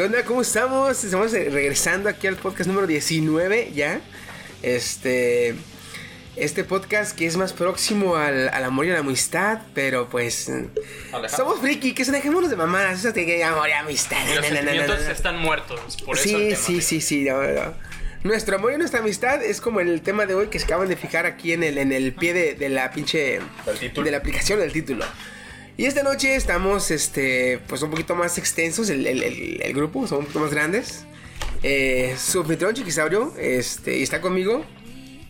¿Qué onda? ¿Cómo estamos? Estamos eh, regresando aquí al podcast número 19 ya. Este. Este podcast que es más próximo al, al amor y a la amistad, pero pues. Alejandro. Somos friki, que se dejémonos de mamadas. Eso de que amor y amistad. Los na, están muertos, por eso el Sí, tema sí, sí, sí. no, no. Nuestro amor y nuestra amistad es como el tema de hoy que se acaban de fijar aquí en el, en el pie de, de la pinche. Del título. De la aplicación del título. Y esta noche estamos, este, pues un poquito más extensos, el, el- el- el grupo, somos un poquito más grandes. Eh, su anfitrión Chiquisaurio, este, y está conmigo.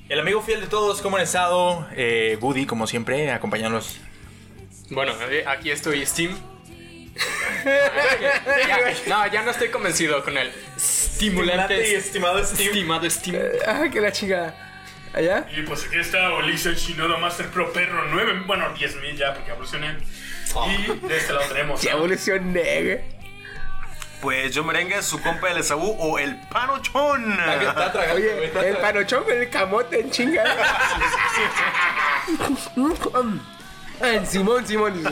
El amigo fiel de todos, ¿cómo han estado? Eh, Woody, como siempre, acompañándonos. Bueno, eh, aquí estoy, Steam. Ya- no, ya no estoy convencido con el estimulante. estimado Estimado Steam. Ah, que la chica. ¿Allá? Y pues aquí está Olisa el Shinoda Master Pro Perro 9, bueno 10.000 ya porque evolucioné. Y de este lado tenemos Ya evolucioné, güey. Pues yo merengue, su compa el Esaú o el Panochón. Está tragando, Oye, está el panochón con el camote en chinga. Ah, Simón, Simón.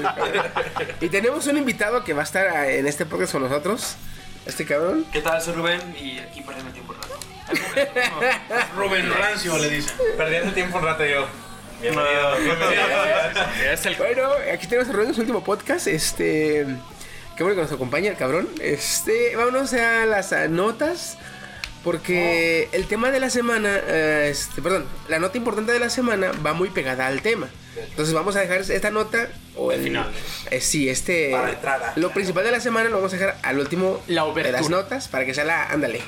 Y tenemos un invitado que va a estar en este podcast con nosotros. Este cabrón. ¿Qué tal? Soy Rubén y aquí perdiendo tiempo un rato. Rubén Rancio le dicen. Perdiendo el tiempo un rato yo. Bienvenido, bienvenido. Es el Bueno, aquí tenemos a Rubén en su último podcast. Este. Qué bueno que nos acompaña el cabrón. Este. Vámonos a las ah, notas. Porque el tema de la semana. eh, este, perdón, la nota importante de la semana va muy pegada al tema. Entonces vamos a dejar esta nota. O el final. eh, sí, este. Para entrada. Lo principal de la semana lo vamos a dejar al último La de las notas. Para que sea la. Ándale.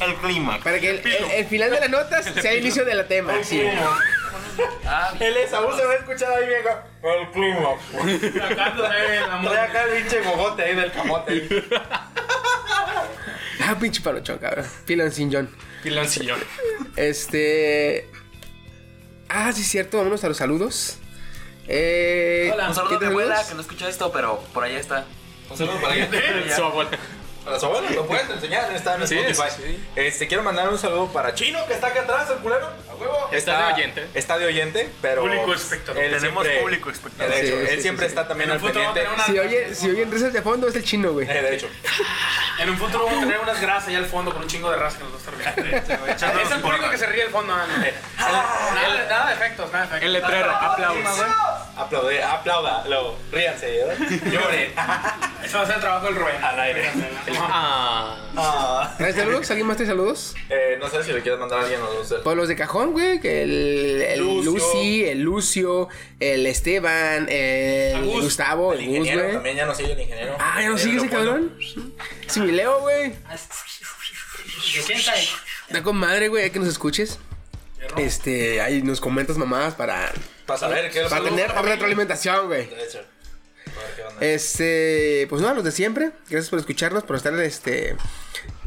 El clima. Para que el, el- el final de las notas sea el inicio del tema. Sí. El Esaú se va a escuchar ahí, viejo. El clima. La Trae acá el pinche mogote ahí del camote. Ah, pinche palochón, cabrón. Pilón sin John. piloncillón. Este. Ah, sí, cierto. Vámonos a los saludos. Eh, Un saludo a mi ¿qué abuela que no escucha esto, pero por allá está. Un saludo para ella. Su abuela. Lo puedes enseñar, está en Sí, Spotify. sí, sí. Este, quiero mandar un saludo para Chino, que está acá atrás, el culero. A huevo. Está de oyente. Está de oyente, pero. Público espectador. él Tenemos siempre- público espectador. De hecho, Sí, él sí, siempre sí. está también En al pendiente. una- Si, oye, si oyen risas de fondo, es el chino, güey. Eh, de hecho. En un futuro vamos a tener unas grasas allá al fondo con un chingo de raza que nos va a estar riendo. Es el único que se ríe al fondo. ah, no. Nada, nada de efectos, nada de efectos. El letrero, aplausos. Aplaude, aplauda, luego, ríanse, ¿eh? Lloren. Eso va a ser el trabajo del Rubén. Al aire. Ah. Ah. ¿Traes saludos? ¿Alguien más trae saludos? Eh, no sé si le quieres mandar a alguien o no sé. Pues los de cajón, güey. Que el, el Lucio. Lucy, el Lucio, el Esteban, el Agus. Gustavo, El el Gus, ingeniero güey. también ya no sigue el ingeniero. Ah, ya no sigue ese cabrón. Sí, mi Leo, güey. Da con madre, güey, hay que nos escuches. Este, ahí nos comentas mamadas para, Para saber qué para tener retroalimentación, güey. De hecho. Este, pues no, los de siempre. Gracias por escucharnos, por estar, este,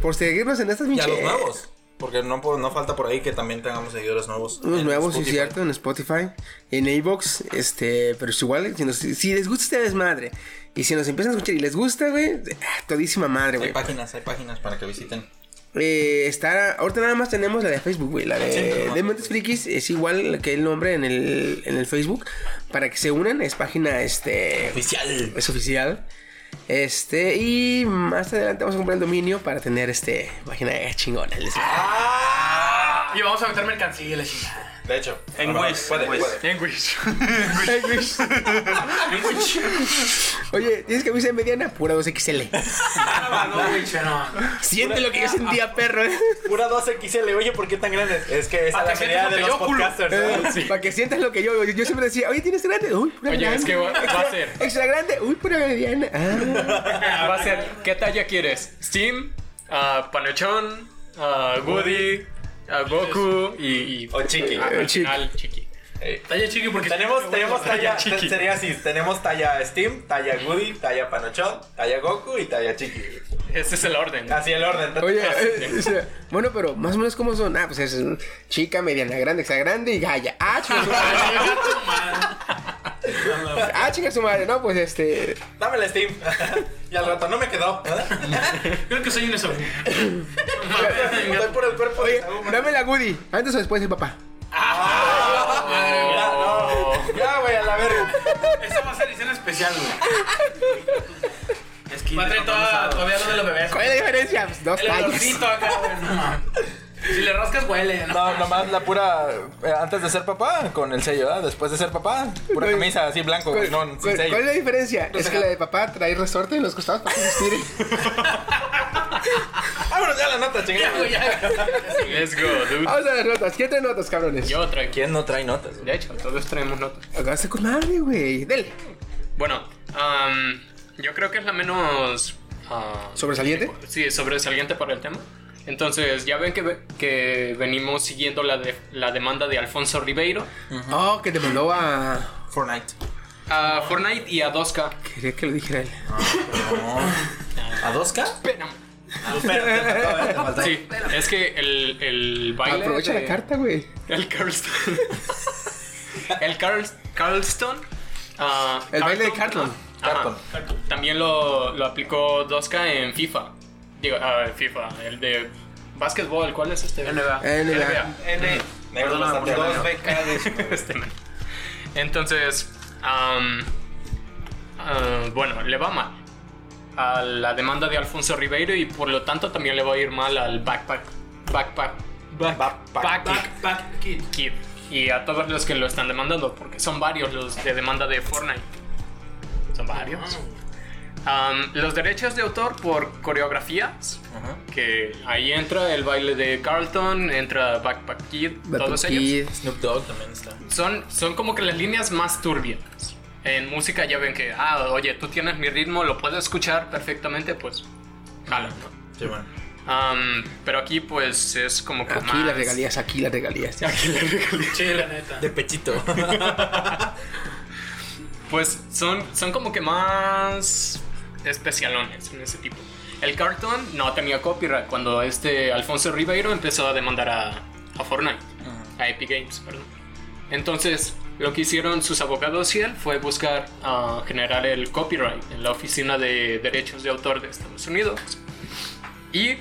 por seguirnos en estas Y a los nuevos. Porque no, po- no falta por ahí que también tengamos seguidores nuevos. Unos nuevos, sí, cierto, en Spotify, en iVoox, este, pero es igual, si, nos- si les gusta este desmadre, y si nos empiezan a escuchar y les gusta, güey, todísima madre, Hay güey. páginas, hay páginas para que visiten. Eh, está, ahorita nada más tenemos la de Facebook, güey, la de nomás. Dementes Frikis, es igual que el nombre en el, en el Facebook, para que se unan, es página, este, Oficial. es oficial. Este, y más adelante vamos a comprar el dominio para tener, este, página chingona. les- Y vamos a meter mercancía y la chingada. De hecho. En Wish, Puede, en Wish. puede. En Wish. Ay, güey. Oye, tienes camisa mediana, pura 2XL. Ah, no, güey, che, no. Siente lo que yo sentía, perro. ¿eh? Pura 12XL, oye, ¿por qué tan grande? Es que esa es la medida de lo los podcasters. ¿no? Para que sientas lo que yo, yo, yo siempre decía, oye, ¿tienes grande? Uy, pura Oye, es que va- va a ser. Extra grande, uy, pura mediana. Ah. Va a ser, ¿qué talla quieres? Steam, ah, Panochón, ah, Woody, ah, Goku y, y O Chiqui. ah, al Chiqui. final, Chiqui. Ey. Talla chiqui porque Tenemos, tenemos talla, Chiqui. sería así, tenemos talla Steam, talla Goody, talla Panochón, talla Goku y talla Chiqui. Ese es el orden. Así el orden. Oye, eh, o sea, bueno, pero más o menos cómo son. Ah, pues es mm, chica, mediana, grande, extra grande y galla. Ah. ah, chica su madre, no, pues este. Dame el Steam. y al rato no me quedó. Creo que soy un eso. Voy por el cuerpo Oye, dame la Goody. Antes o después de papá. Ya, no. Ya, güey, a la verga. Esta va a ser edición especial, güey. A traer toda- todavía lo de los bebés. ¿Cuál es la diferencia? Pues, dos El tallas. olorcito acá, güey. Si le rascas, huele. ¿no? No, nomás la pura. eh, antes de ser papá, con el sello, ¿verdad? Después de ser papá, pura Güey. camisa así blanco, güey, ¿Cuál, no, sin sello. cuál es la diferencia? Es que la de papá trae resorte en los costados para que se estire. Vámonos ya la nota, Ya, chingada. güey, ya. Let's go, dude. Vamos a ver notas. ¿Quién trae notas, cabrones? Yo traigo. ¿Quién no trae notas? güey? De hecho, todos traemos notas. Hágase con madre, güey. Dele. Bueno, am, yo creo que es la menos... ah, ¿Sobresaliente? Sí, sobresaliente para el tema. Entonces, ya ven que, ve- que venimos siguiendo la, de- la demanda de Alfonso Ribeiro Oh, que te mandó a. Fortnite. a Fortnite y a 2K. Quería que lo dijera él. ¿A 2K? Pero, Ah, sí, es que el, el baile. Aprovecha de- la carta, güey. El Carlston. el Carl, Carlston. ah, El baile de Carlton. Ajá. También lo, lo aplicó 2K en FIFA. Digo, FIFA, el de básquetbol, ¿cuál es este? NBA. NBA. N. Perdóname por Dos. Este man. Entonces, am, ah, bueno, le va mal a la demanda de Alfonso Ribeiro y por lo tanto también le va a ir mal al backpack. Backpack. Backpack. Back, back, kid. Kid. Y a todos los que lo están demandando, porque son varios los de demanda de Fortnite. Son varios. Am, los derechos de autor por coreografías, que ahí entra el baile de Carlton, entra Backpack Kid, todos ellos. Kid. Snoop Dogg también está. Son, son como que las líneas más turbias. En música ya ven que, ah, oye, tú tienes mi ritmo, lo puedo escuchar perfectamente, pues, jala, ¿no? Sí, bueno. Am, pero aquí, pues, es como que Aquí más... las regalías, aquí las regalías. Aquí las regalías. Sí, la neta. De pechito. Pues son, son como que más especialones en ese tipo. El cartón no tenía copyright cuando este Alfonso Ribeiro empezó a demandar a, a Fortnite, a Epic Games, perdón. Entonces, lo que hicieron sus abogados y él fue buscar a generar el copyright en la Oficina de Derechos de Autor de Estados Unidos. Y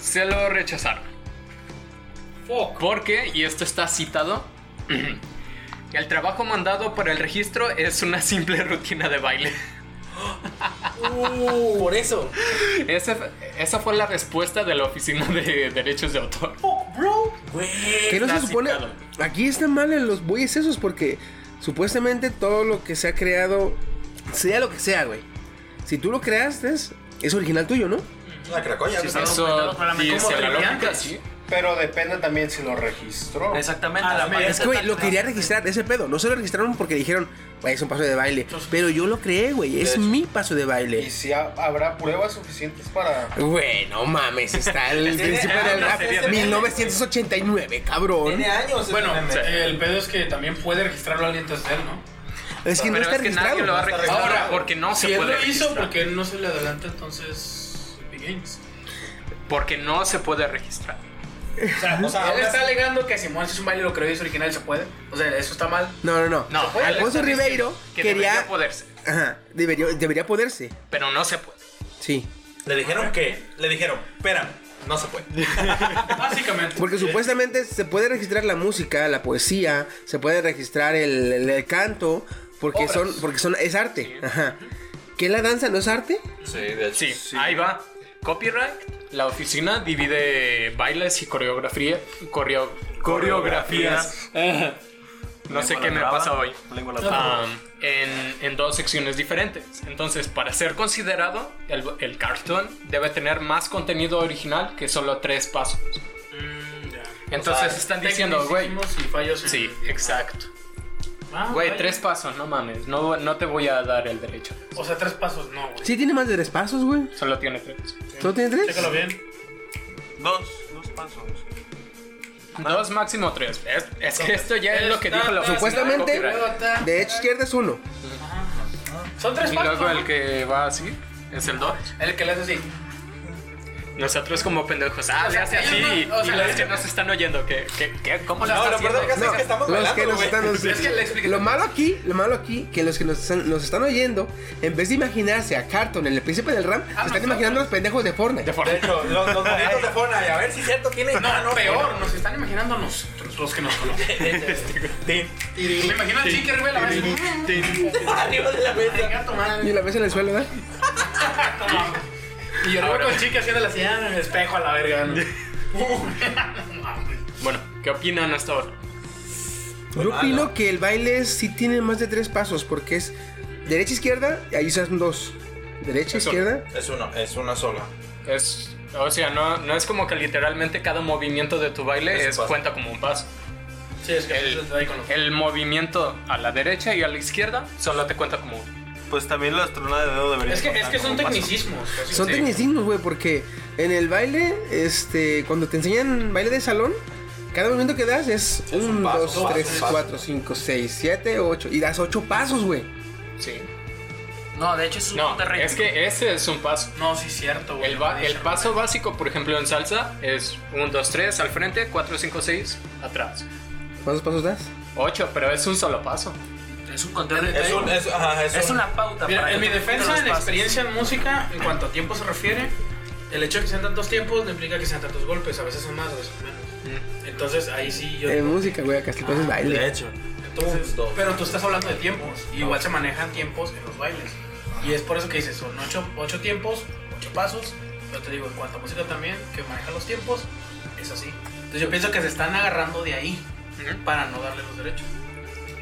se lo rechazaron. Porque, y esto está citado, el trabajo mandado para el registro es una simple rutina de baile. Por eso. Esa, esa fue la respuesta de la Oficina de Derechos de Autor. Güey. ¿Qué no se supone? citado. Aquí están mal en los bueyes esos porque supuestamente todo lo que se ha creado, sea lo que sea, güey. Si tú lo creaste, es original tuyo, ¿no? La cracoya. Eso la lógica, sí. Pero depende también si lo registró. Exactamente. Ah, la Es que, güey, lo quería registrar, ese pedo. No se lo registraron porque dijeron, güey, es un paso de baile. Pero yo lo creé, güey, es hecho. mi paso de Y baile. si ha- habrá pruebas suficientes para. Güey, no mames, está el principio del rap. 1989, cabrón. Tiene años. Bueno, el pedo es que también puede registrarlo alguien antes de él, ¿no? Es que no está es que nadie registrado. lo registrado Ahora, porque no si se él puede lo hizo, registrar. porque no se le adelanta entonces Epic Games? Porque no se puede registrar. O sea, O sea, él está sí- alegando que Simón si es un baile lo creó y es original se puede. O sea, eso está mal. No, no, no. No, Alfonso Ribeiro que quería. debería poderse, Ajá, debería, debería poderse. pero no se puede. Sí. Le dijeron que. Le dijeron, espera, no se puede. Básicamente. Porque supuestamente se puede registrar la música, la poesía, se puede registrar el, el- el canto, porque Obras. son, porque son, es arte. Ajá. ¿Qué la danza no es arte? Sí, de hecho. Sí, ahí va. Copyright. La oficina divide bailes y coreografía. coreo- coreografías. No sé qué me pasa hoy. Um, en, en dos secciones diferentes. Entonces, para ser considerado, el, el cartón debe tener más contenido original que solo tres pasos. Mm. Entonces O sea, están diciendo, güey. Sí, exacto. Ah, Güey, vaya. tres pasos, no mames. No, no te voy a dar el derecho. O sea, tres pasos, no, güey. Sí, tiene más de tres pasos, güey. Solo tiene tres. ¿Todo tiene tres? Chécalo bien. Dos, dos pasos. Dos, máximo tres. Es, es que esto ya es lo que dijo la Supuestamente, de hecho izquierda es uno. Son tres Y pasos. luego el que va así es el dos. El que le hace así. Nosotros como pendejos, ah, le hace así. no- o sea, y los que que- nos están oyendo, ¿qué, qué, qué, ¿cómo lo No, lo haciendo? es que estamos Los que nos güey. están, Es que expliqué- lo malo aquí, lo malo aquí, que los que nos están, nos están oyendo, en vez de imaginarse a Carton, el príncipe del RAM, se están imaginando los pendejos de Fortnite. De hecho, los, los monitos de Fortnite, a ver si es cierto tiene. No, no, peor. Nos están imaginando a nosotros, los que nos conocen. Tin, Me imagino al chique arriba de la mesa. Arriba de la mesa. Y la ves en el suelo, ¿verdad? Y yo luego con chica haciendo la señal en el espejo a la verga. ¿no? Bueno, ¿qué opinan hasta ahora? Yo opino que el baile sí tiene más de tres pasos porque es derecha izquierda y ahí son dos. Derecha izquierda. Es uno, es una sola. Es, o sea, no, no es como que literalmente cada movimiento de tu baile Es es, cuenta como un paso. Sí, es que El, el, el movimiento a la derecha y a la izquierda solo te cuenta como uno. Pues también la tronada de dedo debería Es que, es que son tecnicismos. casi. Son Sí. tecnicismos, güey, porque en el baile, este, cuando te enseñan baile de salón, cada movimiento que das es es un 1, paso, 2, paso, 3, paso. 4, 5, 6, 7, 8. Y das 8 pasos, güey. Sí. No, de hecho es un No, es que ese es un paso. No, sí, cierto, güey. El, ba- el paso básico, por ejemplo, en salsa es 1, 2, 3 al frente, 4, 5, 6 atrás. ¿Cuántos pasos das? 8, pero es un solo paso. Es un conteo de Es, un, es, ajá, es, Es un- una pauta Mira, para en mi defensa, en experiencia en música, en cuanto a tiempo se refiere, el hecho de que sean tantos tiempos no implica que sean tantos golpes. A veces son más, a veces son menos. Entonces, ahí sí yo. En música, güey, acá hasta es baile. De hecho. Entonces, Dos. pero tú estás hablando de tiempos. y Igual se manejan tiempos en los bailes. Y es por eso que dices, son ocho, ocho tiempos, ocho pasos. Pero te digo, en cuanto a música también, que maneja los tiempos, es así. Entonces yo pienso que se están agarrando de ahí para no darle los derechos.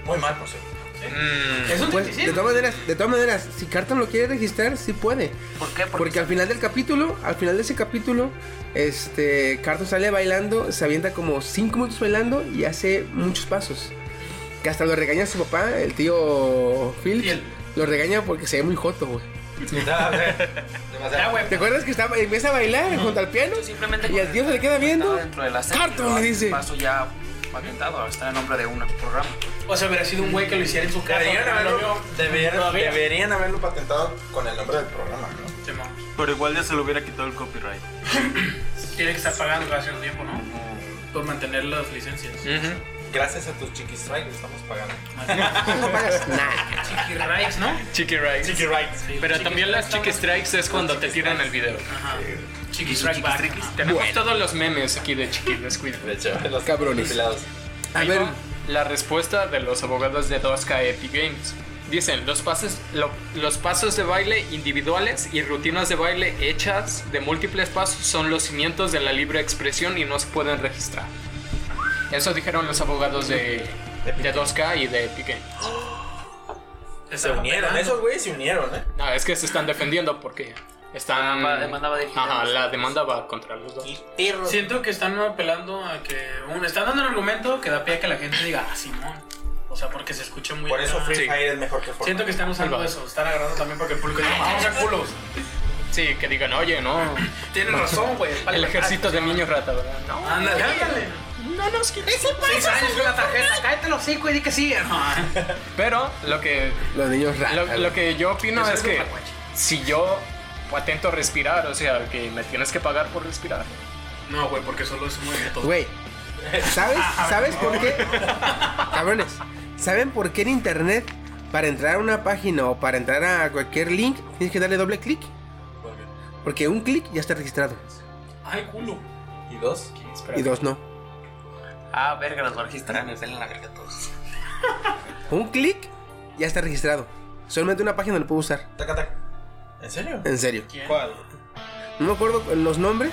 Muy mal, por cierto. Mm, Es un Pues, de todas maneras, de todas maneras, si Carton lo quiere registrar, sí puede. ¿Por qué? Porque al final del capítulo, al final de ese capítulo, este, Carton sale bailando, se avienta como 5 minutos bailando y hace muchos pasos. Que hasta lo regaña su papá, el tío Phil. Lo regaña porque se ve muy joto, güey. ¿Te acuerdas que estaba, empieza a bailar junto al piano? Simplemente Y al tío se le queda viendo. estaba dentro de la serie, Carton le dice. paso ya patentado, está en nombre de un programa. O sea, hubiera sido un güey que lo hiciera en su casa. Deberían lo haberlo, deberían, patentado con el nombre del programa, ¿no? Simón. Pero igual ya se le hubiera quitado el copyright. Tiene que estar pagando cada cierto tiempo, ¿no? Por mantener las licencias. Gracias a tus chiquis strike estamos pagando. No pagas nada. Chiqui Rights, ¿no? Chiqui Rights. Chiqui rights. Pero Chiqui también las Chiqui Strikes es cuando te tiran el video. Ajá. Chiqui Strike Back. Tenemos todos los memes aquí de Chiqui Descuido. De hecho, los Cabrones. A Ahí ver, va la respuesta de los abogados de 2K Epic Games. Dicen, los pasos, lo- los pasos de baile individuales y rutinas de baile hechas de múltiples pasos son los cimientos de la libre expresión y no se pueden registrar. Eso dijeron los abogados de, de 2K y de Epic Games. Se unieron, esos güeyes se unieron, ¿eh? No, es que se están defendiendo porque están... La demanda va dirigida Ajá, la dos. demanda va contra los dos. Siento que están apelando a que. Un, están dando un argumento que da pie a que la gente diga, ah, Simón. O sea, porque se escucha muy. Por eso. Free Sí. Fire es mejor que Fortnite. Siento que están usando eso. Están agarrando también porque el público dice, vamos a culos. Sí, que digan, oye, no. Tienen razón, güey. Vale, El ejército de niños rata, ¿verdad? No. Ándale, ándale. No nos quieren. Seis años con la tarjeta. Cállate los cinco y di que sí. Pero lo que los niños ratas. Lo, lo que yo opino es es que si yo atento a respirar, o sea, que me tienes que pagar por respirar. No, güey, porque solo es un movimiento. Güey, ¿sabes? ¿Sabes por qué? Cabrones, ¿saben por qué en internet para entrar a una página o para entrar a cualquier link tienes que darle doble clic? Porque un clic ya está registrado Ay, culo. ¿Y dos? y dos no. Ah, verga, los registranes, denle la verga a todos. Un clic ya está registrado. Solamente una página lo puedo usar. Taca, taca. ¿En serio? En serio. ¿Cuál? No me acuerdo los nombres,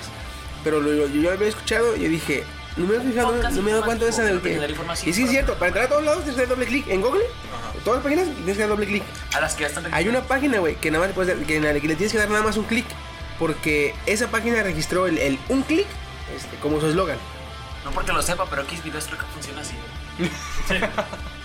pero lo, lo- yo lo había escuchado y dije, no me he fijado, Podcast no me he dado cuenta de esa del que. Y sí es cierto, para entrar a todos lados tienes que dar doble clic en Google. Todas las páginas tienes que dar doble clic. A las que ya están Hay una página, güey, que nada más le puedes dar- que, en la que le tienes que dar nada más un clic. Porque esa página registró el, el un clic este, como su eslogan. No porque lo sepa, pero X videos creo que funciona así.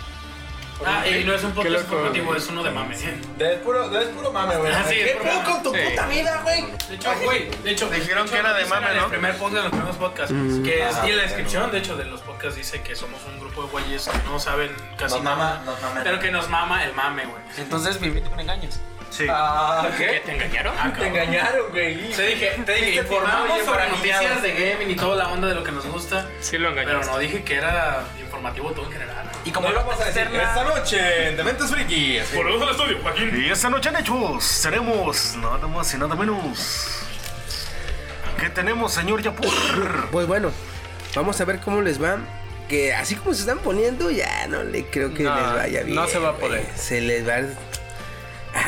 Ah, y no es un podcast informativo, es uno de mame. ¿eh? De puro, de puro mame, güey. Ah, sí, es ¿Qué puro pedo con tu Sí. puta vida, güey? De hecho, güey, de hecho, Dijeron que era de mame, en ¿no? El primer podcast, de los primeros podcasts, que es, y en la descripción, de hecho, de los podcasts dice que somos un grupo de güeyes que no saben casi Nos nada, mama, nos mama. pero que nos mama el mame, güey. Entonces, viviendo con engaños. Sí. Ah, ¿Qué? ¿qué? ¿Te engañaron? Te engañaron, güey. Te dije, te dije, informamos sobre noticias de gaming y toda la onda de lo que nos gusta, Sí lo pero engañaron. no dije que era informativo todo en general. Y como no vamos a decir esta noche en Dementes Friki. así. Por eso del estudio, Joaquín. Y esta noche en Hechos tenemos nada más y nada menos. ¿Qué tenemos, señor Yapur? Pues bueno, vamos a ver cómo les va. Que así como se están poniendo, ya no le creo que No, les vaya bien. no se va a poder. Se les va.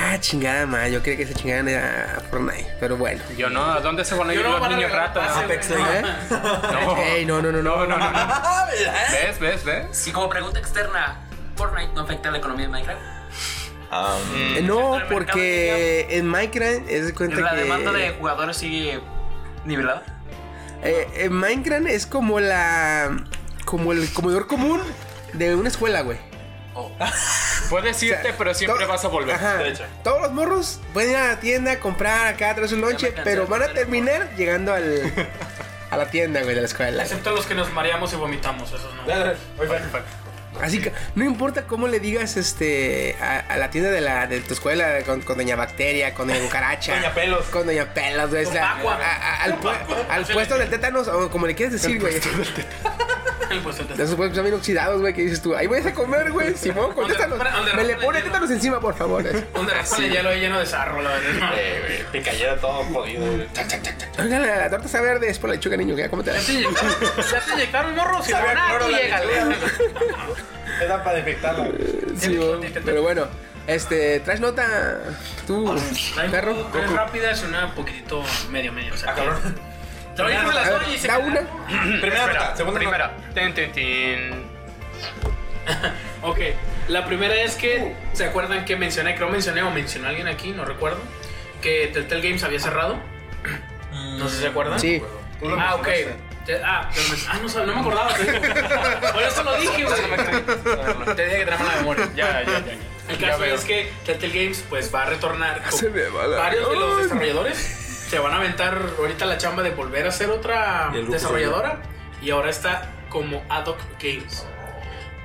Ah, chingada madre. Yo creía que se chingaran a Fortnite. Pero bueno. Yo no, ¿a dónde se van a ir Yo no los niños pase, Apex. ¿Eh? No. Ey, no, no, no, no. No, no, no, no. ¿verdad? ¿Ves, ves, ves? Y como pregunta externa, ¿Fortnite no afecta a la economía de Minecraft? Ah, Eh, No, porque en Minecraft es de cuenta ¿La que. demanda de jugadores sigue nivelada? Eh, en Minecraft es como la. Como el comedor común de una escuela, güey. Puedes irte, pero siempre vas a volver. Ajá. Todos los morros pueden ir a la tienda a comprar acá, traer su lonche, pero van a terminar llegando al. A la tienda, güey, de la escuela. Excepto los que nos mareamos y vomitamos, esos no. Así que no importa cómo le digas este a, a la tienda de la de tu escuela con, con Doña Bacteria, con Doña Cucaracha, Doña Pelos. con Doña Pelos, güey, o sea, Pacua. a- a- al, pu- al puesto del tétanos, o como le quieras decir, güey. El puesto de- De esos puestos bien oxidados, güey, que dices tú, ahí voy a comer, güey, Simón, con ¿Dónde- tétanos. dónde Me le pone hielo? tétanos encima, por favor. Donde raspan el hielo ahí lleno de sarro, la verdad. Eh, güey, te cayera todo jodido. güey. Chac, chac, chac, chac. Oigan, la, la torta está verde, es por la lechuga, niño, ya cómetela. ¿Ya te inyectaron- ¿Ya te inyectaron morro? Si no, Sabe a cloro tú la llégale. Era para defectarla. Sí, pero bueno, este, ¿traes nota tú, Traigo perro? tres rápidas y una un poquitito medio medio. O sea, Ah, cabrón. Te a decir A las doy y se da una. Primera nota, segunda Primera. Tin, tin, tin. Ok, la primera es que, ¿se acuerdan que mencioné, creo mencioné o mencionó alguien aquí, no recuerdo, que Telltale Games había cerrado? No sé si se acuerdan. Sí. Lo Ah, ok. Te- ah, men- ah, no, no me acordaba. te digo. Por eso lo dije, güey. Te dije que tenía mala memoria. Ya, ya, ya. El caso es que Telltale Games pues va a retornar. con Se me va la- varios de los Ay. desarrolladores se van a aventar ahorita la chamba de volver a ser otra Y el grupo desarrolladora y ahora está como Adoc Games.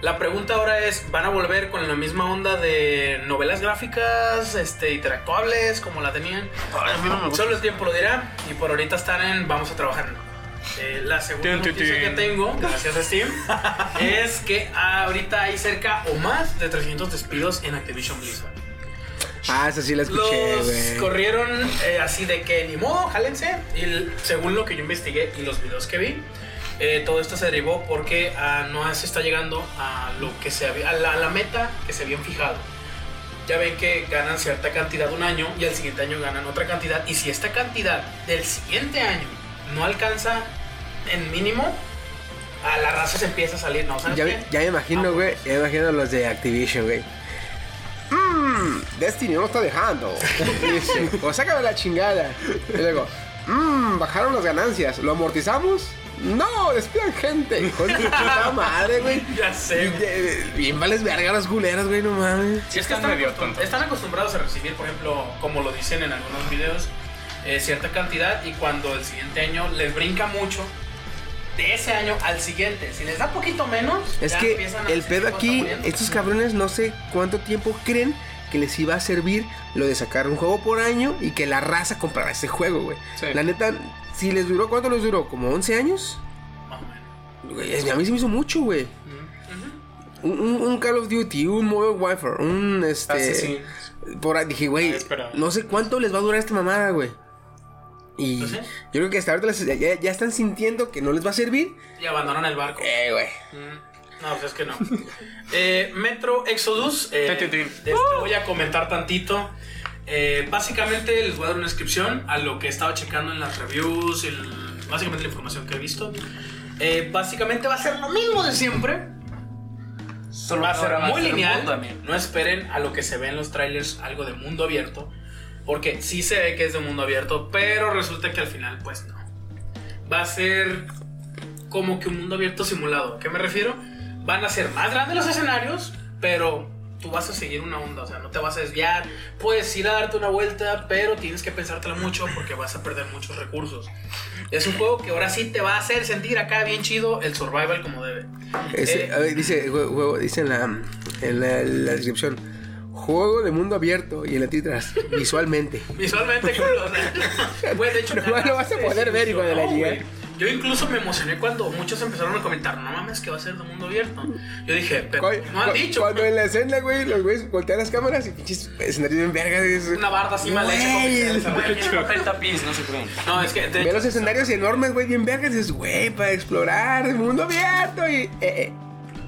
La pregunta ahora es, ¿van a volver con la misma onda de novelas gráficas, este, interactuables como la tenían? Ay, a mí no me gusta. Solo el tiempo lo dirá y por ahorita están en vamos a trabajar en eh, la segunda noticia que tin. tengo, gracias a Steam, es que ahorita hay cerca o más de 300 despidos en Activision Blizzard. Ah, esa sí la escuché, Los corrieron eh, así de que ni modo, jálense. Y según lo que yo investigué y los videos que vi, eh, todo esto se derivó porque ah, no se está llegando a lo que se había, a la, a la meta que se habían fijado. Ya ven que ganan cierta cantidad un año y al siguiente año ganan otra cantidad. Y si esta cantidad del siguiente año no alcanza en mínimo, a la raza se empieza a salir. No, ¿sabes Ya, qué? me- ya me imagino, güey. Ya me imagino los de Activision, güey. Mmm, Destiny no lo está dejando. Dice, o sácame la chingada. Y luego, mmm, bajaron las ganancias. ¿Lo amortizamos? No, despidan gente. Hijo de puta madre, güey. Ya sé. güey. Eh, Bien vales verga los culeros, güey, no mames. Sí, es que Están están, medio acostum- tontos. están acostumbrados a recibir, por ejemplo, como lo dicen en algunos videos, eh, cierta cantidad y cuando el siguiente año les brinca mucho, de ese año al siguiente, si les da poquito menos, Es ya que a el pedo aquí, estos cabrones no sé cuánto tiempo creen que les iba a servir lo de sacar un juego por año y que la raza comprara ese juego, güey. Sí. La neta, si les duró, ¿cuánto les duró? ¿Como 11 años? Más o menos. Güey, a mí se me hizo mucho, güey. Un, un- un Call of Duty, un Modern Warfare, un este. Ah, sí, sí. Por ahí dije, güey, no sé cuánto les va a durar esta mamada, güey. Y Pues sí. yo creo que hasta ahorita les- ya, ya están sintiendo que no les va a servir. Y abandonan el barco. Eh, güey. Mm, No, pues es que no. Eh, Metro Exodus. eh, esto voy a comentar tantito. Eh, básicamente les voy a dar una descripción a lo que he estado checando en las reviews, el- básicamente la información que he visto. Eh, básicamente va a ser lo mismo de siempre. Solo Va a ser muy lineal. No esperen a lo que se ve en los trailers algo de mundo abierto. Porque sí se ve que es de mundo abierto, pero resulta que al final, pues no. Va a ser como que un mundo abierto simulado. ¿A qué me refiero? Van a ser más grandes los escenarios, pero tú vas a seguir una onda, o sea, no te vas a desviar. Puedes ir a darte una vuelta, pero tienes que pensártela mucho porque vas a perder muchos recursos. Es un juego que ahora sí te va a hacer sentir acá bien chido el survival como debe. Eh, a ver, dice, juego, dice en la, en la, en la descripción. Juego de mundo abierto y en la titras visualmente. Visualmente cool, o sea, güey, de hecho, No lo vas a poder ver igual de la liga. Yo incluso me emocioné cuando muchos empezaron a comentar, no mames, que va a ser de mundo abierto. Yo dije, pero no han dicho. Cuando en la escena, güey, los güeyes voltean las cámaras y pinches escenarios bien vergas. es- Una barda así mal hecha. Papel tapiz, no se creen. No, es que de Ve hecho, los escenarios enormes, güey, bien vergas. Y dices, güey, para explorar el mundo abierto. Y, eh, eh.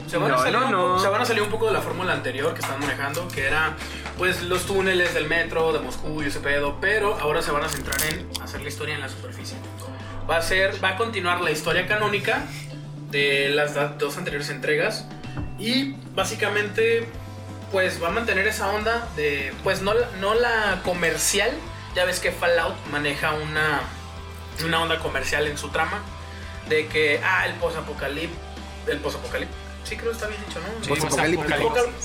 Se van, a salir no, un no. poco- se van a salir un poco de la fórmula anterior que están manejando, que era pues los túneles del metro de Moscú y ese pedo, pero ahora se van a centrar en hacer la historia en la superficie. Va a ser, va a continuar la historia canónica de las dos anteriores entregas y básicamente pues va a mantener esa onda de pues no, la- no la comercial, ya ves que Fallout maneja una una onda comercial en su trama de que ah el posapocalipsis el posapocalipsis sí creo que está bien dicho no Sí, Posapocalíptico.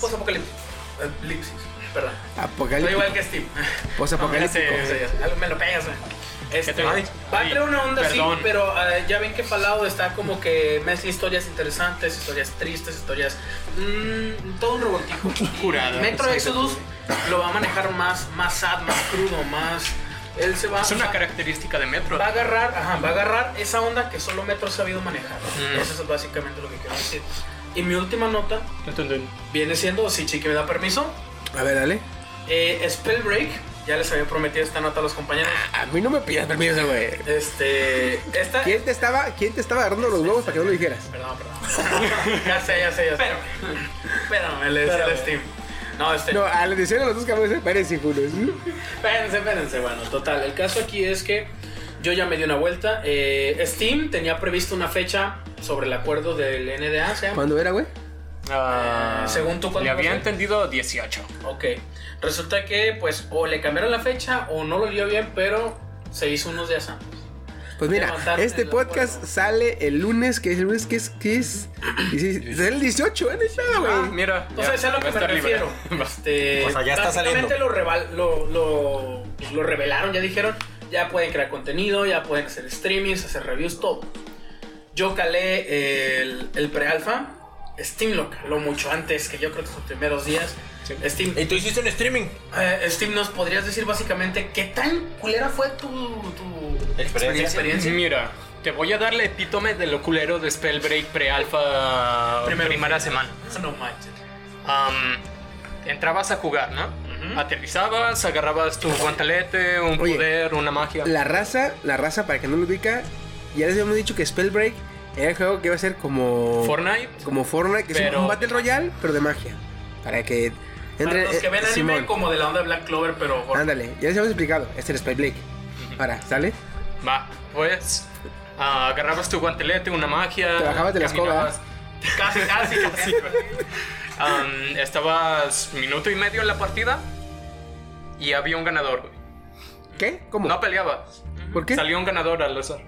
posapocalipsis. posapocalipsis Apocalipsis, perdón Soy Apocalíptico. igual que Steve Posapocalíptico. Algo me lo pegas güey. Este, te- va a traer una onda así, pero eh, ya ven que Fallout está como que mezcla historias interesantes, historias tristes, historias. mm, todo un revoltijo. Curadas, Metro. Exodus lo va a manejar más, más sad, más crudo, más. Él se va Es una va- característica de Metro. va a agarrar, ajá, va a agarrar esa onda que solo Metro ha sabido manejar. Mm. Eso es básicamente lo que quiero decir. Y mi última nota viene siendo, si Chiqui me da permiso, A ver, dale. eh, Spellbreak. Ya les había prometido esta nota a los compañeros. A mí no me pidas permiso, güey. Este. Esta. ¿Quién te estaba, quién te estaba agarrando los huevos para que no lo dijeras? Perdón, perdón. ya sé, ya sé, ya sé. Pero. Espérame, le decía al Steam. No, este. No, a la edición de los dos cabrones, espérense, culos. Espérense, espérense. Bueno, total. El caso aquí es que yo ya me di una vuelta. Eh, Steam tenía previsto una fecha sobre el acuerdo del NDA, ¿se llama? ¿Cuándo era, güey? Eh, según tú, ¿cuándo Le había entendido 18. Ok. Resulta que, pues, o le cambiaron la fecha o no lo dio bien, pero se hizo unos días antes. Pues mira, este podcast acuerdo. sale el lunes, que es el lunes, que es, que es, sale el 18, ¿eh? Pedo, Ah, güey. mira. Entonces, ya, es a lo que me libre. refiero. Este, O sea, ya está saliendo. Lo, lo, lo, pues, lo revelaron, ya dijeron, ya pueden crear contenido, ya pueden hacer streamings, hacer reviews, todo. Yo calé el, el pre-alpha, Steam lo caló mucho antes, que yo creo que sus primeros días. Sí. Steam, ¿Y tú hiciste un streaming? eh, Steam, ¿nos podrías decir básicamente qué tan culera fue tu, tu Experiencia. experiencia? Mira, te voy a dar la epítome del oculero de Spellbreak pre-alpha Primero. primera semana. No manches. Entrabas a jugar, ¿no? Aterrizabas, agarrabas tu guantelete, un Oye, poder, una magia. La raza, la raza, para que no lo ubica, ya les habíamos dicho que Spellbreak era el juego que iba a ser como... Fortnite. Como Fortnite, que es Pero- un Battle Royale, pero de magia. Para que entre... Para los que ven eh, anime Simón. como de la onda Black Clover, pero... Ándale, ya les habíamos explicado. Este es Spellbreak. Para, ¿sale? Va, pues ah, agarrabas tu guantelete, una magia. Te bajabas de la escoba. Casi, casi, casi. Am, estabas minuto y medio en la partida y había un ganador. güey. ¿Qué? ¿Cómo? No peleabas. ¿Por qué? Salió un ganador al azar.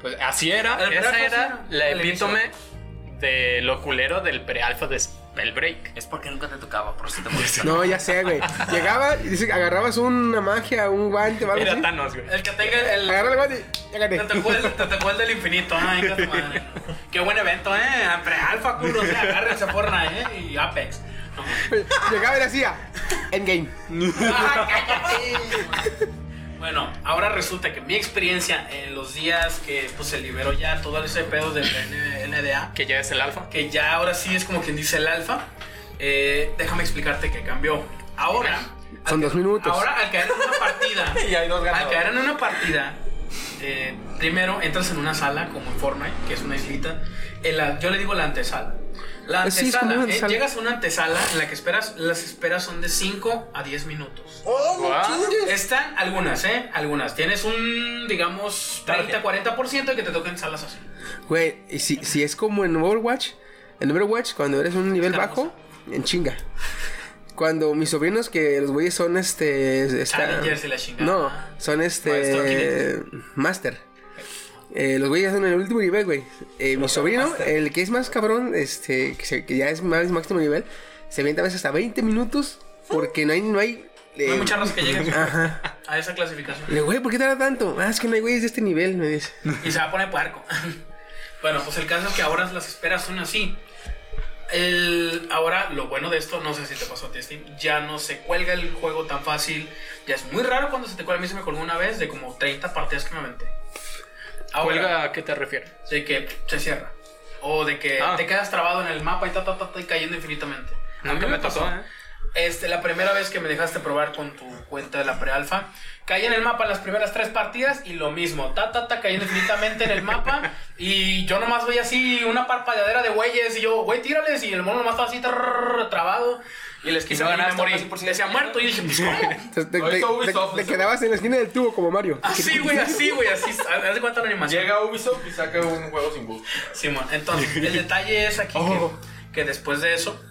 Pues así era. Esa era la epítome de lo culero del pre-alpha de Spellbreak. Es porque nunca te tocaba, por si te molesta. No, ya sé, güey. Llegaba y dice, agarrabas una magia, un guante algo Era así. Thanos, güey. El que tenga el... Agarra el guante y. Te tocó el, te tocó el del infinito, ay, qué tu madre. Qué buen evento, eh. Pre-alfa, culo, o sea, agárrense Fortnite, eh. Y Apex. Llegaba y decía, Endgame. Ah, cállate. Bueno, ahora resulta que mi experiencia en los días que pues, se liberó ya todo ese pedo del NDA, Que ya es el alfa. que ya ahora sí es como quien dice el alfa, eh, déjame explicarte que cambió. Ahora, Son dos minutos. Ahora, al caer en una partida, Y hay dos al caer en una partida, eh, primero entras en una sala como en Fortnite, que es una islita. En la, yo le digo la antesala. La Eh, sí, antesala, eh, llegas a una antesala en la que esperas, las esperas son de 5 a 10 minutos. Guau. Están algunas, ¿eh? Algunas. Tienes un, digamos, 30-40% de que te toquen salas así. Güey, y si, si es como en Overwatch, en Overwatch, cuando eres un nivel bajo, en chinga. Cuando mis sobrinos, que los güeyes son este. Challengers y la chingada. No, son este. Master. Eh, los güeyes son en el último nivel, güey. Eh, mi sobrino, el que es más cabrón, este, que, se- que ya es más máximo nivel, se avienta a veces hasta 20 minutos porque no hay. No hay, No hay eh, muchas razas que lleguen Ajá. a esa clasificación. Le güey, ¿por qué tarda tanto? Ah, es que no hay güeyes de este nivel, me dice. Y se va a poner puerco. bueno, pues el caso es que ahora las esperas son así. El, ahora, lo bueno de esto, no sé si te pasó a ti, Steve, ya no se cuelga el juego tan fácil. Ya es muy raro cuando se te cuelga. A mí se me colgó una vez de como 30 partidas que me aventé. Ahora, ¿Cuelga a qué te refieres? de que se cierra. O de que Ah. te quedas trabado en el mapa y ta, ta, ta, ta, y cayendo infinitamente. A mí me tocó, ¿eh? Este, la primera vez que me dejaste probar con tu cuenta de la prealfa, caí en el mapa en las primeras tres partidas y lo mismo, ta, ta, ta, caí infinitamente en el mapa y yo nomás veía así una parpadeadera de güeyes y yo, güey, tírales y el mono nomás estaba así trrr, trabado y les quise no ganar y me morí. por Decía muerto y dije, pues, ¿cómo? Te, te- te- Ubisoft, te- te eso. quedabas en la esquina del tubo como Mario. Así, güey, así, güey, así. Haz de cuenta la animación. Llega Ubisoft y saca un juego sin bug. Simón, entonces, el detalle es aquí Oh. que, que después de eso,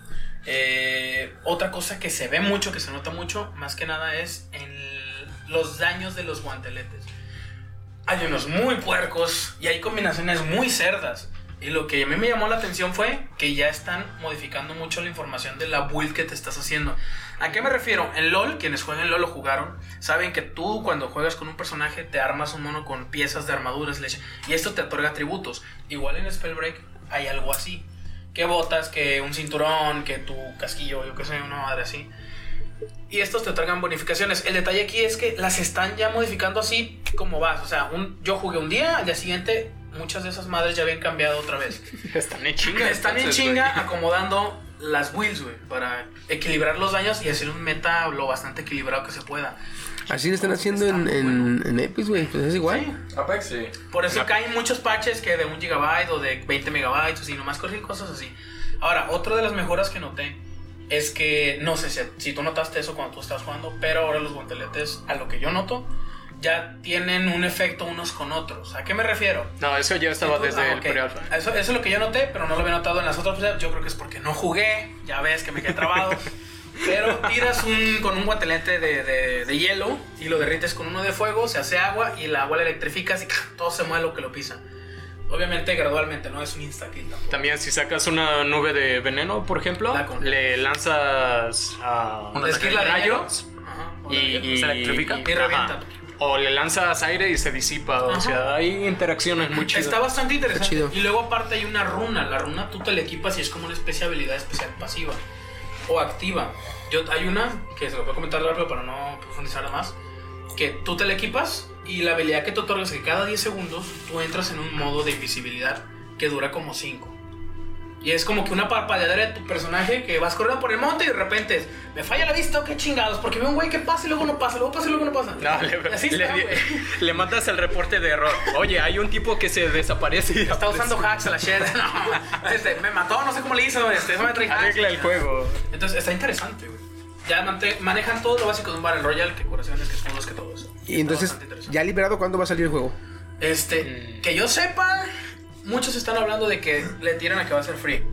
eh, otra cosa que se ve mucho, que se nota mucho, más que nada es en los daños de los guanteletes. Hay unos muy puercos y hay combinaciones muy cerdas. Y lo que a mí me llamó la atención fue que ya están modificando mucho la información de la build que te estás haciendo. ¿A qué me refiero? En LOL, quienes juegan LOL lo jugaron, saben que tú cuando juegas con un personaje te armas un mono con piezas de armaduras, y esto te otorga atributos. Igual en Spellbreak hay algo así. Que botas, que un cinturón, que tu casquillo, yo qué sé, una madre así. Y estos te otorgan bonificaciones. El detalle aquí es que las están ya modificando así como vas. O sea, yo jugué un día, al día siguiente muchas de esas madres ya habían cambiado otra vez. Están en chinga. Están en chinga güey. acomodando las builds, güey, para equilibrar los daños y hacer un meta lo bastante equilibrado que se pueda. Así lo están haciendo en, en, en Epic, güey. Pues es igual. Apex, sí. Por eso caen muchos patches que de un gigabyte o de 20 megabytes, así, nomás corren cosas así. Ahora, otra de las mejoras que noté es que, no sé si, si tú notaste eso cuando tú estás jugando, pero ahora los guanteletes, a lo que yo noto, ya tienen un efecto unos con otros. ¿A qué me refiero? No, eso ya estaba Entonces, desde ah, el ok. pre-alpha. Eso, eso es lo que yo noté, pero no lo había notado en las otras. Yo creo que es porque no jugué. Ya ves que me quedé trabado. pero tiras un, con un guantelete de, de- de hielo y lo derrites con uno de fuego, se hace agua y el agua la electrificas y todo se mueve lo que lo pisa. Obviamente, gradualmente, no es un insta-kill tampoco. También si sacas una nube de veneno, por ejemplo, La con- le lanzas a Una esquila de rayos Ajá, y, y- ¿Se electrifica? Y revienta. O le lanzas aire y se disipa. O Ajá. sea, hay interacciones muy chidas. Está bastante interesante. chido. Y luego aparte hay una runa. La runa tú te la equipas y es como una especie de habilidad especial pasiva o activa. Yo, hay una que se lo voy a comentar rápido para no profundizar más. Que tú te la equipas y la habilidad que te otorga es que cada 10 segundos tú entras en un modo de invisibilidad que dura como 5. Y es como que una parpadeadera de tu personaje que vas corriendo por el monte y de repente es, me falla la vista, qué chingados, porque veo un güey que pasa y luego no pasa, luego pasa y luego no pasa. No, le, así le- está, güey. le mandas el reporte de error. Oye, hay un tipo que se desaparece. y Está usando hacks a la shit. No, este, me mató, no sé cómo le hizo. Este, me trae hacks. Arregla el juego. Entonces está interesante, güey. Ya manejan todo lo básico de un Battle Royale, que corazones, que escudos, que todo eso. Y entonces, ya liberado, ¿cuándo va a salir el juego? Este, que yo sepa, muchos están hablando de que le tiran a que va a ser free.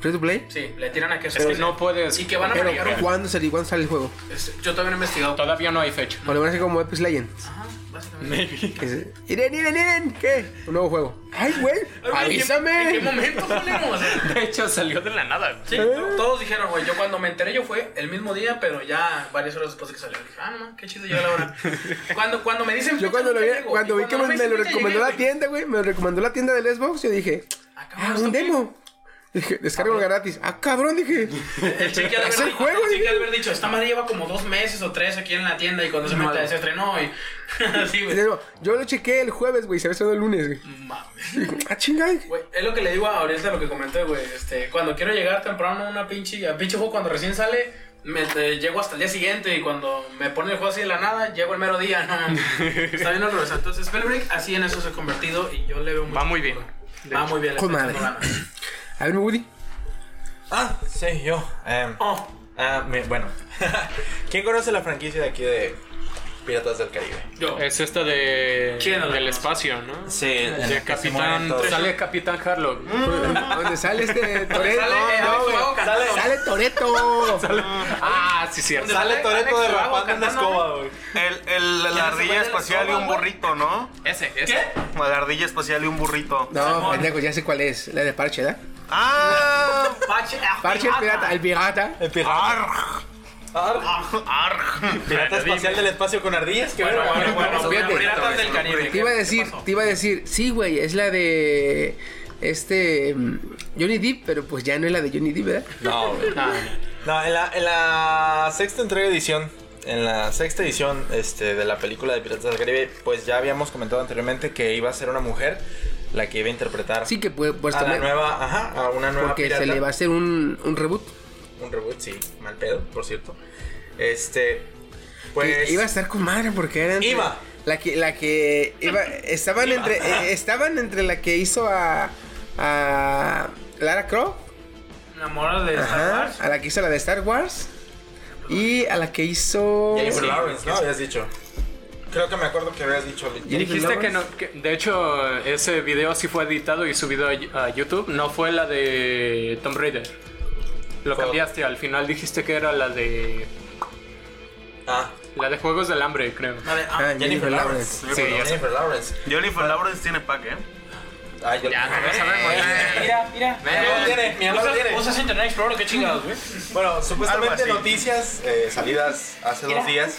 ¿Free to play? Sí, le tiran a que Es que no puedes. Y que van a Pero, manejar un- ¿cuándo sale, ¿cuándo sale el juego? este, Yo todavía no he investigado. Todavía no hay fecha. O lo van a hacer como Epic Legends. Ajá, básicamente. Maybe. Que se- Iren, Iren, Iren, ¿qué? Un nuevo juego. ¡Ay, güey! Ay, güey, ¿en qué- ¡Avísame! ¿En qué momento salimos? De hecho, salió de la nada. Sí, to- todos dijeron, güey, yo cuando me enteré yo fue el mismo día, pero ya varias horas después de que salió. Dije, ah, no, man, qué chido llega la hora. Cuando, cuando me dicen Yo fecha, cuando, lo vi, nunca llego. cuando Y vi que me, me dicen lo fecha, recomendó llegué, la güey. tienda, güey, me lo recomendó la tienda del Xbox, yo dije, Ah, ah, un ¿esto qué? demo. Dije, descargo gratis. Ah, cabrón, dije. El chiqui ha de Es haber juego, el de haber dicho, esta madre lleva como dos meses o tres aquí en la tienda y cuando se mete se estrenó y... sí, güey. Yo, yo lo chequé el jueves, güey, se había estrenado el lunes, güey. Mames. Ah, chingada. Güey, es lo que le digo ahorita lo que comenté, güey. Este, cuando quiero llegar temprano a una pinche, a pinche juego cuando recién sale, me eh, llego hasta el día siguiente y cuando me ponen el juego así de la nada, llego el mero día, no. Está bien horroroso. Entonces, Spellbreak así en eso se ha convertido y yo le veo mucho Va muy bien. Va muy bien. Con madre. A ver, Woody. Ah, sí, yo. Em, Oh, ah, me- bueno. ¿Quién conoce la franquicia de aquí de Piratas del Caribe? yo. Es esta de. ¿Quién del espacio, ¿no? Sí, De Capitán. Sale Capitán Harlock. Donde sale este Toreto. Sale. Sale Toreto. Ah, sí, cierto. ¿Dónde Sale Toreto derrapando una escoba, güey. El, el, la ardilla la espacial y un burrito, ¿no? Ese, ese. ¿Qué? La ardilla espacial y un burrito. No, pendejo, ya sé cuál es. La de Parche, ¿verdad? ¡Ah! Pache, ah, Parche el pirata. El pirata. El pirata. ¡Arg! ¡Arg! Pirata espacial del espacio con ardillas. que Bueno, bueno, bueno. Fíjate. Piratas del Caribe. Te iba a decir, te iba a decir, sí, güey, es la de este mm, Johnny Depp, pero pues ya no es la de Johnny Depp, ¿verdad? No, güey. Ah, No, en la, en la sexta entrega edición, en la sexta edición este, de la película de Piratas del Caribe, pues ya habíamos comentado anteriormente que iba a ser una mujer la que iba a interpretar Sí que puede, pues a la también, nueva, ajá, a una nueva porque pirata. se le va a hacer un, un reboot. un reboot, sí, mal pedo, por cierto. Este, pues... Iba a estar con madre porque era entre- Iba. la que la que iba estaban entre eh, estaban entre la que hizo a a Lara Croft Enamorada de Star Wars. a la que hizo la de Star Wars y a la que hizo Jennifer Sí, Lawrence, ¿no? Habías dicho. Creo que me acuerdo que habías dicho. Y Jennifer dijiste que no, Lawrence. que- de hecho ese video sí fue editado y subido a, a YouTube, no fue la de Tomb Raider. Lo Fue- cambiaste, al final dijiste que era la de Ah, la de Juegos del Hambre, creo. La de- ah, Ah, Jennifer Lawrence. Sí, ya sé. Jennifer Lawrence. Jennifer Lawrence tiene pack, ¿eh? Ah, yo Ya, no sabemos. Mira, mira. Mi amigo lo tiene, mi amigo lo tiene. ¿Usas Internet Explorer? ¿Qué chingados, güey? Bueno, supuestamente noticias eh, salidas hace dos días.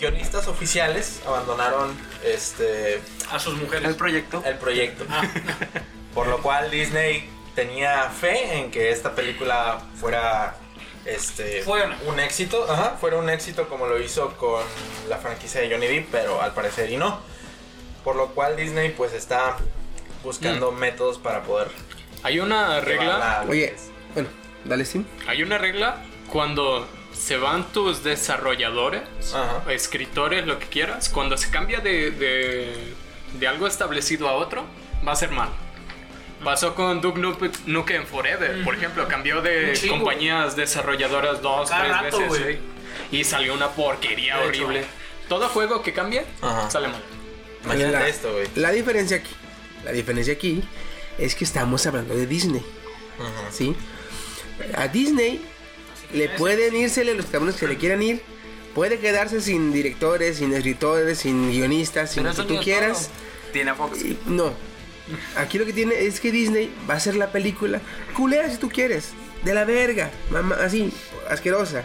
Guionistas oficiales abandonaron este A sus mujeres. El proyecto. el proyecto. Ah. Por lo cual Disney tenía fe en que esta película fuera este Fuera. un éxito, ajá, fuera un éxito como lo hizo con la franquicia de Johnny Depp, pero al parecer y no. Por lo cual Disney pues está buscando métodos para poder Hay una regla, Oye, bueno, dale Sim. hay una regla cuando se van tus desarrolladores, Ajá. escritores, lo que quieras, cuando se cambia de, de, de algo establecido a otro, va a ser mal. Pasó con Duke Nukem- Nukem Forever, por ejemplo, cambió de Un chingo. compañías desarrolladoras dos, Cada tres rato, veces y salió una porquería De hecho. horrible. Todo juego que cambie Ajá. sale mal. Imagínate la, esto, güey. la diferencia aquí, la diferencia aquí es que estamos hablando de Disney, Ajá. ¿sí? A Disney le pueden írsele los cabrones que le quieran ir. Puede quedarse sin directores, sin escritores, sin guionistas, sin Pero lo que tú quieras. todo. Tiene Fox. Y- No. Aquí lo que tiene es que Disney va a hacer la película culera si tú quieres. De la verga. Mamá, así, asquerosa.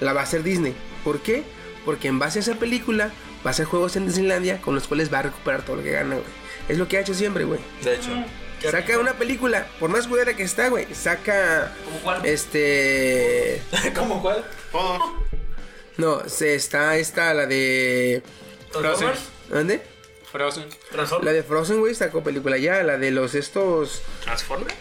La va a hacer Disney. ¿Por qué? Porque en base a esa película va a hacer juegos en Disneylandia con los cuales va a recuperar todo lo que gana, güey. Es lo que ha hecho siempre, güey. De hecho. Saca una película, por más culera que está, güey. Saca. ¿Cómo cuál? Este. ¿Cómo cuál? No, se está esta, la de. ¿Transformers? ¿Dónde? Frozen. La ¿Transformers? de Frozen, güey, sacó película ya. La de los estos. ¿Transformers?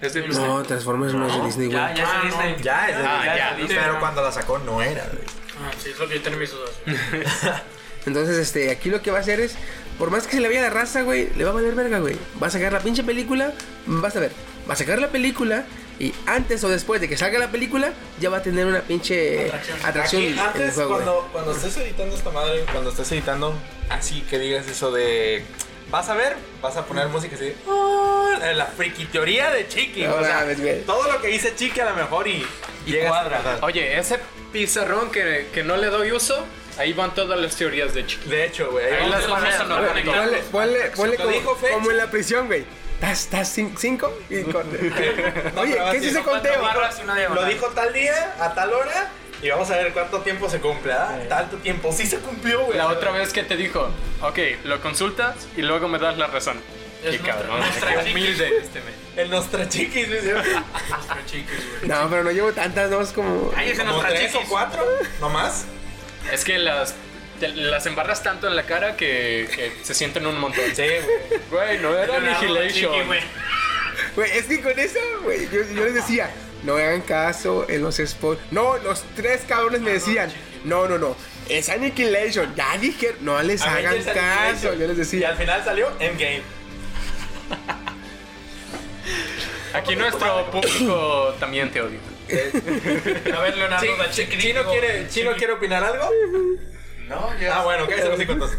¿Es de Disney? No, Transformers no es de Disney, güey. Ya, ya Ah, se no. Disney. Ya, es de Ah, Disney. ya, Disney. Pero cuando la sacó no era, güey. Ah, sí, es lo que yo tenía mis dudas. Entonces, este, aquí lo que va a hacer es, por más que se le vaya la raza, güey, le va a valer verga, güey. Va a sacar la pinche película, vas a ver, va a sacar la película y antes o después de que salga la película, ya va a tener una pinche Atracción. atracción, Aquí, en el antes, juego, güey. cuando, cuando estés editando esta madre, cuando estés editando, así que digas eso de. Vas a ver, vas a poner música así. "Ah", La friki teoría de Chiqui. No o sea, todo lo que dice Chiqui a lo mejor y, llegas cuadra. a verdad. Oye, ese pizarrón que, que no le doy uso, ahí van todas las teorías de Chiqui. De hecho, güey. ahí Ahí las vamos a. Ponle, ponle, ponle, como, dijo como en la prisión, güey. ¿Estás, estás cin- cinco? Y. No, Oye, ¿qué es ese conteo? Lo dijo tal día, a tal hora, y vamos a ver cuánto tiempo se cumple, ¿ah? Tanto tiempo. Sí se cumplió, güey. La otra vez que te dijo, ok, lo consultas y luego me das la razón. Es Qué cabrón, nuestra- qué humilde este. El Nostra Chiquis, güey. Nuestra chiquis, güey. No, pero no llevo tantas, no, es como... Ay, ese Como nuestra tres o chiquis. cuatro, no más. Es que las, te- las embarras tanto en la cara que, que se sienten un montón. Sí, güey. Güey, no era Annihilation. Güey. Es que con eso, güey, yo, yo les decía, no hagan caso en los spots. No, los tres cabrones me decían, no, no, no, es Annihilation. Ya dije, no les hagan caso. Yo les Y decía, al final salió Endgame. Aquí nuestro público también te odia. A ver, Leonardo. ¿Chino quiere, Chino quiere opinar algo? No, ya. Ah, bueno, cállate los entonces.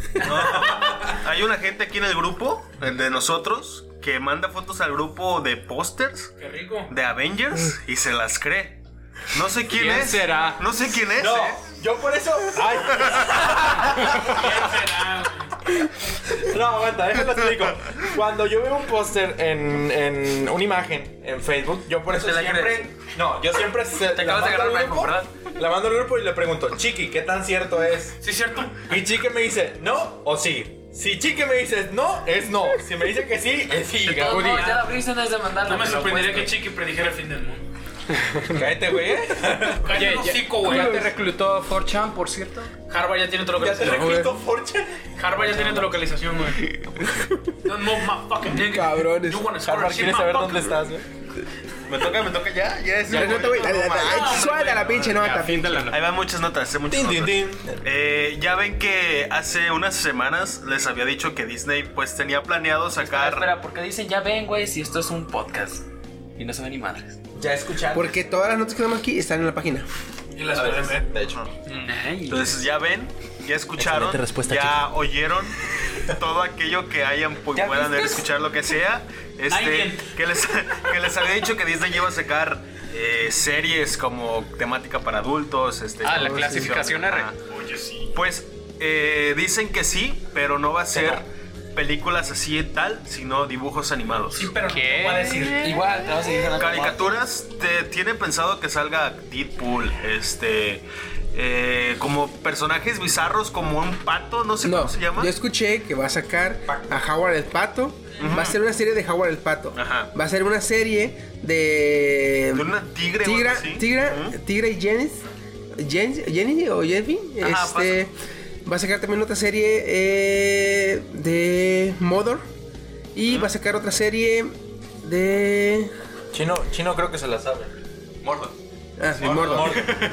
Hay una gente aquí en el grupo, el de nosotros, que manda fotos al grupo de pósters Qué rico. de Avengers y se las cree. No sé quién, ¿Quién es. será? No sé quién es, No, ¿eh? Yo por eso. Ay. ¿Quién será, güey? No, aguanta, déjalo explico. Cuando yo veo un póster en, en una imagen en Facebook, yo por eso Te la siempre. crees. No, yo siempre se, Te acabas de agarrar al un grupo, iPhone, La mando al grupo y le pregunto, Chiqui, ¿qué tan cierto es? Sí, es cierto. Y Chiqui me dice, no o sí. Si Chiqui me dice no, es no. Si me dice que sí, es sí. De todos Gaudi. modos, ya la antes de mandarla. No me lo sorprendería que apuesto. Chiqui predijera el fin del mundo. Cállate, güey. Oye, Cállate el hocico, güey. ¿ya te reclutó 4chan, por cierto? Harvard ya tiene tu Ya te localización. recluto Fortune. Harvard ya tiene tu localización, güey. Move my fucking nigga. Cabrones. Harvard quiere saber dónde estás, güey. Me toca, me toca ya, ya es La nota, güey, suelta la pinche nota. fin de la nota. Ahí van muchas notas, eh, muchas Tin, tin, notas. tin. Eh, ya ven que hace unas semanas les había dicho que Disney pues tenía planeado Espera, sacar... espera, ¿por qué dicen ya ven, güey, si esto es un podcast? Y no se ven ni madres. Ya escucharon. Porque todas las notas que damos aquí están en la página. Y las pueden ver. de hecho. Entonces ya ven, ya escucharon, Excelente respuesta, ya oyeron todo aquello que hayan pu- ¿Ya puedan viste? escuchar lo que sea. Este, que les, que les había dicho que Disney iba a sacar eh, series como temática para adultos. Este, Ah, la clasificación R. Ajá. Pues eh, dicen que sí, pero no va a ser películas así y tal, sino dibujos animados. Sí, pero ¿Qué? te voy a decir. Igual, te vas a seguir. Caricaturas, te, tienen pensado que salga Deadpool, este, eh, como personajes bizarros, como un pato, no sé No, cómo se llama. yo escuché que va a sacar a Howard el Pato. Va a ser una serie de Howard el Pato. Ajá. Va a ser una serie de. De una tigre o Tigra. Tigra, Ujú. Tigra y Jenny. Jenny, Jenny o Jenny. Ajá, Este. Va a sacar también otra serie eh, de Mother. Y va a sacar otra serie de. Chino, Chino creo que se la sabe. Mordo. Ah, sí, Mordor.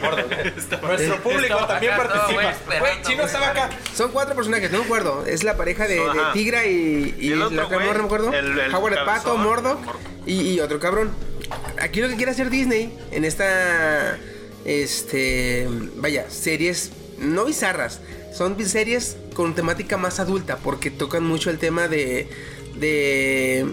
Mordo. Nuestro público Estaba también acá, participa. Chino estaba acá. Son cuatro personajes, no me acuerdo. Es la pareja de. Tigra y, y, Y el la otro otra güey, morra, no me acuerdo. el- el Howard el Pato, y, y otro cabrón. Aquí lo que quiere hacer Disney en esta. Este. Vaya, series no bizarras. Son series con temática más adulta porque tocan mucho el tema de. de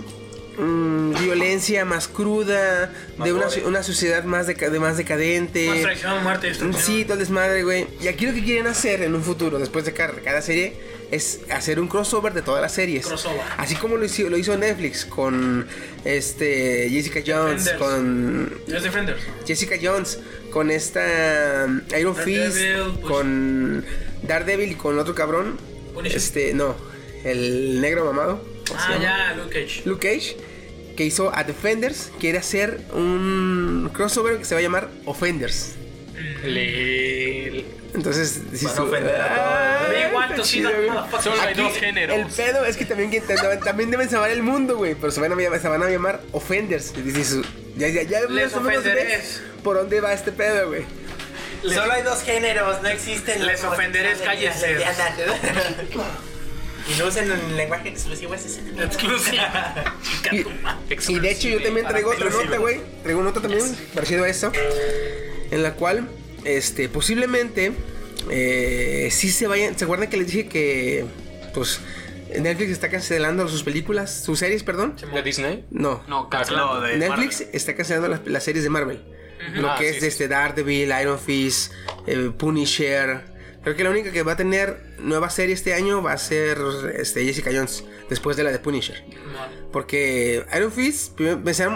mm, violencia más cruda, de una, una sociedad más, deca- de más decadente. Más traición, muerte destrucción. Sí, todo desmadre, güey. Y aquí lo que quieren hacer en un futuro, después de cada, cada serie, es hacer un crossover de todas las series. Crossover. Así como lo hizo, lo hizo Netflix con este Jessica Jones, Defenders. con Los Defenders. Jessica Jones, con esta um, Iron Fist, pues- con Daredevil y con otro cabrón. Punisher. Este, no, el negro mamado. ¿cómo se Ah, ya, Luke Cage. Luke Cage, que hizo a Defenders, quiere hacer un crossover que se va a llamar Offenders. Le- Entonces, si Van a su- ofender a todos. Ah, want to see that motherfucker. Solo hay Aquí, dos géneros. El pedo es que también, que te- también deben salvar el mundo, güey. Pero se van a, llamar- se van a llamar Offenders. Y dices, ya, ya, ya Les más o menos ofenderés. ves por dónde va este pedo, güey. Solo hay dos géneros, no existen. Les ofenderés, cállese. Y no usen el lenguaje exclusivo ese. Exclusiva. Chica Y, y de hecho yo también traigo otra nota, güey. Traigo una nota también parecido a eso. En la cual, este, posiblemente, eh, sí se vayan. ¿Se acuerdan que les dije que, pues, Netflix está cancelando sus películas, sus series, perdón? ¿De Disney? No. No, cancelado. No, de Netflix Marvel. está cancelando las, las series de Marvel. Lo Ah, que sí, es sí, este Daredevil, Iron Fist, eh, Punisher. Creo que la única que va a tener nueva serie este año va a ser este, Jessica Jones, después de la de Punisher. Porque Iron Fist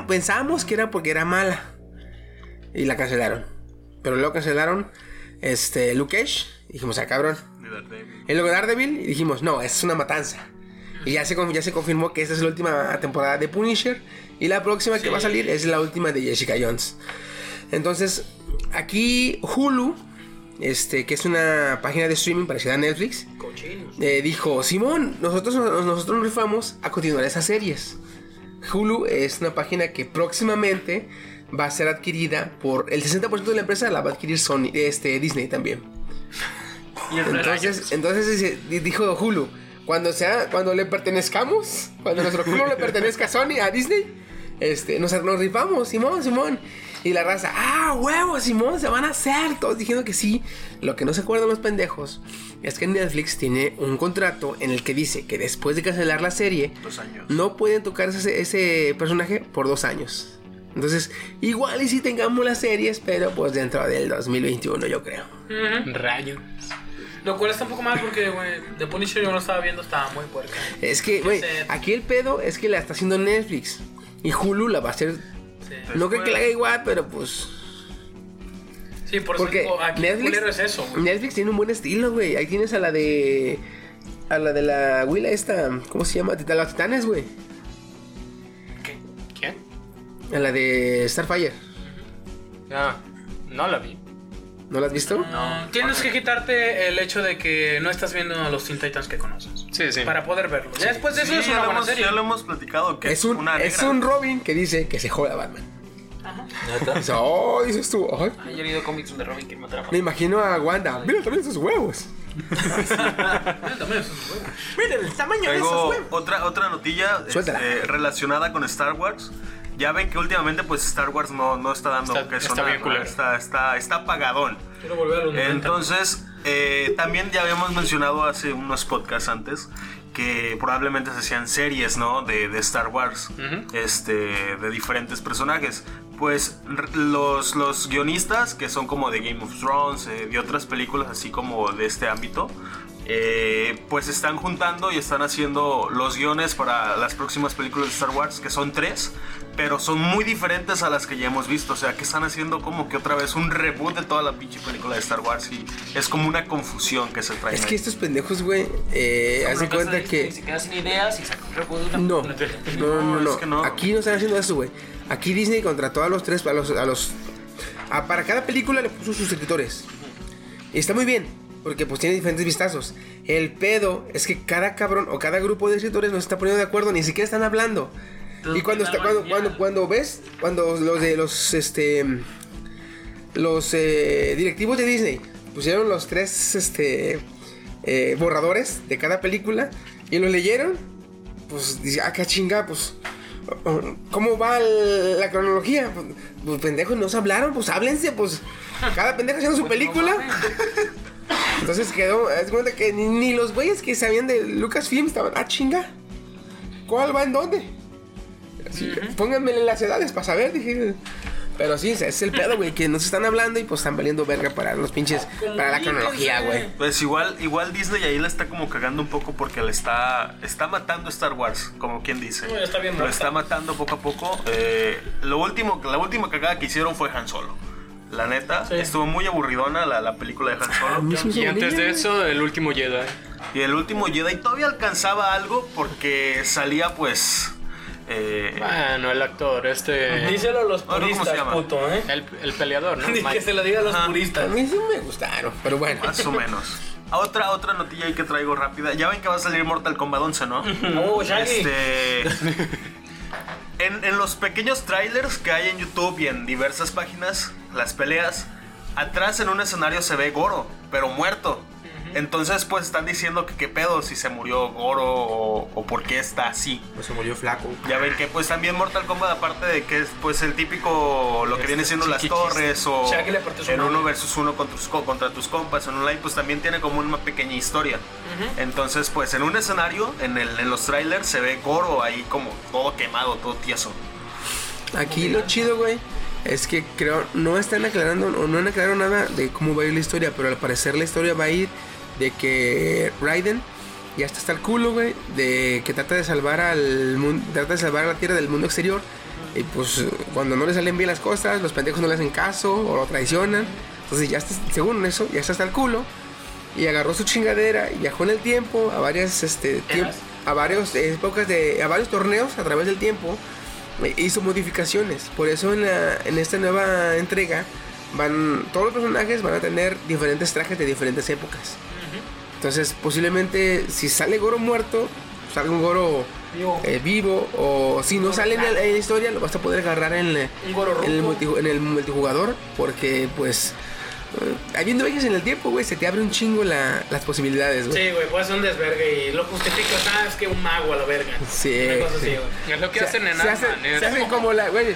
pensábamos que era porque era mala. Y la cancelaron. Pero luego cancelaron este, Luke Cage. Dijimos, ah, cabrón. Y luego Daredevil. Y dijimos, no, es una matanza. Y ya se, ya se confirmó que esta es la última temporada de Punisher. Y la próxima que va a salir es la última de Jessica Jones. Entonces, aquí Hulu, este, que es una página de streaming parecida a Netflix, eh, dijo, Simón, nosotros, nosotros nos rifamos a continuar esas series. Hulu es una página que próximamente va a ser adquirida por el 60% de la empresa la va a adquirir Sony, este, Disney también. Y el Entonces, entonces dijo Hulu, cuando sea, cuando le pertenezcamos, cuando nuestro Hulu le pertenezca a Sony, a Disney, este, nos, nos rifamos, Simón, Simón. Y la raza, ah, huevo, Simón, se van a hacer. Todos diciendo que sí. Lo que no se acuerdan los pendejos es que Netflix tiene un contrato en el que dice que después de cancelar la serie, Dos años. no pueden tocar ese, ese personaje por dos años. Entonces, igual y si tengamos las series, pero pues dentro del 2021, yo creo. Rayo. Lo cual está un poco mal porque, güey, The Punisher yo lo estaba viendo, estaba muy puerca. Es que, güey, aquí el pedo es que la está haciendo Netflix. Y Hulu la va a hacer. Sí, No creo que la haga igual, pero pues. sí por eso Porque digo, aquí Netflix, es eso, güey. Netflix tiene un buen estilo, güey. Ahí tienes a la de. A la de la Willa esta. ¿Cómo se llama? De los titanes, güey. A la de Starfire. Ah, no la vi. ¿No la has visto? No, tienes que quitarte el hecho de que no estás viendo a los Teen Titans que conoces. Sí, sí. Para poder verlos. Ya después de eso Sí, es ya, una lo buena hemos, serie. ya lo hemos platicado. Que Es un, una es un Robin que dice que se joda a Batman. Dice, oh, dices tú, Ay, yo he leído cómics donde Robin quiere matar a me imagino a Wanda. Mira también esos huevos. También eso es bueno. Miren el tamaño de esos huevos. otra, otra notilla este, relacionada con Star Wars. Ya ven que últimamente pues Star Wars no, no está dando Está- que está sonar, bien ¿no? está, está, está apagadón. Quiero volver a los 90. Entonces, eh, también ya habíamos mencionado hace unos podcasts antes que probablemente se hacían series, ¿no? De, de Star Wars, este, de diferentes personajes. Pues los, los guionistas, que son como de Game of Thrones, eh, de otras películas así como de este ámbito, eh, pues están juntando y están haciendo los guiones para las próximas películas de Star Wars, que son tres, pero son muy diferentes a las que ya hemos visto. O sea, que están haciendo como que otra vez un reboot de toda la pinche película de Star Wars y es como una confusión que se trae. Es que estos pendejos, güey, eh, haz de cuenta que. Se queda sin ideas y un reboot de una No, no, no, no. es que no. Aquí no están haciendo eso, güey. Aquí Disney contrató a los tres, a los, a los, a- para cada película le puso sus escritores. Y está muy bien, porque pues tiene diferentes vistazos. El pedo es que cada cabrón o cada grupo de escritores no se está poniendo de acuerdo, ni siquiera están hablando. Y cuando está, cuando, cuando, cuando ves, cuando los de los, este, los eh, directivos de Disney pusieron los tres, este, eh, borradores de cada película y lo leyeron, pues dice, ah, qué chinga, pues, ¿cómo va la cronología? Pues, pues, pendejos, no se hablaron, pues háblense, pues, cada pendejo haciendo su película. Entonces quedó, de cuenta que ni, ni los güeyes que sabían de Lucasfilm estaban, ah, chinga, ¿cuál va en dónde? Así, Pónganmele las edades para saber, dije. Pero sí, ese es el pedo, güey, que no se están hablando y pues están valiendo verga para los pinches, para la cronología, güey. Pues igual, igual Disney ahí la está como cagando un poco porque le está, está matando Star Wars, como quien dice. No, ya está bien Lo está matando poco a poco. Eh, lo último, la última cagada que hicieron fue Han Solo. La neta, Sí. estuvo muy aburridona la, la película de Han Solo. hizo Y antes de eso, el último Jedi. Y el último Jedi todavía alcanzaba algo porque salía pues... eh, Bueno, el actor, este. Díselo a los no, ¿cómo se puristas, llama? puto, ¿eh? El, el peleador, ¿no? Ni que se lo diga a los Ajá. A puristas. mí sí me gustaron, pero bueno. más o menos. A Otra, otra notilla ahí que traigo rápida. Ya ven que va a salir Mortal Kombat 11, ¿no? Oh, Shaggy. Este. En, en los pequeños trailers que hay en YouTube y en diversas páginas, las peleas, atrás en un escenario se ve Goro, pero muerto. Entonces, pues están diciendo que qué pedo si se murió Goro o, o por qué está así. Pues se murió flaco. Ya ven que pues también Mortal Kombat aparte de que es pues el típico lo que viene siendo las torres o en uno versus uno contra tus, co- contra tus compas en online pues también tiene como una pequeña historia. Entonces pues en un escenario en, el, en los trailers se ve Goro ahí como todo quemado, todo tieso. Aquí lo chido, güey, es que creo no están aclarando o no han aclarado nada de cómo va a ir la historia, pero al parecer la historia va a ir de que Raiden ya está hasta el culo, güey, de que trata de salvar al mundo, trata de salvar a la Tierra del mundo exterior. Y pues cuando no le salen bien las cosas, los pendejos no le hacen caso o lo traicionan. Entonces ya está, según eso, ya está hasta el culo. Y agarró su chingadera y viajó en el tiempo a varias este tiemp- a varios épocas de a varios torneos a través del tiempo e hizo modificaciones. Por eso en, la- en esta nueva entrega van todos los personajes van a tener diferentes trajes de diferentes épocas. Entonces, posiblemente si sale Goro muerto, salga un Goro Vivo. eh, vivo o si no sale en la, en la historia, lo vas a poder agarrar en, el, ruco. multi- en el multijugador porque pues eh, habiendo viajes en el tiempo, güey, se te abre un chingo la- las posibilidades, güey. Sí, güey, puede ser un desvergue y lo justificas, ah, es que un mago a la verga. Sí, Una cosa así, sí. güey. Es lo que Se- hacen en se, hacen, se hacen como la, güey,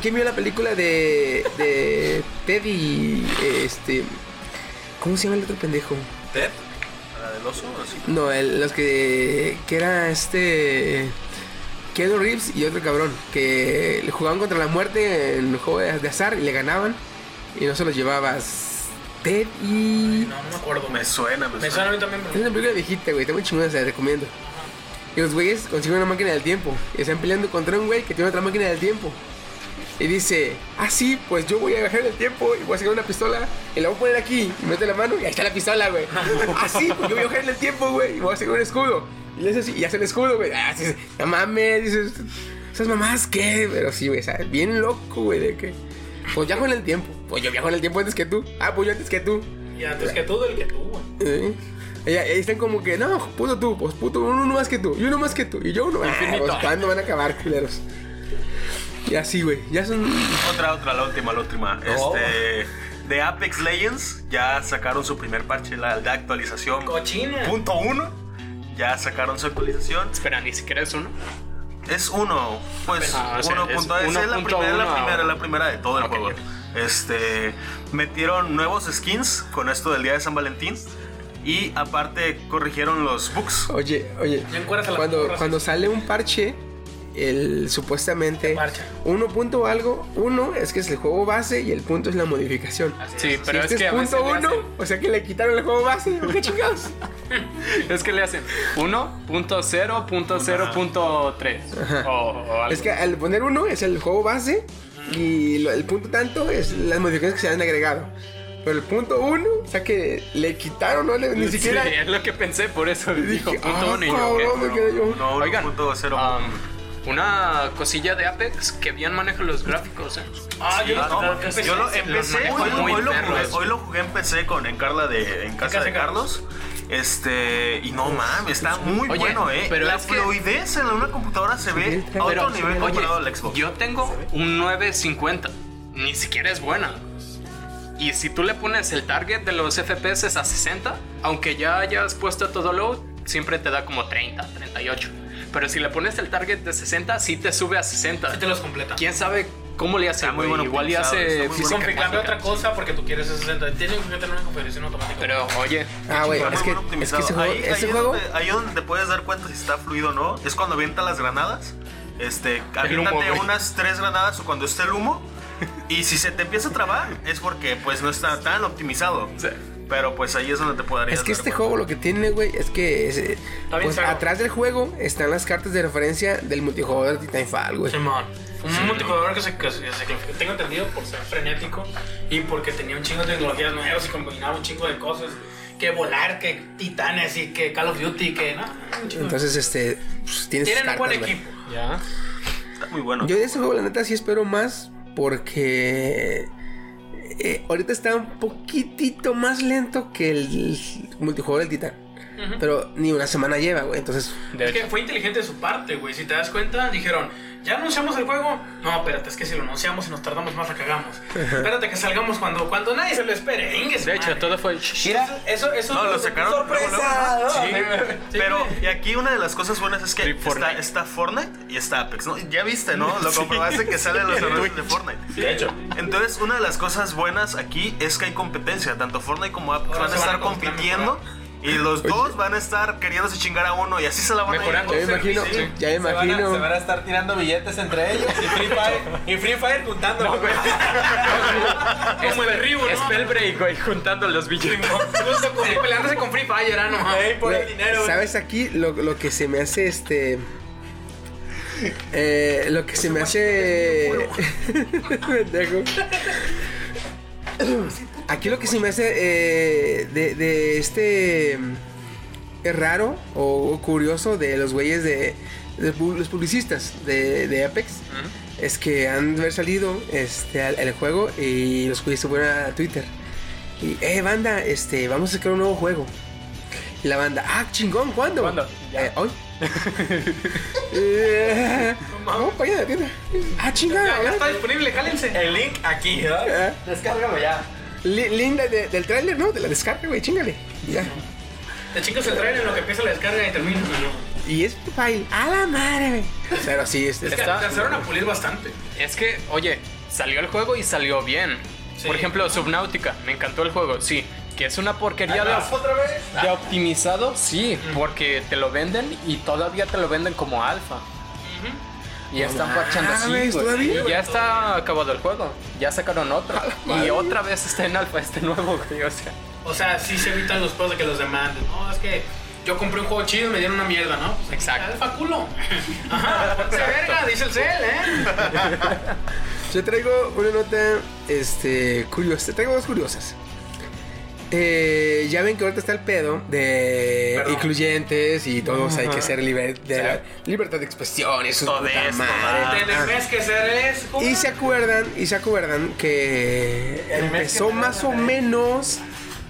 ¿quién vio la película de, de Teddy, este, ¿cómo se llama el otro pendejo? ¿Ted? ¿La del oso? Así. No, el- los que, que era este, Keanu Reeves y otro cabrón, que jugaban contra la muerte en juego de, azar y le ganaban y no se los llevabas. Ted y... No, no me acuerdo. Me suena, me, Me suena a mí también, Es pero... una película viejita, güey, está muy chingona, se la recomiendo. Y los güeyes consiguen una máquina del tiempo. Y están peleando contra un güey que tiene otra máquina del tiempo. Y dice, ah, sí, pues yo voy a viajar en el tiempo y voy a sacar una pistola y la voy a poner aquí. Y mete la mano y ahí está la pistola, güey. ah, sí, pues yo voy a viajar en el tiempo, güey, y voy a sacar un escudo. Y le hace así, y hace el escudo, güey. Ah, sí, no mames, dices, ¿esas mamás qué? Pero sí, güey, ¿sabes? Bien loco, güey, de que... Pues viajo en el tiempo. Pues yo viajo en el tiempo antes que tú. Ah, pues yo antes que tú. Y antes que tú, el que tú, güey. ¿Eh? Y ahí están como que, no, puto tú, pues puto, uno más que tú, y uno más que tú, y yo uno. Ah, pues, ¿Cuándo van a acabar, culeros? Y así, güey. Ya son. Otra, otra, la última, la última. Oh. Este. De Apex Legends ya sacaron su primer parche, la de actualización. Cochina. Punto uno. Ya sacaron su actualización. Espera, ni siquiera es uno. Es uno, pues Ah, o sea, uno es punto- es la 1.1 primera, la primera, ahora. la primera de todo el Ok. juego. Este metieron nuevos skins con esto del día de San Valentín y aparte corrigieron los bugs. Oye, oye. Cuando, cuando sale un parche, el supuestamente. Uno punto algo. Uno es que es el juego base y el punto es la modificación. Sí, pero Si es este que a veces punto uno, hacen- o sea que le quitaron el juego base. ¿Qué chingados? Es que le hacen 1.0.0.3 o, o algo. Es que al poner uno es el juego base y lo- el punto tanto es las modificaciones que se han agregado. Pero el punto uno, o sea que le quitaron, no le, ni Sí, siquiera. es lo que pensé, por eso dijo dije, punto ah, uno y yo, me quedé yo. No, Oigan, 1.0. um, una cosilla de Apex que bien maneja los gráficos. ¿eh? Ah, yo no, no, empecé. yo lo empecé, hoy, muy hoy lo jugué, hoy lo jugué en PC con en Carla de en casa casa de Carlos. Este, y no mames, está muy Oye, bueno, eh. pero la es que- fluidez en una computadora se ve a Pero, otro nivel comparado oye, al Xbox. yo tengo un 950. Ni siquiera es buena. Y si tú le pones el target de los FPS a 60, aunque ya hayas puesto todo load, siempre te da como 30, 38. Pero si le pones el target de 60, sí te sube a 60. Sí te los completa. ¿Quién sabe cómo le hace? Está muy bueno Igual le hace física Configurando otra cosa porque tú quieres ese 60. Tienes que tener una configuración automática. Pero oye, Ah, güey, es que, bueno es que ese juego, ahí, ese ahí juego donde, ahí donde te puedes dar cuenta si está fluido o no. Es cuando avienta las granadas. Este, aviéntate unas tres granadas o cuando esté el humo. Y si se te empieza a trabar, es porque pues no está tan optimizado. Sí. Pero pues ahí es donde te podrías Es que este juego lo que tiene, güey, es que es, pues, atrás del juego están las cartas de referencia del multijugador de Titanfall, güey. Simón. Un multijugador que se, que se- que se- que tengo entendido por ser frenético y porque tenía un chingo de tecnologías nuevas y combinaba un chingo de cosas. Que volar, que titanes y que Call of Duty, que no. Entonces, este, pues, tienes Tienen un buen equipo. ya. Está muy bueno. Yo de este juego, la neta, sí espero más porque eh, ahorita está un poquitito más lento que el multijugador del Titán. Pero ni una semana lleva, güey. Entonces, De Es que fue inteligente de su parte, güey. Si te das cuenta, dijeron, ¿ya anunciamos el juego? No, espérate, es que si lo anunciamos y nos tardamos más, la cagamos. espérate que salgamos cuando, cuando nadie se lo espere. Ingues, De hecho, madre. todo fue. Eso, eso, eso No, lo sacaron luego, luego, ¿no? Sí, Pero, y aquí una de las cosas buenas es que Sí, está, Fortnite. está Fortnite y está Apex, ¿no? Ya viste, ¿no? Lo comprobaste que salen los anuncios de Fortnite. de hecho. Entonces, una de las cosas buenas aquí es que hay competencia. Tanto Fortnite como Apex Ahora van a van estar a contra- compitiendo. Y los dos van a estar queriéndose chingar a uno y así se la van Mejorando. a ya ir. me imagino, sí. ya me Se van, a, imagino. se van a estar tirando billetes entre ellos y Free Fire, y Free Fire juntando. Como el Ryu, ¿no? Spellbreak, güey, juntando los billetes. Justo como peleándose con Free Fire, no. Ey, por el Güey, dinero. güey. ¿Sabes aquí lo, lo que se me hace este. Eh, lo que se me hace. Pendejo. Aquí lo que se me hace eh, de, de este. Es raro o curioso de los güeyes de, de los publicistas de, de Apex es que han de haber salido este, al, al juego y los güeyes se fueron a Twitter. Y, eh, banda, este, vamos a sacar un nuevo juego. Y la banda, ah, chingón, ¿cuándo? ¿Cuándo? Ya. Eh, hoy. eh, vamos para allá la tienda. Ah, chingada. Ya, ya está disponible, cálense. El link aquí, ¿no? Eh, Descárgalo ya. Li- linda de- del tráiler, ¿no? De la descarga, güey, chingale. Ya. De chicos se traen en lo que empieza la descarga y termina. Y es file. A la madre, güey. Pero sí, este, Es Está- alcanzaron a pulir bastante. Es que, oye, salió el juego y salió bien. Sí. Por ejemplo, Subnautica, me encantó el juego, sí. Que es una porquería de, otra vez? de optimizado, sí, porque te lo venden y todavía te lo venden como alfa. Y ya están parchando así, mames, güey. ya está acabado el juego. Ya sacaron otro. Y otra vez está en alfa este nuevo, güey. O sea, O sea, sí se evitan los juegos de que los demanden. No, es que yo compré un juego chido y me dieron una mierda, ¿no? Pues, Exacto. Alfa culo. Ajá, ponte verga, dice el cel, ¿eh? Yo traigo una nota este, curiosa. Te traigo dos curiosas. Eh, ya ven que ahorita está el pedo de Perdón. incluyentes y todos hay que ser liber- de Sí. la libertad de expresión y su Todo puta esto, madre. Del mes que ser. Y se acuerdan, y se acuerdan que empezó más o menos,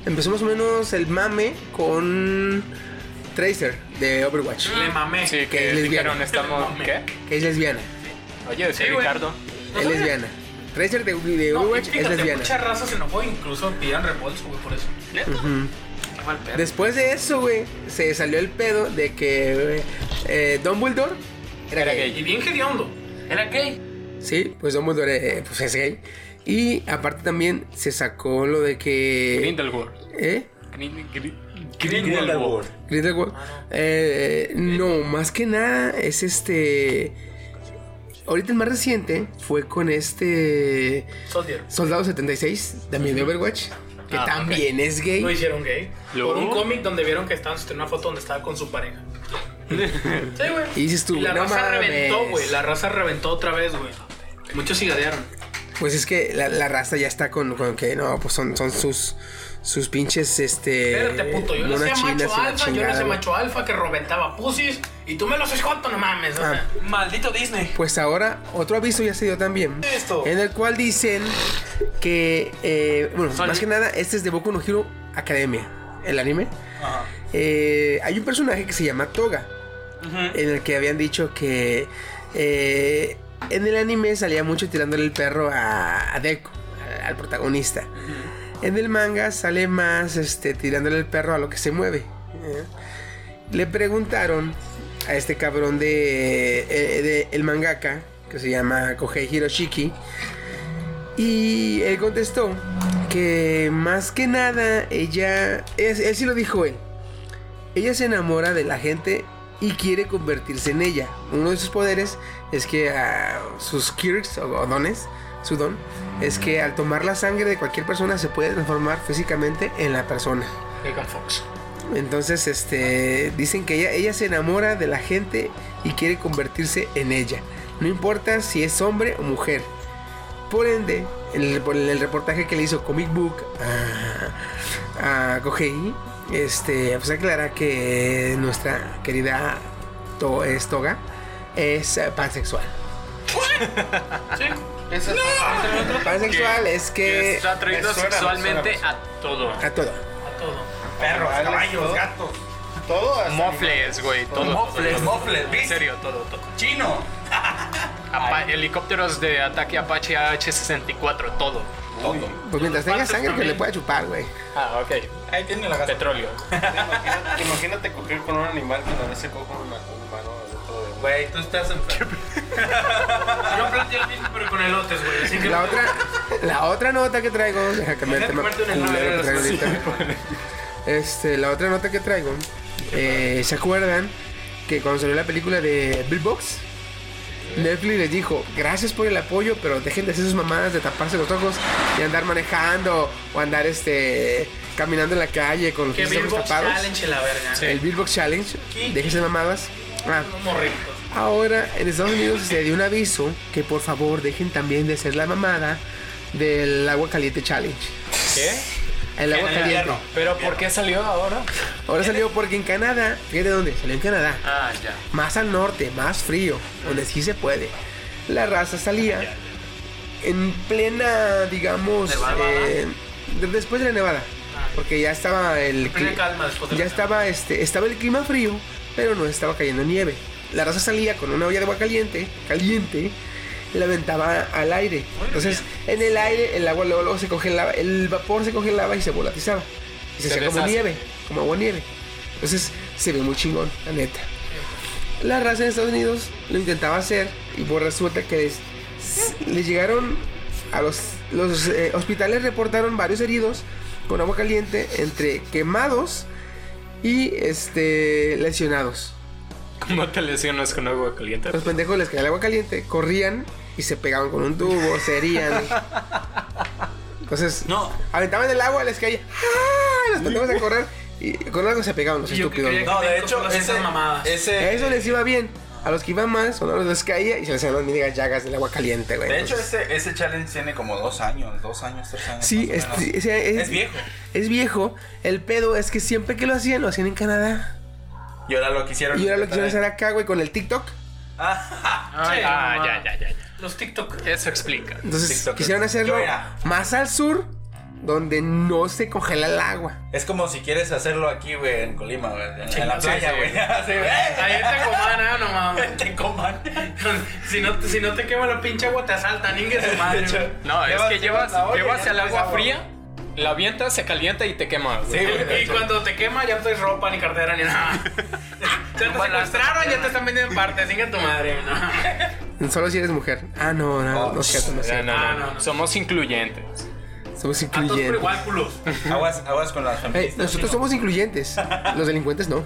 empezó más o menos el mame con Tracer de Overwatch, Le mamé. sí, Que que es lesbiana. dijeron estamos. ¿Qué? que es lesbiana. Oye, sí. Ricardo. es lesbiana. Tracer de, de No, Overwatch es lesbiana. mucha raza se enojó, incluso pidieron reembolso, güey, por eso. Qué mal pedo. Después de eso, güey, se salió el pedo de que eh, Dumbledore era, Era gay. gay. Y bien hediondo. ¿Era gay? Sí, pues Dumbledore eh, pues es gay. Y aparte también se sacó lo de que... Grindelwald. ¿Eh? Grin- Grin- Grindelwald. Grindelwald. Eh, no, más que nada es este... Ahorita el más reciente fue con este... Soldier. Soldado 76, también de Overwatch, que Ah, también es gay. Lo hicieron gay. Por un cómic donde vieron que estaban en una foto donde estaba con su pareja. sí, güey. Y dices tú, Y la no raza mames. reventó, güey. La raza reventó otra vez, güey. Muchos cigadearon. Pues es que la, la raza ya está con, con que no, pues son, son sus sus pinches este Espérate, puto. Yo hacía chinas macho alfa, yo hacía güey. macho alfa que reventaba pusis. Y tú me lo haces joto, no mames. o Ah. sea. Maldito Disney. Pues ahora otro aviso ya se dio también. Esto. En el cual dicen que, eh, bueno, más que nada, este es de Boku no Hero Academia, el anime. Ajá. Eh, hay un personaje que se llama Toga, en el que habían dicho que eh, en el anime salía mucho tirándole el perro a, a Deku, al, al protagonista. En el manga sale más este, tirándole el perro a lo que se mueve. ¿eh? Le preguntaron a este cabrón de, eh, de el mangaka, que se llama Kohei Hiroshiki, y él contestó que más que nada ella, él, él sí lo dijo él, ella se enamora de la gente y quiere convertirse en ella. Uno de sus poderes es que ah, sus kirks o dones, su don, es que al tomar la sangre de cualquier persona se puede transformar físicamente en la persona. Megan Fox. Entonces, este, dicen que ella, ella se enamora de la gente y quiere convertirse en ella. No importa si es hombre o mujer. Por ende, en el reportaje que le hizo Comic Book a, a Kohei, este, pues aclara que nuestra querida to, es Toga es eh, pansexual. Sí. Es Pansexual es Que que está atraído sexualmente suena. a todo. a todo. A todo. Perros, caballos, gatos. Todo Mofles, güey, todo. Mofles, todo. mofles, En ¿viste? serio, todo, todo. Chino. Apa- helicópteros de ataque Apache H-64, todo. Todo. Pues mientras tenga sangre que le pueda chupar, güey. Ah, ok. Ahí tiene la gata. Petróleo. Imagínate, imagínate coger con un animal que no se coge un humano Güey, tú estás enfermo. Yo planteé el mismo, pero con elotes, güey. Así que La otra, la otra nota que traigo, deja el tema. Este, la otra nota que traigo, eh, ¿se acuerdan que cuando salió la película de Bill Box? Netflix les dijo, gracias por el apoyo, pero dejen de hacer sus mamadas de taparse los ojos y andar manejando o andar este caminando en la calle con los ojos Billbox tapados. Challenge la verga. El Bill Box Challenge, déjense mamadas. Ah. Ahora en Estados Unidos se dio un aviso que por favor dejen también de hacer la mamada del agua caliente challenge. ¿Qué? El agua caliente. ¿Pero por qué salió ahora? Ahora salió porque en Canadá, fíjate dónde, salió en Canadá. Ah, ya. Más al norte, más frío, donde sí se puede. La raza salía en plena, digamos, eh, de- después de la nevada. Porque ya estaba el ya estaba este estaba el clima frío, pero no estaba cayendo nieve. La raza salía con una olla de agua caliente, caliente, y la aventaba al aire. Entonces, en el aire el agua luego, luego se congelaba, el vapor se congelaba y se volatizaba. Y se, Se hacía como nieve, como agua nieve. Entonces, se ve muy chingón, la neta. La raza en Estados Unidos lo intentaba hacer y pues resulta que les, les llegaron a los, los eh, hospitales reportaron varios heridos con agua caliente entre quemados y este lesionados. ¿Cómo te lesionas con agua caliente? Los pendejos les caía el agua caliente, corrían y se pegaban con un tubo, se herían. Entonces, No. aventaban el agua, les caía. ¡Ah! Los pendejos a correr y con algo se pegaban los estúpidos. No, de hecho, ese, esas mamadas. ese, Eso les iba bien. A los que iban mal, solo los les caía y se les hacían las mínigas llagas del agua caliente, güey. de hecho, Entonces, ese, ese challenge tiene como dos años, dos años, tres años. Sí, es, es- es- Es viejo. Es viejo. El pedo es que siempre que lo hacían, lo hacían en Canadá. Y ahora lo quisieron. Y ahora lo quisieron hacer acá, güey, con el TikTok. Ah, ah, ya, ya, ya, ya. Los TikTok. Eso explica. Entonces TikTok. quisieron hacerlo más al sur donde no se congela el agua. Es como si quieres hacerlo aquí, güey, en Colima, güey. En, en la sí, playa, sí. güey. Ahí en Tecomán, ah, no mames. Te coman. Si no, te- si no te quema la pinche agua, te asaltan, ingue su madre. No, es que llevas llevas, olla el agua agua. fría, la avientas, se calienta y te quema. güey. Y cuando te quema, ya no traes ropa, ni cartera, ni nada. Ya te secuestraron, ya te están vendiendo en partes. Sigue tu madre, ¿no? Solo si eres mujer. Ah, no, no, Oh, no es cierto, no es No, cierto. no, no, Ah, no. no, no. Igual, culos. Aguas, aguas con las Ey, feministas. nosotros somos incluyentes. Los delincuentes no.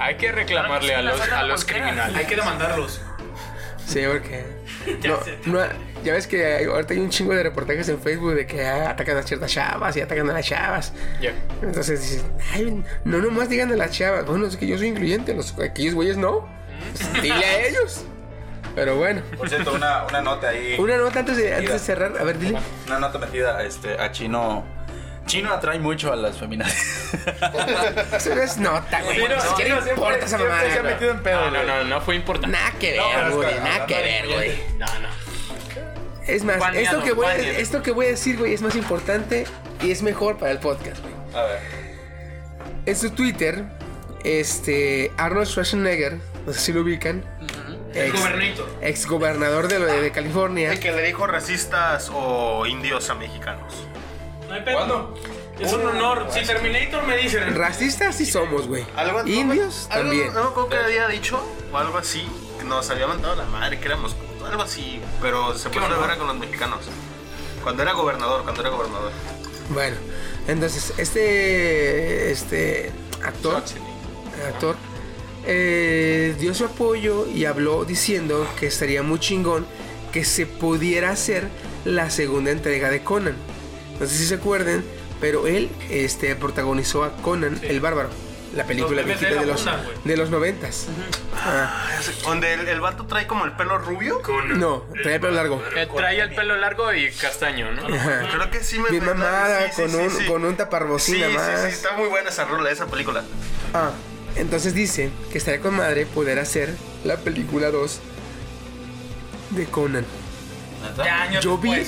Hay que reclamarle a los, a los criminales. Hay que demandarlos. Sí, porque. No, no, ya ves que ahorita hay un chingo de reportajes en Facebook de que ah, atacan a ciertas chavas y atacan a las chavas. Ya. Entonces dices, ay, no nomás digan a las chavas. Bueno, es que yo soy incluyente, los, aquellos güeyes no. Pues, dile a ellos. Pero bueno. Por cierto, una, una nota ahí. Una nota antes de, antes de cerrar. A ver, dile. Una nota metida este, a Chino. Chino atrae mucho a las feminazis. Eso no es nota, güey. Sí, no, Ni sí, siquiera no, siempre- importa esa mamada. se ha güey. metido en pedo, No, no, no, no fue importante. Nada que ver, güey. Nada que ver, güey. No, no. Es más, Baneado, esto que, voy a, esto que voy a decir, güey, es más importante y es mejor para el podcast, güey. A ver. En su Twitter, este Arnold Schwarzenegger, no sé si lo ubican, El ex, gobernator. ex gobernador de, lo de, de California. El que le dijo racistas o indios a mexicanos. No hay pedo. Es un honor. Si Terminator me dicen. Racistas sí somos, güey. Indios algo- también. No, creo que había dicho o algo así. Que nos había mandado la madre, que éramos algo así. Pero se puso de vera con los mexicanos. Cuando era gobernador, cuando era gobernador. Bueno, entonces, este, este actor, actor eh, dio su apoyo y habló diciendo que estaría muy chingón que se pudiera hacer la segunda entrega de Conan. No sé si se acuerden, pero él este, protagonizó a Conan el Bárbaro, la película Los de de la los, funda, güey. de los noventas. Ah, Donde el, el vato trae como el pelo rubio. no, trae el pelo largo. Eh, trae el pelo largo y castaño, ¿no? Ajá. Creo que sí me Bien mamada, sí, sí, con, sí, un, sí. con un Sí, taparbocina sí, más. sí, está muy buena esa rola, esa película. Ah, entonces dice que estaría con madre poder hacer la película 2 de Conan. Ya años Yo vi,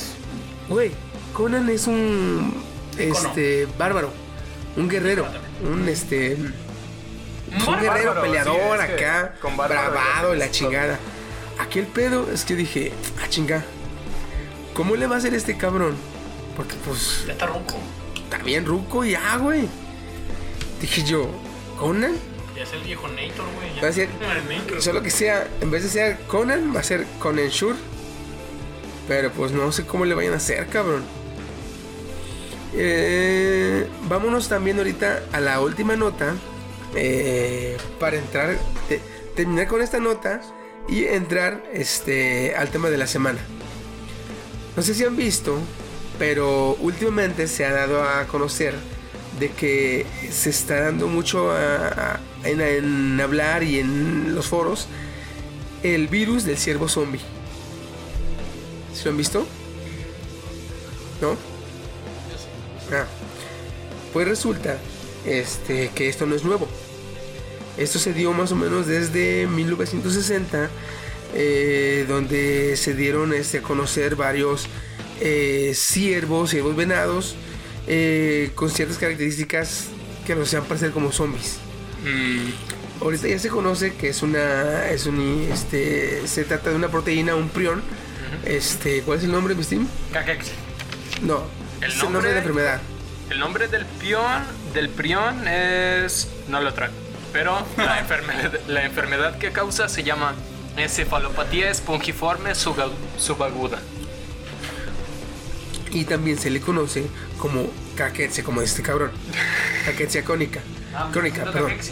güey, Conan es un este bárbaro, un guerrero, un este un guerrero bárbaro, peleador sí, acá, con bravado la chingada. Aquí el pedo es que dije, ah chinga, ¿cómo le va a hacer este cabrón? Porque pues Ya está ruco. está bien ruco y ya, güey. Dije yo, ¿Conan? Ya es el viejo Nator, güey. Va a ser- Nator. Solo que sea, en vez de ser Conan, va a ser Conan Shure. Pero pues no sé cómo le vayan a hacer, cabrón. Eh, vámonos también ahorita a la última nota. eh, para entrar, te- terminar con esta nota y entrar este, al tema de la semana. No sé si han visto, pero últimamente se ha dado a conocer de que se está dando mucho a- a- en, hablar y en los foros el virus del ciervo zombie. ¿Se lo han visto? ¿No? Ah. Pues resulta este, que esto no es nuevo. Esto se dio más o menos desde 1960, eh, donde se dieron este, a conocer varios eh, ciervos, ciervos venados, eh, con ciertas características que los hacían parecer como zombies. Mm, Ahorita ya se conoce que es una, es un, este, se trata de una proteína, un prión. Este, ¿cuál es el nombre, mi Steam? Caquex. No, ¿El es el nombre nombre? de la enfermedad. El nombre del pion, del prión es... No lo traigo. Pero la enfermedad, la enfermedad que causa se llama encefalopatía espongiforme suba- subaguda. Y también se le conoce como caquetsia, como este cabrón. Caquetsia crónica. Crónica, perdón.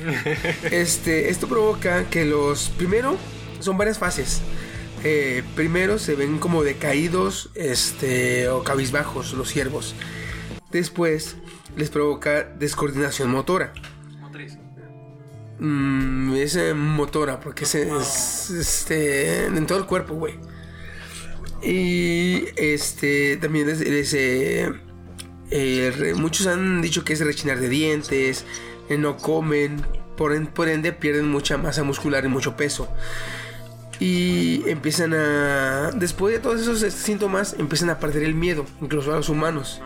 Este, esto provoca que los. Primero, son varias fases. Eh, primero se ven como decaídos este, o cabizbajos los ciervos. Después les provoca descoordinación motora. Mm, es eh, motora, porque es, es, este, en todo el cuerpo, güey. Y este también es, es, eh, eh, muchos han dicho que es rechinar de dientes, eh, no comen, por, en- por ende pierden mucha masa muscular y mucho peso. Y empiezan a... Después de todos esos síntomas, empiezan a perder el miedo, incluso a los humanos.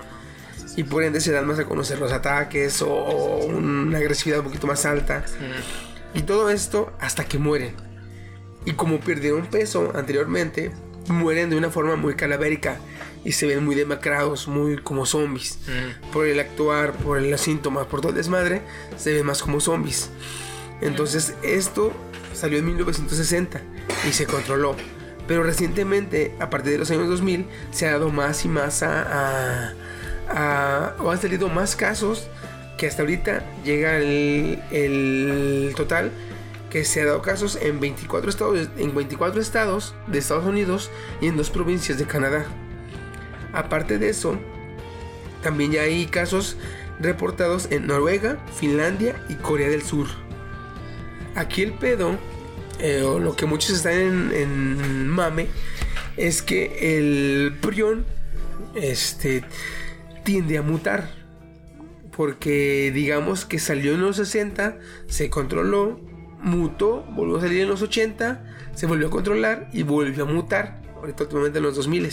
Y por ende se dan más a conocer los ataques o, o una agresividad un poquito más alta. Y todo esto hasta que mueren. Y como perdieron peso anteriormente, mueren de una forma muy calavérica y se ven muy demacrados, muy como zombies. Por el actuar, por los síntomas, por todo el desmadre, se ven más como zombies. Entonces esto salió en 1960 y se controló. Pero recientemente, a partir de los años 2000, se ha dado más y más a... a- a- o han salido más casos que hasta ahorita llega el, el total que se ha dado casos en 24 estados en 24 estados de Estados Unidos y en dos provincias de Canadá. Aparte de eso, también ya hay casos reportados en Noruega, Finlandia y Corea del Sur. Aquí el pedo, eh, o lo que muchos están en, mame, es que el prión este, tiende a mutar. Porque digamos que salió en los 60, se controló, mutó, volvió a salir en los 80, se volvió a controlar y volvió a mutar. Ahorita últimamente en los 2000.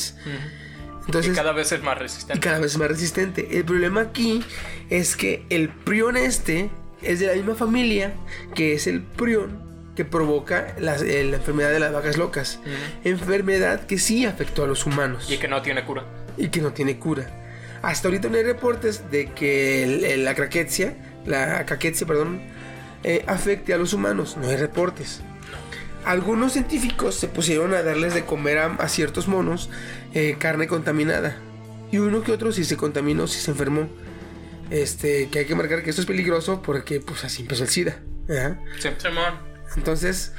Entonces, y cada vez es más y resistente. cada vez es más resistente. El problema aquí es que el prión este es de la misma familia que es el prión que provoca eh, la enfermedad de las vacas locas. Enfermedad que sí afectó a los humanos Y que no tiene cura. y que no tiene cura. Hasta ahorita no hay reportes de que el- el- la craquetia, la caquetia, perdón, eh, afecte a los humanos. No hay reportes. Algunos científicos se pusieron a darles de comer a, a ciertos monos eh, carne contaminada. Y uno que otro sí se contaminó, sí se enfermó. Este, que hay que marcar que esto es peligroso porque pues así empezó el SIDA. Ajá. Sí. Entonces,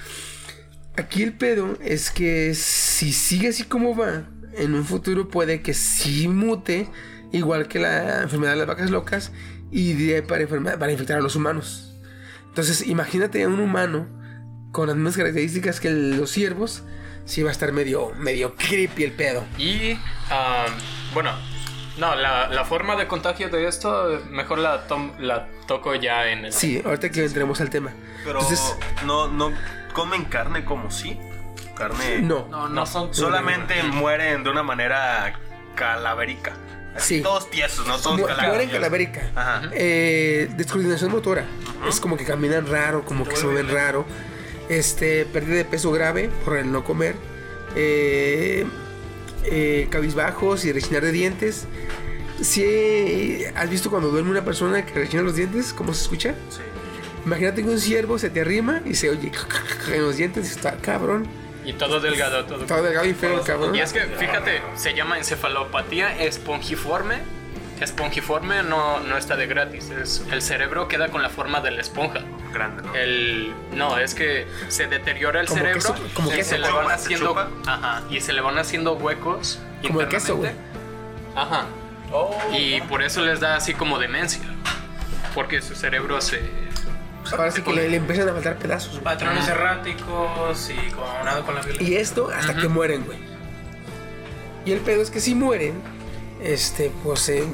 aquí el pedo es que si sigue así como va, en un futuro puede que sí mute, igual que la enfermedad de las vacas locas, y de- para infectar a los humanos. Entonces, imagínate a un humano con las mismas características que los ciervos, sí va a estar medio, medio creepy el pedo. Y, bueno, no, la, la forma de contagio de esto, mejor la, tom- la toco ya en el... Sí, ahorita que entremos al tema. Pero Entonces, no, no comen carne como sí. Carne. no. No, no son. Solamente mueren de una manera calavérica. Así, Sí. Todos tiesos, no todos. Mueren calavérica. Ajá. Eh, descoordinación motora. Es como que caminan raro, como que se mueven raro. Este, pérdida de peso grave por el no comer. Eh, eh, cabizbajos y rechinar de dientes. Si has visto cuando duerme una persona que rechina los dientes, ¿cómo se escucha? Sí. Imagínate que un ciervo se te arrima y se oye en los dientes y está cabrón. Y todo delgado, todo... Todo delgado y feo, cabrón. Y es que, fíjate, se llama encefalopatía espongiforme. Espongiforme no, no está de gratis. Es, el cerebro queda con la forma de la esponja. Grande, ¿no? El, no, es que se deteriora el Como cerebro queso- como y queso. se le van ¿Se haciendo, chupa? ajá, y se le van haciendo huecos Como el queso, güey. Ajá. Y por eso les da así como demencia. Porque su cerebro se Ahora sí que le, le empiezan a faltar pedazos. güey. Patrones erráticos y con la violencia. Y esto hasta que mueren, güey. Y el pedo es que si mueren, este, pues eh,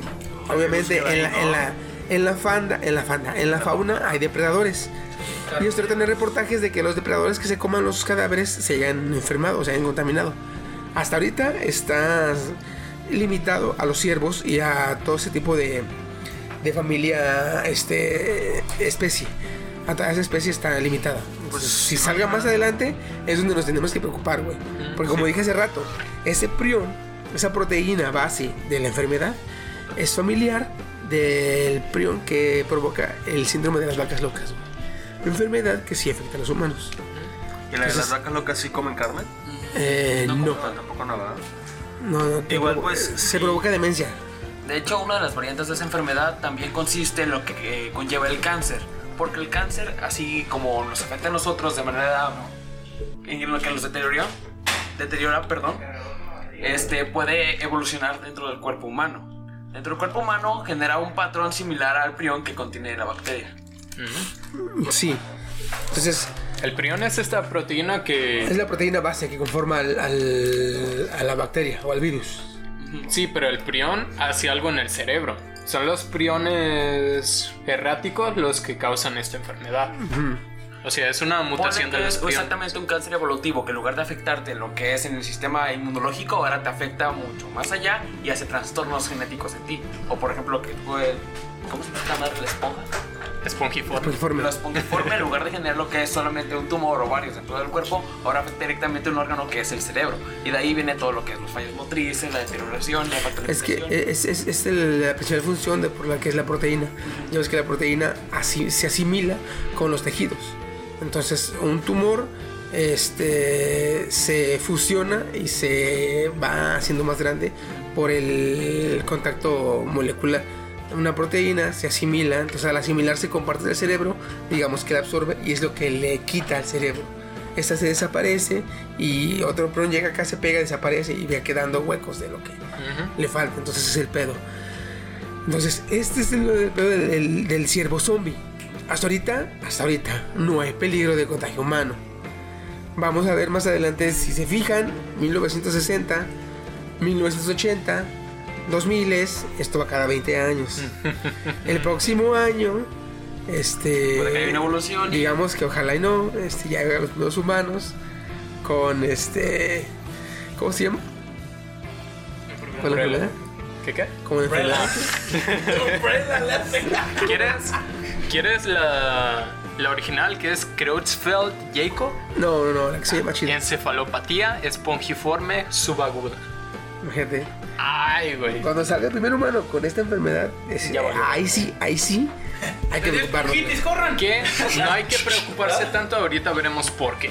obviamente en la, en la, en la fanda, en la fanda, en la fauna hay depredadores. Y usted tener reportajes de que los depredadores que se coman los cadáveres se hayan enfermado, se hayan contaminado. Hasta ahorita está limitado a los ciervos y a todo ese tipo de, de familia, este, especie. A toda esa especie está limitada. Pues si salga más adelante es donde nos tenemos que preocupar, güey. Porque como dije hace rato, ese prión, esa proteína base de la enfermedad, es familiar del prión que provoca el síndrome de las vacas locas. güey. Enfermedad que sí afecta a los humanos. ¿Y la de las Entonces- vacas locas sí comen carne? Eh, no, no, Tampoco nada. no, te Igual, pues, se sí. provoca demencia. De hecho, una de las variantes de esa enfermedad también consiste en lo que eh, conlleva el cáncer. Porque el cáncer, así como nos afecta a nosotros de manera en lo que nos deteriora, deteriora, perdón, este puede evolucionar dentro del cuerpo humano. Dentro del cuerpo humano genera un patrón similar al prión que contiene la bacteria. Sí. Entonces, El prión es esta proteína que... es la proteína base que conforma al, al- a la bacteria o al virus. Sí, pero el prión hace algo en el cerebro. Son los priones erráticos los que causan esta enfermedad. O sea, es una mutación Ponle de que los es exactamente un cáncer evolutivo que en lugar de afectarte en lo que es en el sistema inmunológico, ahora te afecta mucho más allá y hace trastornos genéticos en ti. O por ejemplo, que tú, el- ¿cómo se llama la esponja? Espongiforme. Informe. La espongiforme, en lugar de generar lo que es solamente un tumor o varios dentro del cuerpo, ahora afecta directamente un órgano que es el cerebro. Y de ahí viene todo lo que es los fallos motrices, la deterioración, la falta de Es que es, es, es el- la principal función de por la que es la proteína. Ya ves que la proteína así, se asimila con los tejidos. Entonces, un tumor este, se fusiona y se va haciendo más grande por el contacto molecular. Una proteína se asimila, entonces al asimilarse con parte del cerebro, digamos que la absorbe y es lo que le quita al cerebro. Esta se desaparece y otro prón llega acá, se pega, desaparece y va quedando huecos de lo que le falta. Entonces es el pedo. Entonces, este es el, el pedo del, del, del ciervo zombie. Hasta ahorita, hasta ahorita, no hay peligro de contagio humano. Vamos a ver más adelante, si se fijan, 1960, 1980, 2000, esto va cada 20 años. El próximo año, este... Puede que haya una evolución. Digamos que ojalá y no, este, ya hagan los primeros humanos con este... ¿Cómo se llama? ¿Cuál es la enfermedad? ¿Qué qué? Como la enfermedad. ¿Quieres, ¿quieres la, la original que es Creutzfeldt-Jakob? No, no, no, la que se llama chida. Encefalopatía espongiforme subaguda. Imagínate. Ay, güey. Cuando salga el primer humano con esta enfermedad, es- Ya ahí sí, ahí sí, hay que preocuparnos. ¡Quitis, corran! Que no hay que preocuparse tanto, ahorita veremos por qué.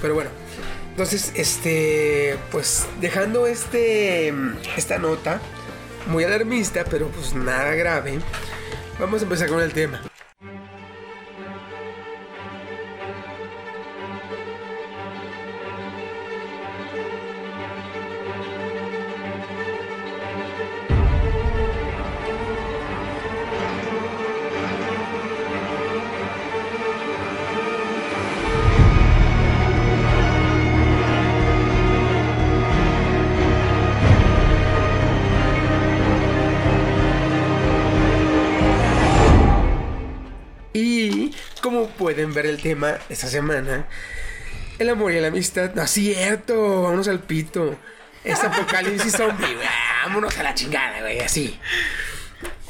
Pero bueno, entonces, este, pues dejando este, esta nota muy alarmista, pero pues nada grave, vamos a empezar con el tema. Tema esta semana, el amor y la amistad, no es cierto, vámonos al pito. Es apocalipsis zombie, güey, vámonos a la chingada, güey, así.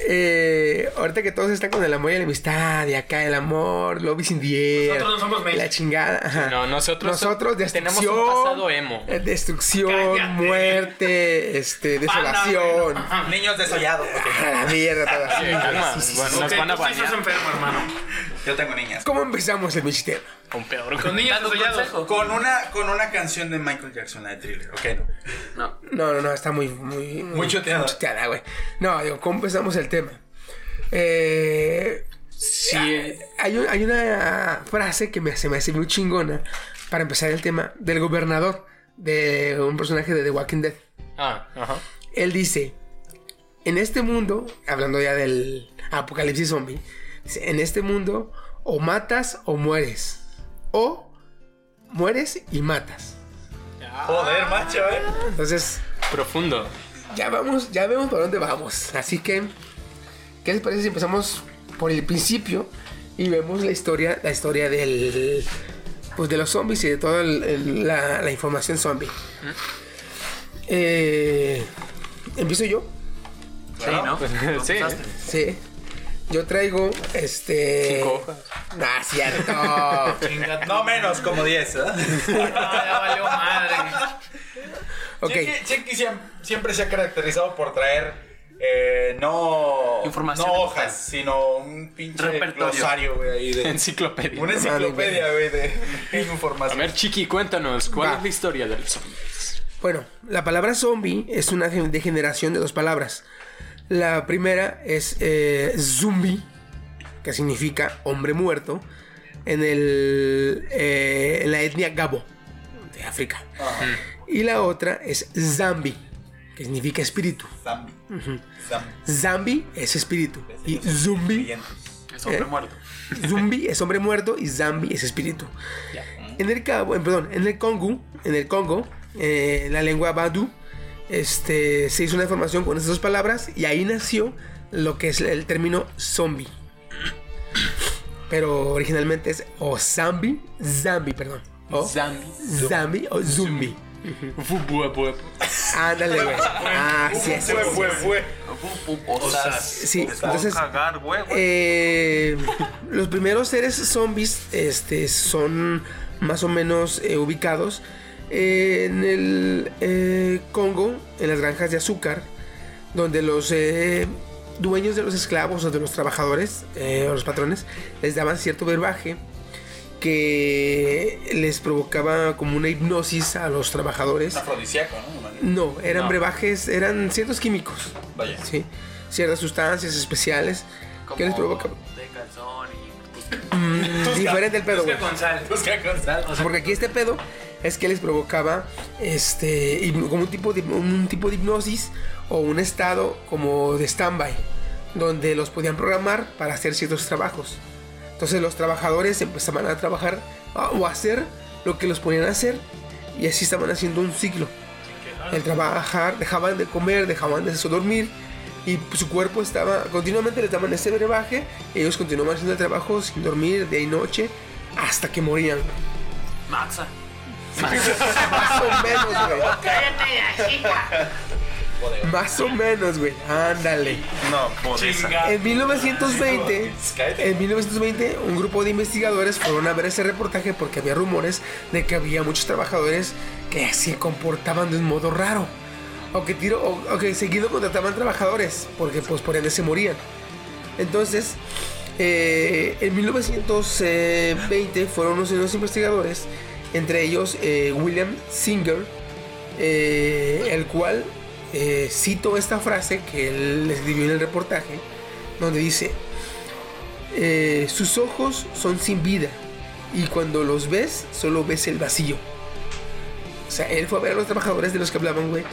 Eh, ahorita que todos están con el amor y la amistad, y acá el amor, love is in the air, Nosotros no somos México. la chingada. ajá. No, nosotros, Nosotros tenemos un pasado emo. destrucción, Cállate. muerte, este, desolación. Niños desollados. A la mierda, todo así. Sí, Sí, sí, sí. bueno, nos Ok, van a bañar. enfermo, hermano. Yo tengo niñas. ¿Cómo empezamos el sistema? Con peor. Con consejo. Con una, con una canción de Michael Jackson, la de Thriller, ¿ok? No. No. No, no, está muy, muy, Muy choteada. muy choteada, güey. No, digo, ¿cómo empezamos el tema? Eh, Sí, hay, un- hay una frase que me, se me hace muy chingona para empezar el tema del gobernador de un personaje de The Walking Dead. Ah, ajá. Él dice, en este mundo, hablando ya del apocalipsis zombie, en este mundo o matas o mueres. O mueres y matas. Joder, macho, eh. Entonces, Profundo. ya vamos, ya vemos por dónde vamos. Así que, ¿qué les parece si empezamos por el principio y vemos la historia, la historia del, pues de los zombies y de toda el- el- la, la información zombie? Eh, Empiezo yo. Sí, ¿no? Sí. Sí. Yo traigo este. Cinco hojas. No, es cierto. No menos, como 10, ¿eh? No, ya valió madre. Chiqui, Chiqui siem- siempre se ha caracterizado por traer eh, no, Información no de hojas, sino un pinche Repertorio. glosario, güey, ahí de... Enciclopedia. Una enciclopedia, güey, de A información. ver, Chiqui, cuéntanos, ¿cuál Va. es la historia del zombies? Bueno, la palabra zombie es una gen- degeneración de dos palabras. La primera es eh, zombie, que significa hombre muerto, en, el, eh, en la etnia Gabo, de África. Y la otra es zambi, que significa espíritu. Zambi. Zambi. Zambi es espíritu. Y zumbi, Es hombre ¿Eh? muerto. zumbi es hombre muerto y zambi es espíritu. En el Cabo, eh, perdón, en el Congo, en el Congo, eh, la lengua Badu, este, se hizo una formación con esas dos palabras y ahí nació lo que es el término zombie. pero originalmente es o zombie, zombie, perdón. O Zambi. zombie o zombie. Ándale, güey. Ah, sí, así es. Fue, fue. Osas. Sí, entonces eh, los primeros seres zombies este, son más o menos eh, ubicados en el eh, Congo, en las granjas de azúcar, donde los eh, dueños de los esclavos o de los trabajadores, eh, o los patrones, les daban cierto verbaje que les provocaba como una hipnosis a los trabajadores. Afrodisíaco, ¿no? No, eran No. brebajes, eran ciertos químicos. Vaya. Sí, ciertas sustancias especiales que les provocan. Mm, diferente el pedo, güey. Con sal. Busca con sal. Porque aquí este pedo es que les provocaba este como un tipo de un tipo de hipnosis o un estado como de standby donde los podían programar para hacer ciertos trabajos. Entonces los trabajadores empezaban a trabajar o a hacer lo que los ponían a hacer y así estaban haciendo un ciclo. El trabajar, dejaban de comer, dejaban de dormir y su cuerpo estaba continuamente les daban ese brebaje, ellos continuaban haciendo el trabajo sin dormir día y noche hasta que morían. Maxa. Más o menos, güey. Más o menos, güey. Ándale. No, podesa. En 1920, en 1920, un grupo de investigadores fueron a ver ese reportaje porque había rumores de que había muchos trabajadores que se comportaban de un modo raro. O que, tiro, seguido contrataban trabajadores porque pues por ende se morían. Entonces, eh, en 1920 fueron unos, unos investigadores, entre ellos eh, William Singer, eh, el cual cito esta frase que él escribió en el reportaje, donde dice, sus ojos son sin vida y cuando los ves solo ves el vacío. O sea, él fue a ver a los trabajadores de los que hablaban, güey,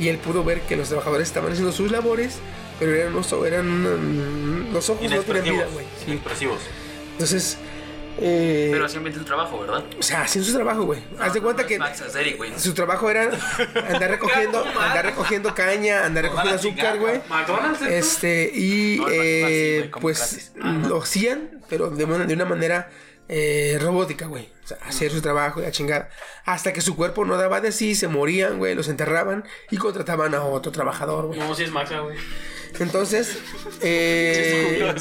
y él pudo ver que los trabajadores estaban haciendo sus labores, pero eran, unos- eran los ojos no tenían vida, güey. Sí. Inexpresivos. Entonces, eh, Pero hacían bien el trabajo, ¿verdad? o sea, hacían su trabajo, güey. Haz de cuenta que Max su trabajo era andar recogiendo, andar recogiendo caña, andar recogiendo azúcar, güey. McDonald's. Este, y No, eh, sí, pues gratis. lo hacían, pero de, una- de una manera eh, robótica, güey. O sea, hacer su trabajo y la chingada. Hasta que su cuerpo no daba de sí, se morían, güey, los enterraban y contrataban a otro trabajador, güey. No, si es Maxa, güey. Entonces, eh,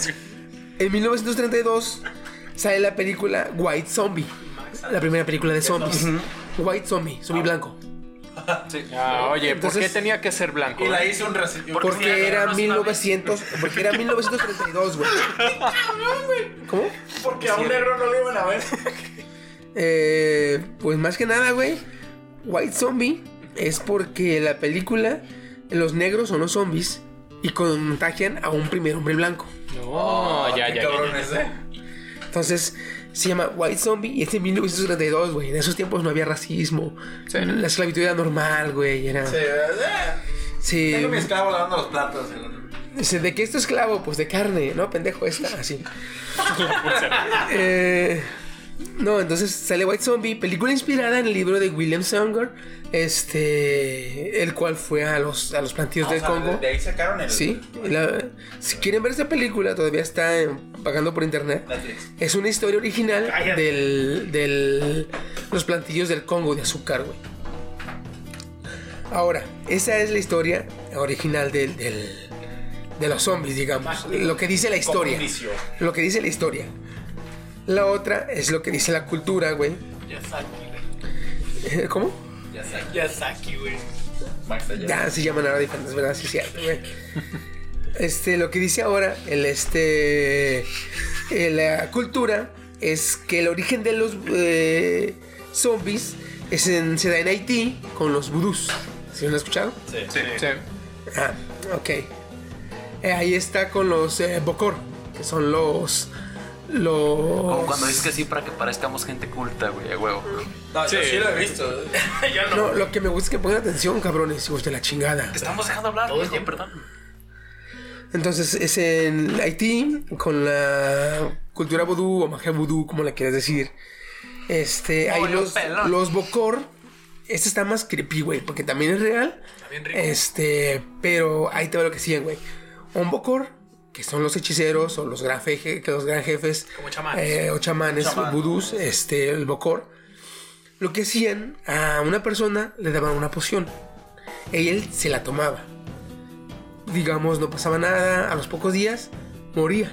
en 1932 sale la película White Zombie. La primera película de zombies. White Zombie, zombie blanco. Ah, oye, ¿por Entonces- qué tenía que ser blanco? Y la hice un reci- Porque era 1900, porque era 1932, güey. ¿Cómo? Porque a un negro no le iban a ver. Eh, pues más que nada, güey. White Zombie es porque la película los negros son los zombies y contagian a un primer hombre blanco. No, ya, Qué ya, ya, cabrón ya. es, ¿eh? Entonces se llama White Zombie y es de 1932, güey. En esos tiempos no había racismo. La esclavitud era normal, güey. Era... Sí, Sí. Tengo mi esclavo lavando los platos. Dice, ¿de qué esto esclavo? Pues de carne, ¿no? Pendejo esta, así. Eh, no, entonces sale White Zombie, película inspirada en el libro de William Sanger, este, el cual fue a los, a los plantíos del Congo. De, ahí sacaron el. Sí, la- si quieren ver esta película, todavía está pagando por internet. Netflix. Es una historia original del, del los plantillos del Congo de azúcar, güey. Ahora, esa es la historia original del, del- de los zombies, digamos. Lo que dice la historia. Lo que dice la historia. La otra es lo que dice la cultura, güey. Eh, ¿Cómo? Yasaki, güey. Max allá. Ya se llaman ahora diferentes, ¿verdad? Sí, cierto, güey. Este, lo que dice ahora, el este. eh, la cultura es que el origen de los eh, zombies es en, se da en Haití con los vudús. ¿Sí lo han escuchado? Sí. Sí. Ah, ok. Eh, ahí está con los eh, Bokor, que son los. Los. Como cuando dices que sí para que parezcamos gente culta, güey, a huevo. No, yo Sí. sí lo he visto. Yo no. No, lo que me gusta es que pongan atención, cabrones, hijos de la chingada. Te estamos dejando hablar, Todo perdón. Entonces es en Haití con la cultura vudú o magia vudú, como la quieras decir. Este, hay Bueno, los, pelón. los Bokor. Este está más creepy, güey, porque también es real. bien rico. Este, pero ahí te va lo que siguen, güey. Un Bokor que son los hechiceros o los gran, que los gran jefes Como chamanes. eh, o chamanes, Chamán. vudús, este, el bocor, lo que hacían a una persona le daban una poción y él se la tomaba. Digamos, no pasaba nada, a los pocos días moría.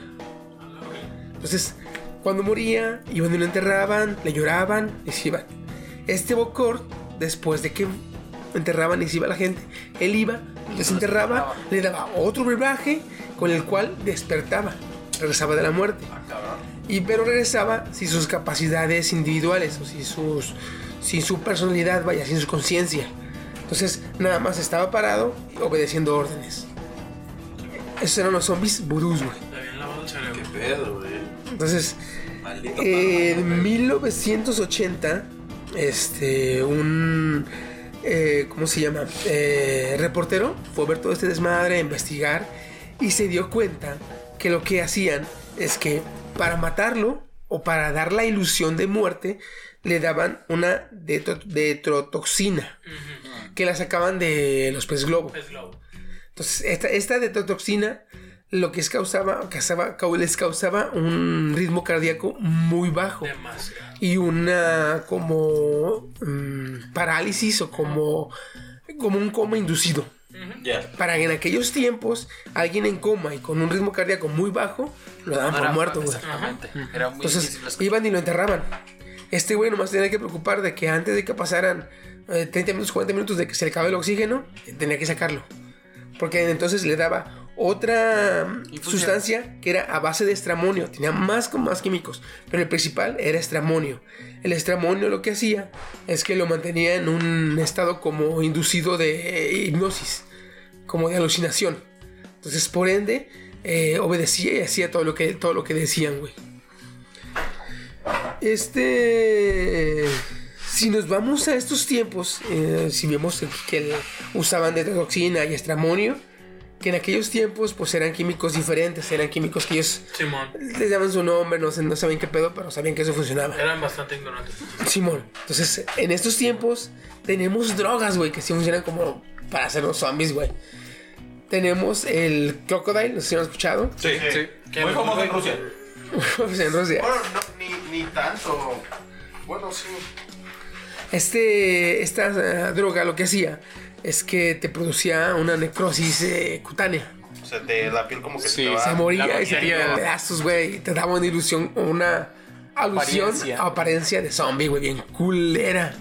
Entonces, cuando moría, iban y lo enterraban, le lloraban y se iban. Este Bocor, después de que enterraban y se iba la gente, él iba, desenterraba, le daba otro brebaje con el cual despertaba, regresaba de la muerte. Y pero regresaba sin sus capacidades individuales, o sin, sus, sin su personalidad, vaya, sin su conciencia. Entonces, nada más estaba parado obedeciendo órdenes. Esos eran los zombies vudús, güey. Cerebro. Pedo, güey. Entonces, en 1980, este, un, eh, ¿cómo se llama? Eh, reportero fue a ver todo este desmadre, a investigar y se dio cuenta que lo que hacían es que para matarlo o para dar la ilusión de muerte le daban una detro- detrotoxina que la sacaban de los pez globo. Pez globo. Entonces, esta, esta detrotoxina lo que es causaba, causaba, cau- les causaba un ritmo cardíaco muy bajo Demasiado. y una como mm, parálisis o como, como un coma inducido. Para que en aquellos tiempos alguien en coma y con un ritmo cardíaco muy bajo lo daban No por era muerto, güey. Exactamente. Era muy Entonces iban y lo enterraban. Este güey nomás tenía que preocupar de que antes de que pasaran eh, 30 minutos, 40 minutos de que se le acabara el oxígeno, tenía que sacarlo. Porque entonces le daba otra sustancia que era a base de estramonio. Tenía más, más químicos, pero el principal era estramonio. El estramonio lo que hacía es que lo mantenía en un estado como inducido de hipnosis, como de alucinación. Entonces, por ende, eh, obedecía y hacía todo lo que, todo lo que decían, güey. Este. Si nos vamos a estos tiempos, eh, si vemos que el- usaban de toxina y estramonio, que en aquellos tiempos pues eran químicos diferentes, eran químicos que ellos Simón. les daban su nombre, no, no sabían qué pedo, pero sabían que eso funcionaba. Eran bastante ignorantes. Simón. Entonces, en estos tiempos tenemos drogas, güey, que sí funcionan como para hacer los zombies, güey. Tenemos el Crocodile, no sé si lo han escuchado. Sí, Sí. ¿Qué Muy famoso en Rusia. Pues en Rusia. Bueno, no, ni, ni tanto. Bueno, sí. Este, esta eh, droga lo que hacía es que te producía una necrosis eh, cutánea. O sea, de la piel como que Sí, se te va. Se moría y se tenía pedazos, güey. y Te daba una ilusión, una alusión, Apariencia. apariencia de zombie, güey, bien culera.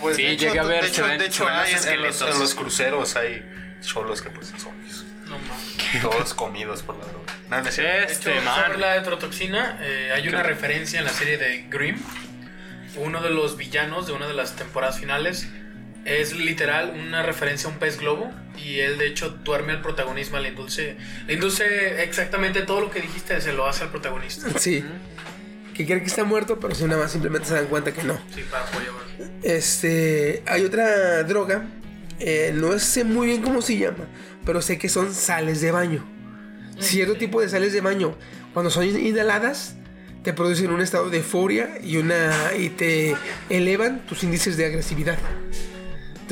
Pues, Sí, llegué a ver, de hecho, de hay en, los, esqueletos. en los cruceros hay cholos que pues son zombies. No mames. Todos comidos por la droga. No, no hecho, Este sobre la heterotoxina, eh, hay una referencia en la serie de Grimm. Uno de los villanos de una de las temporadas finales es literal una referencia a un pez globo. Y él, de hecho, duerme al protagonismo, le induce, le induce exactamente todo lo que dijiste, se lo hace al protagonista. Sí. Que cree que está muerto, pero si nada más simplemente se dan cuenta que no. Sí, para apoyar. Este, hay otra droga, eh, no sé muy bien cómo se llama, pero sé que son sales de baño. Cierto tipo de sales de baño, cuando son inhaladas, te producen un estado de euforia y, una, y te elevan tus índices de agresividad.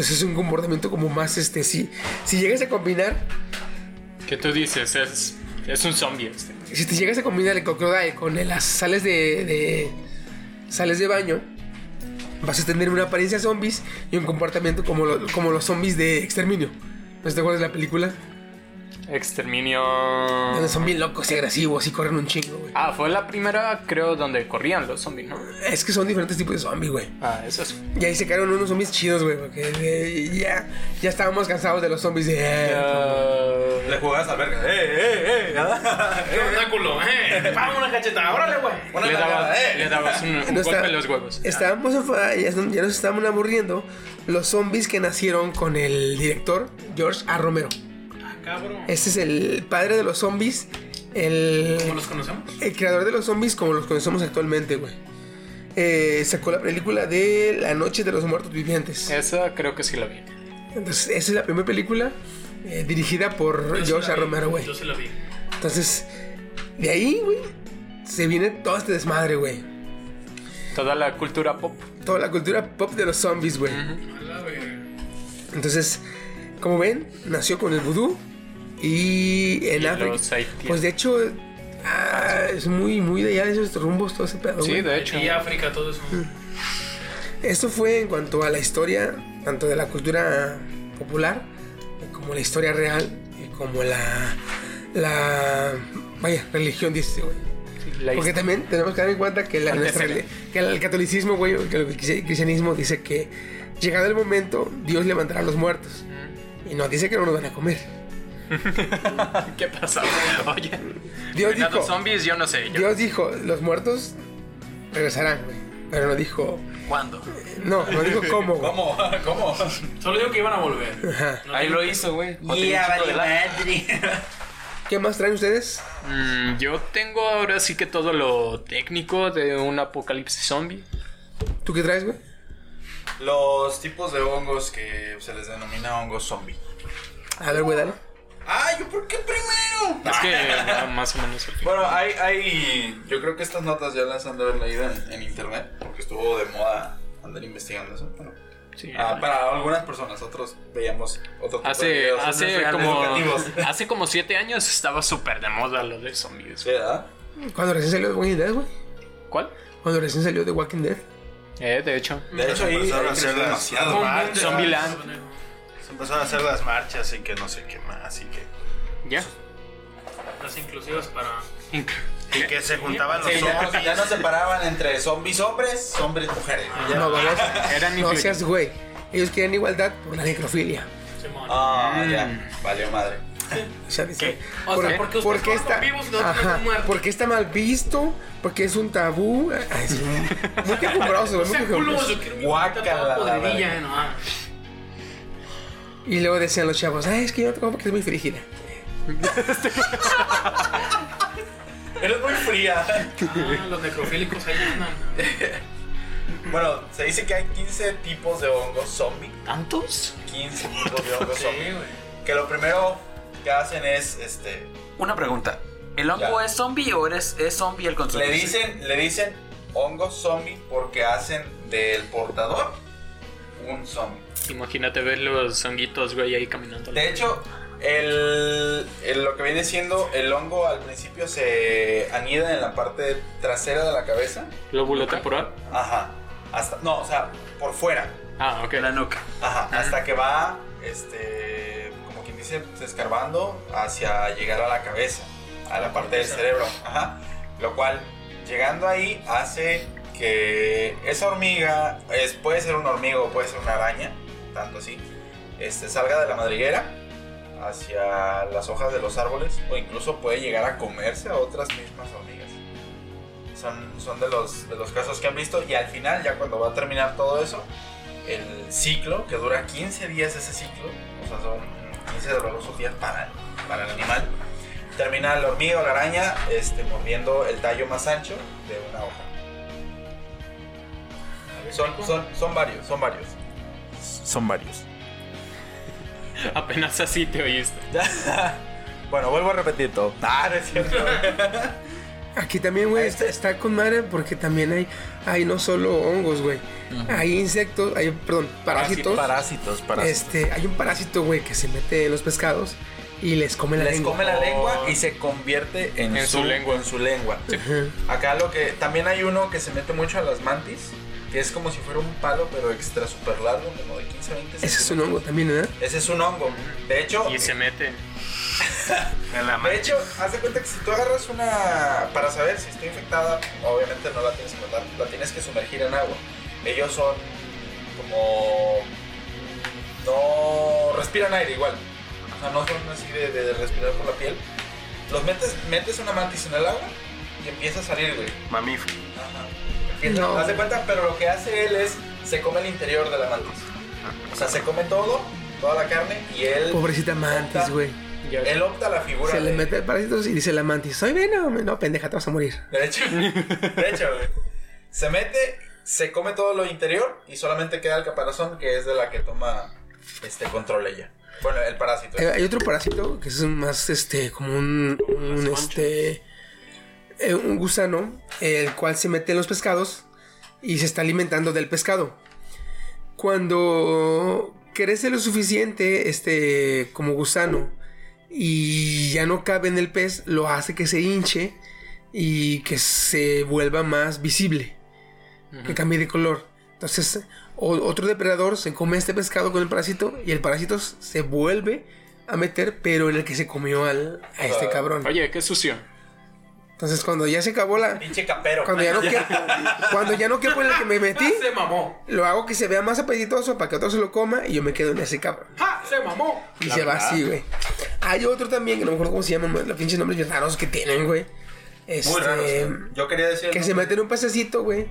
Entonces es un comportamiento como más, este, si, si llegas a combinar, ¿Qué tú dices? Es, es un zombie este. si te llegas a combinar el crocodile con las sales de, de- sales de baño, vas a tener una apariencia zombies y un comportamiento como, lo- como los zombies de exterminio. ¿No te acuerdas de la película? Exterminio. Donde son bien locos y agresivos y corren un chingo, güey. Ah, fue la primera, creo, donde corrían los zombies, ¿no? Es que son diferentes tipos de zombies, güey. Ah, eso es. Y ahí se quedaron unos zombies chidos, güey, porque eh, ya, ya estábamos cansados de los zombies de... eh, Le jugabas al verga. ¡Eh, eh, eh! ¡Qué tentáculo! ¡Eh! ¡Pam, una cachetada! ¡Órale, güey! Le dabas, le dabas un, un No golpe está- en los huevos. Estábamos ya, ya nos estaban aburriendo los zombies que nacieron con el director George A. Romero. Cabrón. Este es el padre de los zombies, el, ¿Cómo los conocemos? el creador de los zombies como los conocemos actualmente, güey. Eh, sacó la película de La Noche de los Muertos Vivientes. Esa creo que sí la vi. Entonces, esa es la primera película eh, dirigida por Yo sí George vi, Romero, güey. Yo se la vi. Entonces, de ahí, güey, se viene todo este desmadre, güey. Toda la cultura pop. Toda la cultura pop de los zombies, güey. Entonces, como ven, nació con el vudú y en Y África. Pues de hecho, ah, es muy, muy de allá de esos rumbos todo ese pedo. Sí, güey. de hecho. Y África, todo eso. Esto fue en cuanto a la historia, tanto de la cultura popular, como la historia real, y como la, la, vaya, religión, dice, güey. La Porque hist- también tenemos que dar en cuenta que, la, nuestra que el catolicismo, güey, que el cristi- cristianismo dice que llegado el momento, Dios levantará a los muertos. Y nos dice que no nos van a comer. ¿Qué pasa? Oye. Dios dijo, zombies, yo no sé. yo- Dios dijo, los muertos regresarán, güey. Pero no dijo, ¿Cuándo? no, no dijo cómo, güey. ¿Cómo? ¿Cómo? Solo digo que iban a volver. No Ahí lo que- hizo, güey. Lana. madre. ¿Qué más traen ustedes? Mm, yo tengo ahora sí que todo lo técnico de un apocalipsis zombie. ¿Tú qué traes, güey? Los tipos de hongos que se les denomina hongos zombie. A ver, güey, dale. ¡Ay, yo por qué primero! Es que más o menos. Bueno, hay, hay. Yo creo que estas notas ya las han de haber leído en, en internet. Porque estuvo de moda andar investigando eso. Bueno, Sí. ah, para algunas personas, otros veíamos otro tipo de Hace, videos hace educativos. como hace como siete años estaba súper de moda lo de zombies. Cuando recién salió The Walking Dead, güey. ¿Cuál? Cuando recién salió The Walking Dead. Eh, de hecho. De hecho, ahí, Empezaron a hacer demasiado. marchas. Zombieland. Se empezaron a hacer las marchas y que no sé qué más y que... Ya. Las inclusivas para. Y que se juntaban los Sí, ya, zombies. ya no separaban entre zombies hombres, zombies mujeres. Ya. No, vamos. Eran No seas güey. Ellos quieren igualdad por la necrofilia. Ah, ya. Valió madre. O sea, dice, O ¿por- sea, porque no está, vivos y ajá, porque está mal visto, porque es un tabú. Ay, es muy- quejumbroso, muy quejumbroso. ¿no? Ah. Y luego decían los chavos, ay, es que yo no te como porque es muy frígida. Eres muy fría. Ah, los necrofílicos ahí andan. Bueno, se dice que hay 15 tipos de hongos zombie. ¿Tantos? 15 tipos de hongos zombie. Que lo primero que hacen es, este, Una pregunta. ¿El hongo Ya. es zombie o eres, es zombie el consumidor? le dicen, le dicen hongos zombie porque hacen del portador un zombie. Imagínate ver los honguitos, güey, ahí caminando. De hecho, el, el- lo que viene siendo el hongo al principio se anida en la parte trasera de la cabeza. Lóbulo temporal. Ajá. Hasta, no, o sea, por fuera. Ah, ok. La nuca. Ajá. Hasta que va, este, como quien dice, pues, escarbando hacia llegar a la cabeza, a la parte del cerebro. Ajá. Lo cual, llegando ahí, hace que esa hormiga, es, puede ser una hormiga o puede ser una araña, tanto así, este, salga de la madriguera hacia las hojas de los árboles o incluso puede llegar a comerse a otras mismas hormigas. Son, son de, los, de los casos que han visto y al final, ya cuando va a terminar todo eso, el ciclo, que dura 15 días ese ciclo, o sea, son 15 dolorosos días para, para el animal, termina la hormiga o la araña este, mordiendo el tallo más ancho de una hoja. Son, son, son varios, son varios. Son varios. Apenas así te oíste. bueno, vuelvo a repetir todo. Ah, no es cierto. Aquí también, güey, está, está con madre porque también hay, hay no solo hongos, güey. Hay insectos, hay, perdón, parásitos. Parásitos, parásitos. Este, hay un parásito, güey, que se mete en los pescados y les come la Les lengua. come la lengua y se convierte en, En su, su lengua. En su lengua. Acá lo que también hay uno que se mete mucho a las mantis, que es como si fuera un palo pero extra super largo, como de 15 a 20 Ese es un hongo también, ¿verdad? Ese es un hongo. De hecho, Y se mete. En la de hecho, haz de cuenta que si tú agarras una para saber si está infectada, obviamente no la tienes que matar, la tienes que sumergir en agua. Ellos son como no respiran aire igual. O sea, no son así de, de respirar por la piel. Los metes, metes una mantis en el agua y empieza a salir, güey. Mamífero. Ajá. No. haz de cuenta, pero lo que hace él es, se come el interior de la mantis. O sea, se come todo, toda la carne, y él... Pobrecita mantis, güey. Él opta la figura Se le mete el parásito y dice la mantis, soy Venom. No, pendeja, te vas a morir. De hecho, de hecho, güey. Se mete, se come todo lo interior, y solamente queda el caparazón, que es de la que toma este control ella. Bueno, el parásito. Hay, hay otro parásito que es más, este, como un, un este, eh, un gusano, el cual se mete en los pescados y se está alimentando del pescado. Cuando crece lo suficiente, este, como gusano, y ya no cabe en el pez, lo hace que se hinche y que se vuelva más visible, que cambie de color. Entonces, o- otro depredador se come este pescado con el parásito y el parásito se vuelve a meter, pero en el que se comió al, a este cabrón. Oye, qué sucio. Entonces, cuando ya se acabó la. Pinche capero. Cuando ya no quepo, cuando ya no quepo en el que me metí, Se mamó. lo hago que se vea más apetitoso para que otro se lo coma y yo me quedo en ese cabrón. ¡Ja! Se mamó. Y se va así, güey. Hay otro también, que no me acuerdo cómo se llaman, los pinches nombres bien raros que tienen, güey. Este, Muy raro. Yo quería decir. Que se mete en un pececito, güey.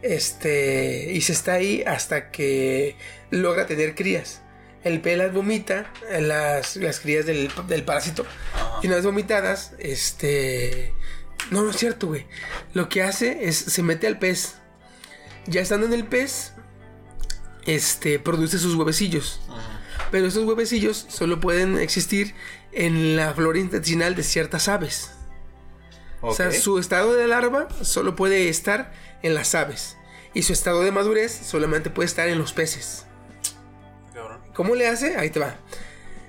Este, y se está ahí hasta que logra tener crías. El pez las vomita, eh, las, las crías del, del parásito. Y una vez vomitadas, este. No, no es cierto, güey. Lo que hace es se mete al pez. Ya estando en el pez, este, produce sus huevecillos. Pero esos huevecillos solo pueden existir en la flora intestinal de ciertas aves. O sea, su estado de larva solo puede estar en las aves. Y su estado de madurez solamente puede estar en los peces. ¿Cómo le hace? Ahí te va.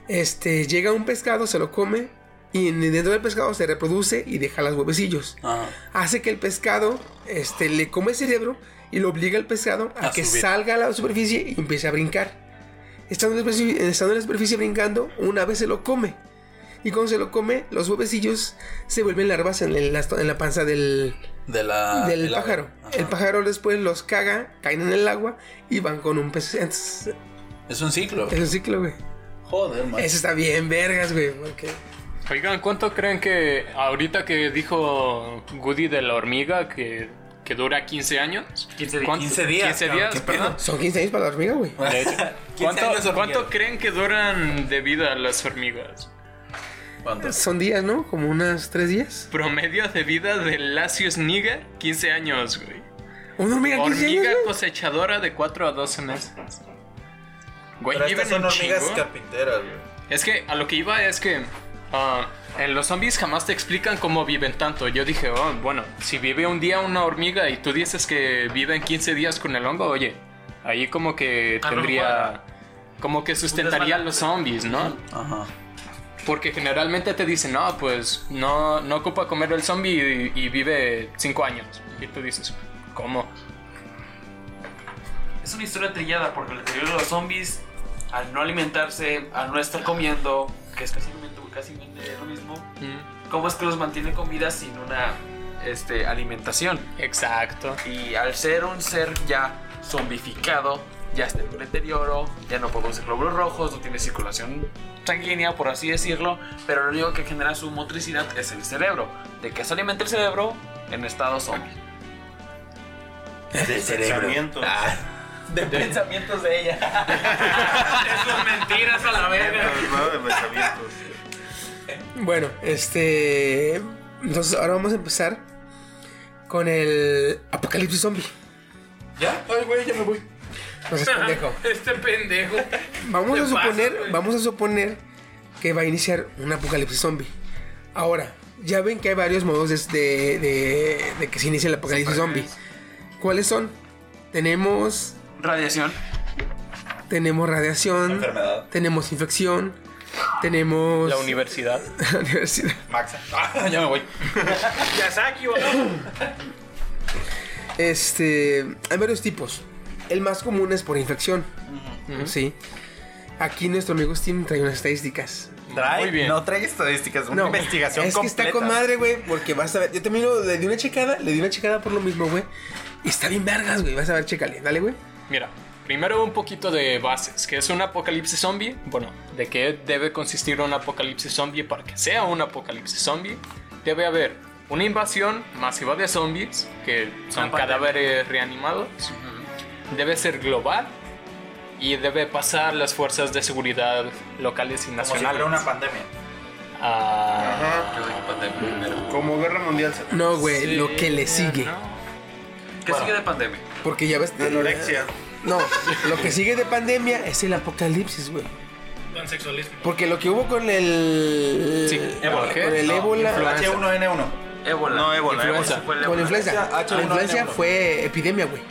Este, llega un pescado, se lo come. Y en- dentro del pescado se reproduce y deja los huevecillos. Ajá. Hace que el pescado este, le come el cerebro y lo obliga al pescado a, A que subir. salga a la superficie y empiece a brincar. Estando en, la estando en la superficie brincando, una vez se lo come. Y cuando se lo come, los huevecillos se vuelven larvas en, el- en la panza del, De la. del el pájaro. El pájaro después los caga, caen en el agua y van con un pez. Entonces, Es un ciclo. es un ciclo, güey. Joder, man. Eso está bien, vergas, güey. Porque Oigan, ¿cuánto creen que ahorita que dijo Goody de la hormiga que, que dura 15 años? 15 días. ¿Cuánto- 15 días, 15 cabrón, días, ¿qué perdón. son 15 años para la hormiga, güey. De hecho. 15 ¿Cuánto, cuánto creen que duran de vida las hormigas? ¿Cuánto? Son días, ¿no? Como unas 3 días. Promedio de vida del Lasius niger, 15 años, güey. Una hormiga 15 años, Hormiga cosechadora de 4 a 12 meses. Güey, Pero estas son hormigas chingo. carpinteras, güey. Es que a lo que iba es que ah, en los zombies jamás te explican cómo viven tanto. Yo dije, oh, bueno, si vive un día una hormiga y tú dices que viven 15 días con el hongo, oye, ahí como que tendría... Como que sustentaría a los zombies, ¿no? Ajá. Porque generalmente te dicen, no, pues no, no ocupa comer el zombie y, y vive 5 años. Y tú dices, ¿cómo? Es una historia trillada porque el interior de los zombies, al no alimentarse, al no estar comiendo, que es casi, casi lo mismo, Mm, ¿cómo es que los mantiene con vida sin una este, alimentación? Exacto. Y al ser un ser ya zombificado, ya está en un deterioro, ya no produce glóbulos rojos, no tiene circulación sanguínea, por así decirlo, pero lo único que genera su motricidad es el cerebro. ¿De qué se alimenta el cerebro? En estado zombie. De Pensamientos. De pensamientos de ella. Esas mentiras a la verga. ¿no? De pensamientos. Bueno, este. Entonces, ahora vamos a empezar con el apocalipsis zombie. ¿Ya? Ay, güey, ya me voy. No seas pendejo. Este pendejo. Vamos a suponer, vamos a suponer que va a iniciar un apocalipsis zombie. Ahora, ya ven que hay varios modos de, de- de- de que se inicie el apocalipsis zombie. ¿Cuáles son? Tenemos, Radiación. tenemos radiación, Enfermedad. tenemos infección, tenemos La universidad. la universidad. Maxa. Ah, ya me voy. Yasaki. Este, hay varios tipos. El más común es por infección. Sí. Aquí nuestro amigo Steam trae unas estadísticas. Trae, Muy bien. no trae estadísticas, una No, investigación es que está con completa. madre, güey, porque vas a ver. Yo también lo- le di una checada, le di una checada por lo mismo, güey. Y está bien vergas, güey. Vas a ver, chécale. Dale, güey. Mira, primero un poquito de bases. ¿Qué es un apocalipsis zombie? Bueno, ¿de qué debe consistir un apocalipsis zombie para que sea un apocalipsis zombie? Debe haber una invasión masiva de zombies, que son cadáveres reanimados. Debe ser global. Y debe pasar las fuerzas de seguridad locales y Como si nacionales. fuera una pandemia. Ah, Como Guerra Mundial. No, güey, sí, lo que le sigue. ¿no? ¿Qué sigue de pandemia? Porque ya ves. Anorexia. No, lo que sigue de pandemia es el apocalipsis, güey. Pansexualismo. Porque lo que hubo con el. Sí, ébola. Con el No, ébola. influenza. H1N1. Ébola. No, ébola. Influenza. El Con ébola. influenza. H1N1. La influencia fue epidemia, güey.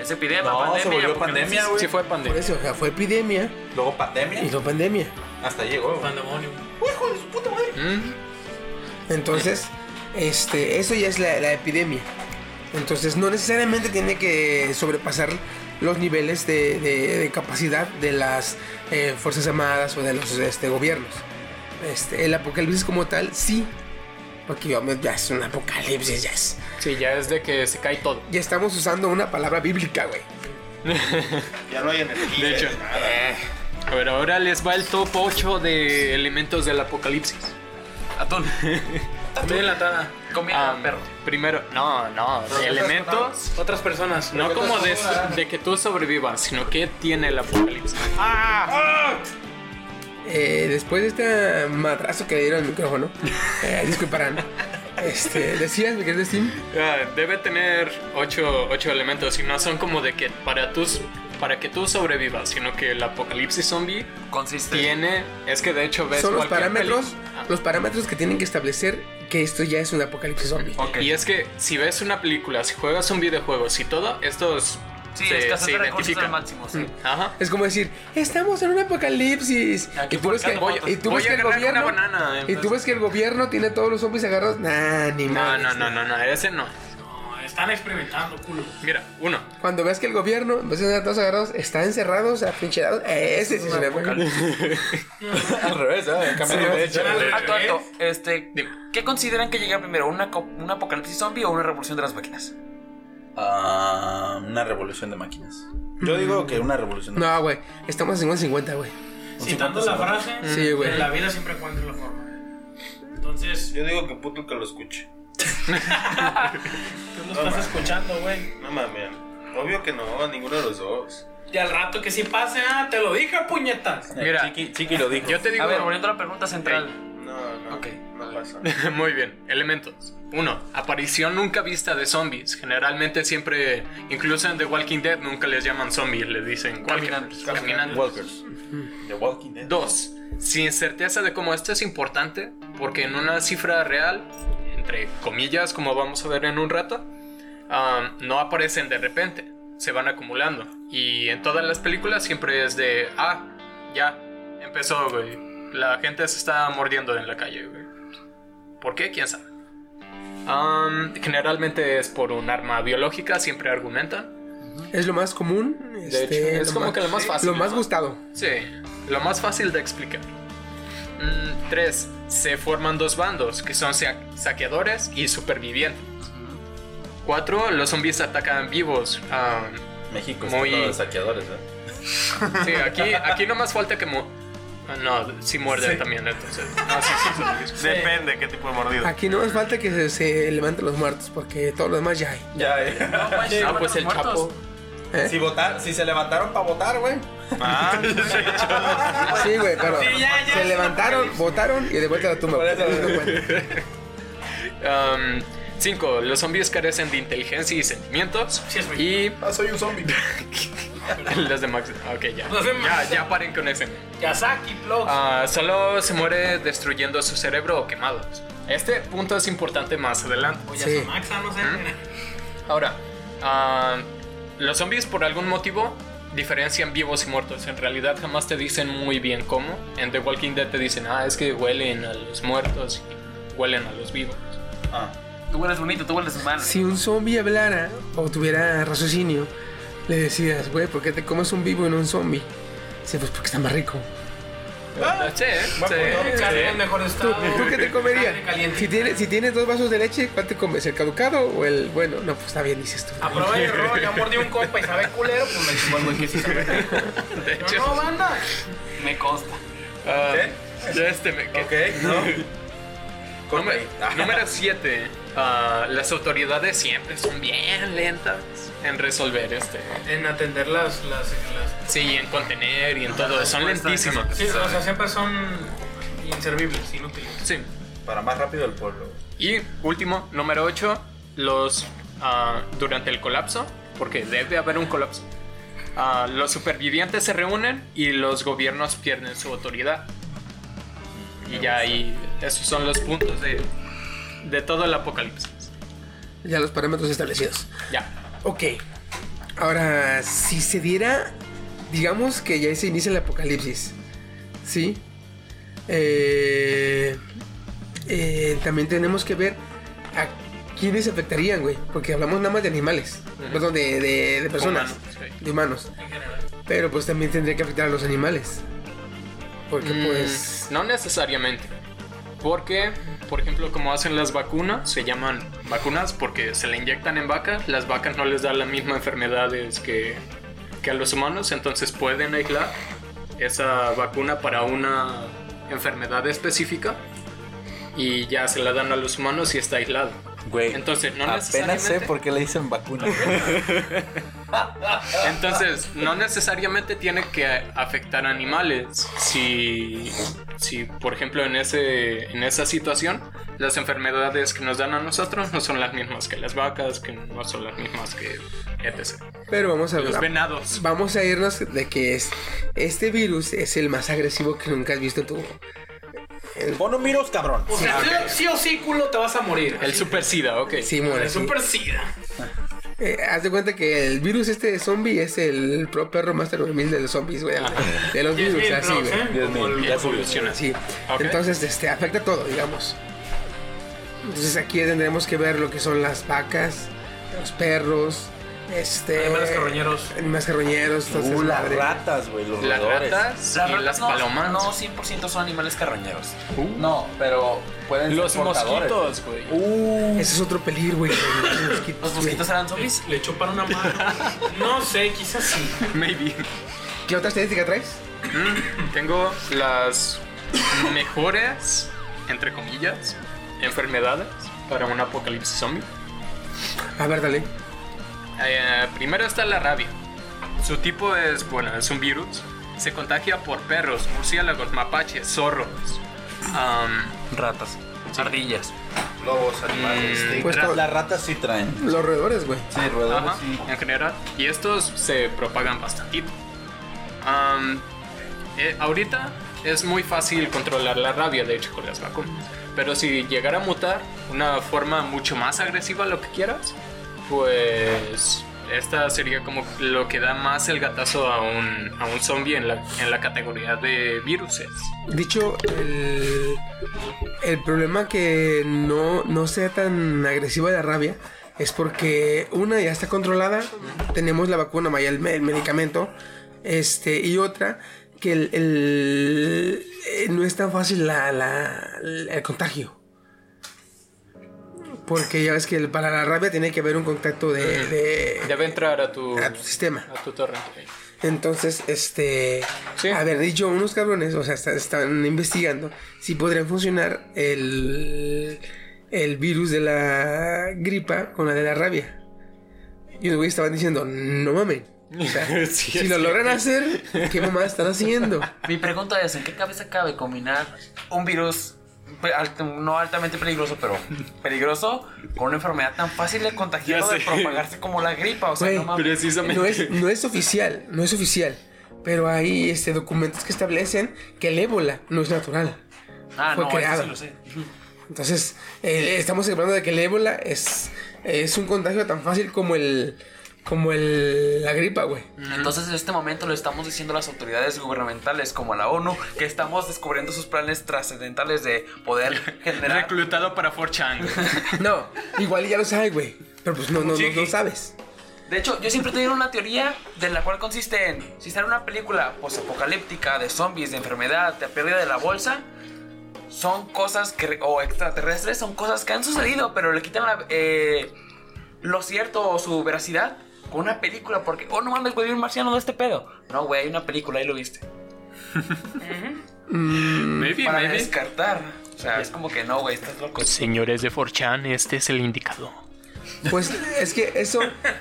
Es epidemia, No, pandemia. se volvió pandemia, no güey. Sí fue Por pandemia. eso, o sea, fue epidemia Luego pandemia. y no pandemia. Hasta llegó. Pandemonium. Mm, Entonces, este, eso ya es la, la epidemia. Entonces, no necesariamente tiene que sobrepasar los niveles de, de- de capacidad de las eh, Fuerzas Armadas o de los este, gobiernos. Este, el apocalipsis como tal, sí. Porque ya, es un apocalipsis, ya es. Sí, ya es de que se cae todo. Ya estamos usando una palabra bíblica, güey. Ya no hay energía. De hecho, eh, a ver, ahora les va el top 8 de elementos del apocalipsis. Atún. Estoy en la tabla. Comida, Ah, perro. Primero, no, no, elementos. Otras personas. No como de, de que tú sobrevivas, sino que tiene el apocalipsis. Eh, después de este madrazo que le dieron al micrófono, eh, disculparán. Este, decías, mi querido Steam. Ah, debe tener 8 elementos y no son como de que para tus para que tú sobrevivas, sino que el apocalipsis zombie Consiste. tiene es que de hecho ves Son los parámetros, peli- Ah. los parámetros que tienen que establecer que esto ya es un apocalipsis zombie. Y es que si ves una película, si juegas un videojuego, si todo, estos Sí, se, escasez se de recursos al máximo, sí. Ajá. Es como decir, estamos en un apocalipsis. Aquí Y tú ves que, volcando y tú Voy ves a que el gobierno. banana, Y tú ves que el gobierno tiene todos los zombies agarrados. Nah, ni No, madres, no, no, no, no, ese no. No, están experimentando, culo. Mira, uno. Cuando ves que el gobierno, en vez de tener todos agarrados, están encerrados, atrincherados. eh, Ese sí es un apocalipsis. Al revés, ¿eh? Cambio de hecho. Alto, alto. Este, Dime. ¿Qué consideran que llega primero? ¿Una, co- ¿Un apocalipsis zombie o una revolución de las máquinas? Ah, una revolución de máquinas. Yo digo que una revolución de No, güey. Estamos en 50-50, güey. Citando la frase, Sí, güey. en la vida siempre encuentra la forma. Entonces, Yo digo que puto que lo escuche. tú lo estás escuchando, güey. No mames. Obvio que no, ninguno de los dos. Y al rato que sí pase, ah, te lo dije, puñetas. Mira, Chiqui, Chiqui lo dijo. yo te digo. A ver, volviendo a la pregunta central. No, no. Ok. Muy bien, elementos. Uno, aparición nunca vista de zombies. Generalmente siempre, incluso en The Walking Dead, nunca les llaman zombies, les dicen Caminantes. walkers, caminantes. Walkers. The Walking Dead. Dos, sin certeza de cómo esto es importante, porque en una cifra real, entre comillas, como vamos a ver en un rato, um, no aparecen de repente, se van acumulando. Y en todas las películas siempre es de, ah, ya, empezó, güey. La gente se está mordiendo en la calle, güey. ¿Por qué? ¿Quién sabe? Um, generalmente es por un arma biológica, siempre argumentan. Es lo más común. De este, hecho, es como más- que lo más fácil. Lo más ¿no? gustado. Sí, lo más fácil de explicar. 3. Se forman dos bandos, que son sa- saqueadores y supervivientes. 4. Los zombies atacan vivos. México es Muy- de saqueadores, ¿eh? sí, aquí, aquí no más falta que... mu- ah, no, sí muerden también, entonces. No, sí, sí, zombies. Depende qué tipo de mordido. Aquí no más falta que se, se levanten los muertos, porque todo lo demás ya hay. Ya, eh. Ah, pues el chapo. ¿Eh? Si, votar, si se levantaron para votar, güey. Ah, Sí, güey, pero Sí, ya, ya, se sí, levantaron, votaron y de vuelta a la tumba. Por eso, No cuenta. 5. los zombies carecen de inteligencia y sentimientos. Sí, es muy- y Ah, soy un zombie. los de Max. Ok, ya. Los de Max. Ya, ya paren con ese. Yasaki, Plox. Ah, solo se muere destruyendo su cerebro o quemados. Este punto es importante más adelante. o sí. Yasamaxa, no sé. Ahora, ah, los zombies por algún motivo diferencian vivos y muertos. En realidad jamás te dicen muy bien cómo. En The Walking Dead te dicen, ah, es que huelen a los muertos y huelen a los vivos. Ah. Tú hueles bonito, tú hueles mal. Si un zombie hablara o tuviera raciocinio, le decías, güey, ¿por qué te comes un vivo y no un zombie? Dice, pues porque está más rico. Ah, ah sí, sí, sí. mejor estado. ¿Tú, ¿Tú, qué te comerías? Si tienes, si tienes dos vasos de leche, ¿cuál te comes? ¿El caducado o el bueno? No, pues está bien, dices tú. Aprobé el error, yo mordí un copa y sabe culero, pues me chupó algo que sí sabe. De hecho, no, banda. Me consta. Uh, ¿Qué? Este me. Ok, no. Número 7 uh, las autoridades siempre son bien lentas en resolver este. En atender las. las, las... Sí, en contener y en todo. Son lentísimos. Sí, o sea, siempre son inservibles, inútiles. Sí. Para más rápido el pueblo. Y último, número 8, los. Uh, durante el colapso, porque debe haber un colapso. Uh, los supervivientes se reúnen y los gobiernos pierden su autoridad. Y ya ahí, esos son los puntos de de todo el apocalipsis. Ya los parámetros establecidos. Ya. Ok. Ahora, si se diera, digamos que ya se inicia el apocalipsis, ¿sí? eh, eh, también tenemos que ver a quiénes afectarían, güey. Porque hablamos nada más de animales, perdón, de, de- de personas, Humanos, sí. de humanos. Pero pues también tendría que afectar a los animales. Porque Mm, pues... No necesariamente. Porque, por ejemplo, como hacen las vacunas, se llaman vacunas porque se le inyectan en vacas. Las vacas no les dan las mismas enfermedades que, que a los humanos, entonces pueden aislar esa vacuna para una enfermedad específica y ya se la dan a los humanos y está aislado. Güey, Entonces, no apenas sé necesariamente- por qué le dicen vacuna. Entonces, no necesariamente tiene que afectar a animales. Si, si por ejemplo, en, ese, en esa situación, las enfermedades que nos dan a nosotros no son las mismas que las vacas, que no son las mismas que etc. Pero vamos a Los venados. Vamos a irnos de que es, este virus es el más agresivo que nunca has visto en tu... Pon un virus, cabrón. O sea, sí, sí o sí, culo, te vas a morir. El super SIDA, ok. Sí, muere, El sí. super sida. Eh, haz de cuenta que el virus este de zombie es el pro perro Master 9000 de los zombies, güey. De los virus, 10.000 así, güey. ¿eh? Dios Como mío, el- ya Evoluciona. Sí. Ok. Entonces, este, afecta todo, digamos. Entonces aquí tendremos que ver lo que son las vacas, los perros, este... Animales carroñeros. Animales carroñeros, entonces, Uh, las madre. ratas, güey, los Las roedores. ratas Las y ratas las no, palomas. No 100% son animales carroñeros. No, pero pueden Los ser mosquitos, güey. Uh, Ese es otro peligro, güey. Los mosquitos, ¿Los mosquitos eran zombies? Le chupan una mano. No sé, quizás sí. Maybe. ¿Qué otra estadística traes? Mm, Tengo las mejores, entre comillas, enfermedades para un apocalipsis zombie. A ver, dale. Eh, primero está la rabia. Su tipo es, bueno, es un virus. Se contagia por perros, murciélagos, mapaches, zorros. Ratas. Ardillas. Lobos, animales. Mm. Pues las ratas sí traen. Los roedores, güey. Sí, roedores ajá, sí. en general. Y estos se propagan bastantito. Am, eh, ahorita es muy fácil controlar la rabia, de hecho, con las vacunas. Pero si llegara a mutar una forma mucho más agresiva, lo que quieras, pues esta sería como lo que da más el gatazo a un, a un zombie en la, en la categoría de viruses. Dicho, el, el problema que no, no sea tan agresiva la rabia es porque una ya está controlada, tenemos la vacuna, vaya el, me- el medicamento, este, y otra que el- eh, no es tan fácil la, la- el contagio. Porque ya ves que el- para la rabia tiene que haber un contacto de, de- Debe entrar a tu, a tu sistema. a tu torre. Entonces, este. Sí. Haber dicho unos cabrones, o sea, está- están investigando si podrían funcionar el, el virus de la gripa con la de la rabia. Y los güeyes estaban diciendo, no mames. O sea, si lo logran hacer, ¿qué mamá están haciendo? Mi pregunta es, ¿en qué cabeza cabe combinar un virus alt- no altamente peligroso, pero peligroso, con una enfermedad tan fácil de contagiar o de propagarse como la gripa? O sea, Güey, no mames. Precisamente. No es, no es oficial, no es oficial. Pero hay este, documentos que establecen que el ébola no es natural. Ah, fue no, creado. sí lo sé. Entonces, eh, estamos hablando de que el ébola es, es un contagio tan fácil como el como el, la gripa, güey. Entonces, en este momento le estamos diciendo a las autoridades gubernamentales como a la ONU que estamos descubriendo sus planes trascendentales de poder generar. Reclutado para 4chan. No, igual ya lo sabe, güey. Pero pues no, no, no, no sabes. De hecho, yo siempre he tenido una teoría de la cual consiste en, si sale una película posapocalíptica de zombies, de enfermedad, de pérdida de la bolsa, son cosas que, o extraterrestres, son cosas que han sucedido, pero le quitan la, eh, lo cierto o su veracidad con una película, porque, oh, no mames, güey, un marciano de este pedo. No, güey, hay una película, ahí lo viste. maybe, Para maybe. descartar. O sea, es como que no, güey, estás loco. Señores de 4chan, este es el indicado. Pues es que eso,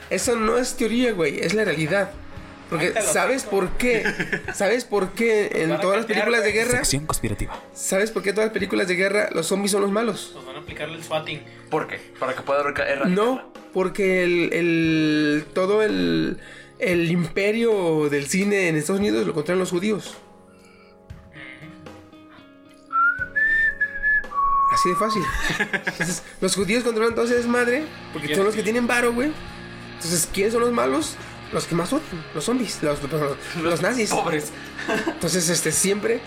eso no es teoría, güey, es la realidad. Porque ¿sabes por qué? ¿Sabes por qué en todas las películas de guerra? conspirativa. ¿Sabes por qué en todas las películas de guerra los zombies son los malos? Nos van a aplicarle el swatting. ¿Por qué? Para que pueda erradicar. No, porque el, el- todo el, el imperio del cine en Estados Unidos lo controlan los judíos. Así de fácil. Entonces, los judíos controlan todo ese desmadre porque son los que tienen varo, güey. Entonces, ¿quiénes son los malos? Los que más odian, los zombies, los, los, los nazis. Pobres. Entonces, este, siempre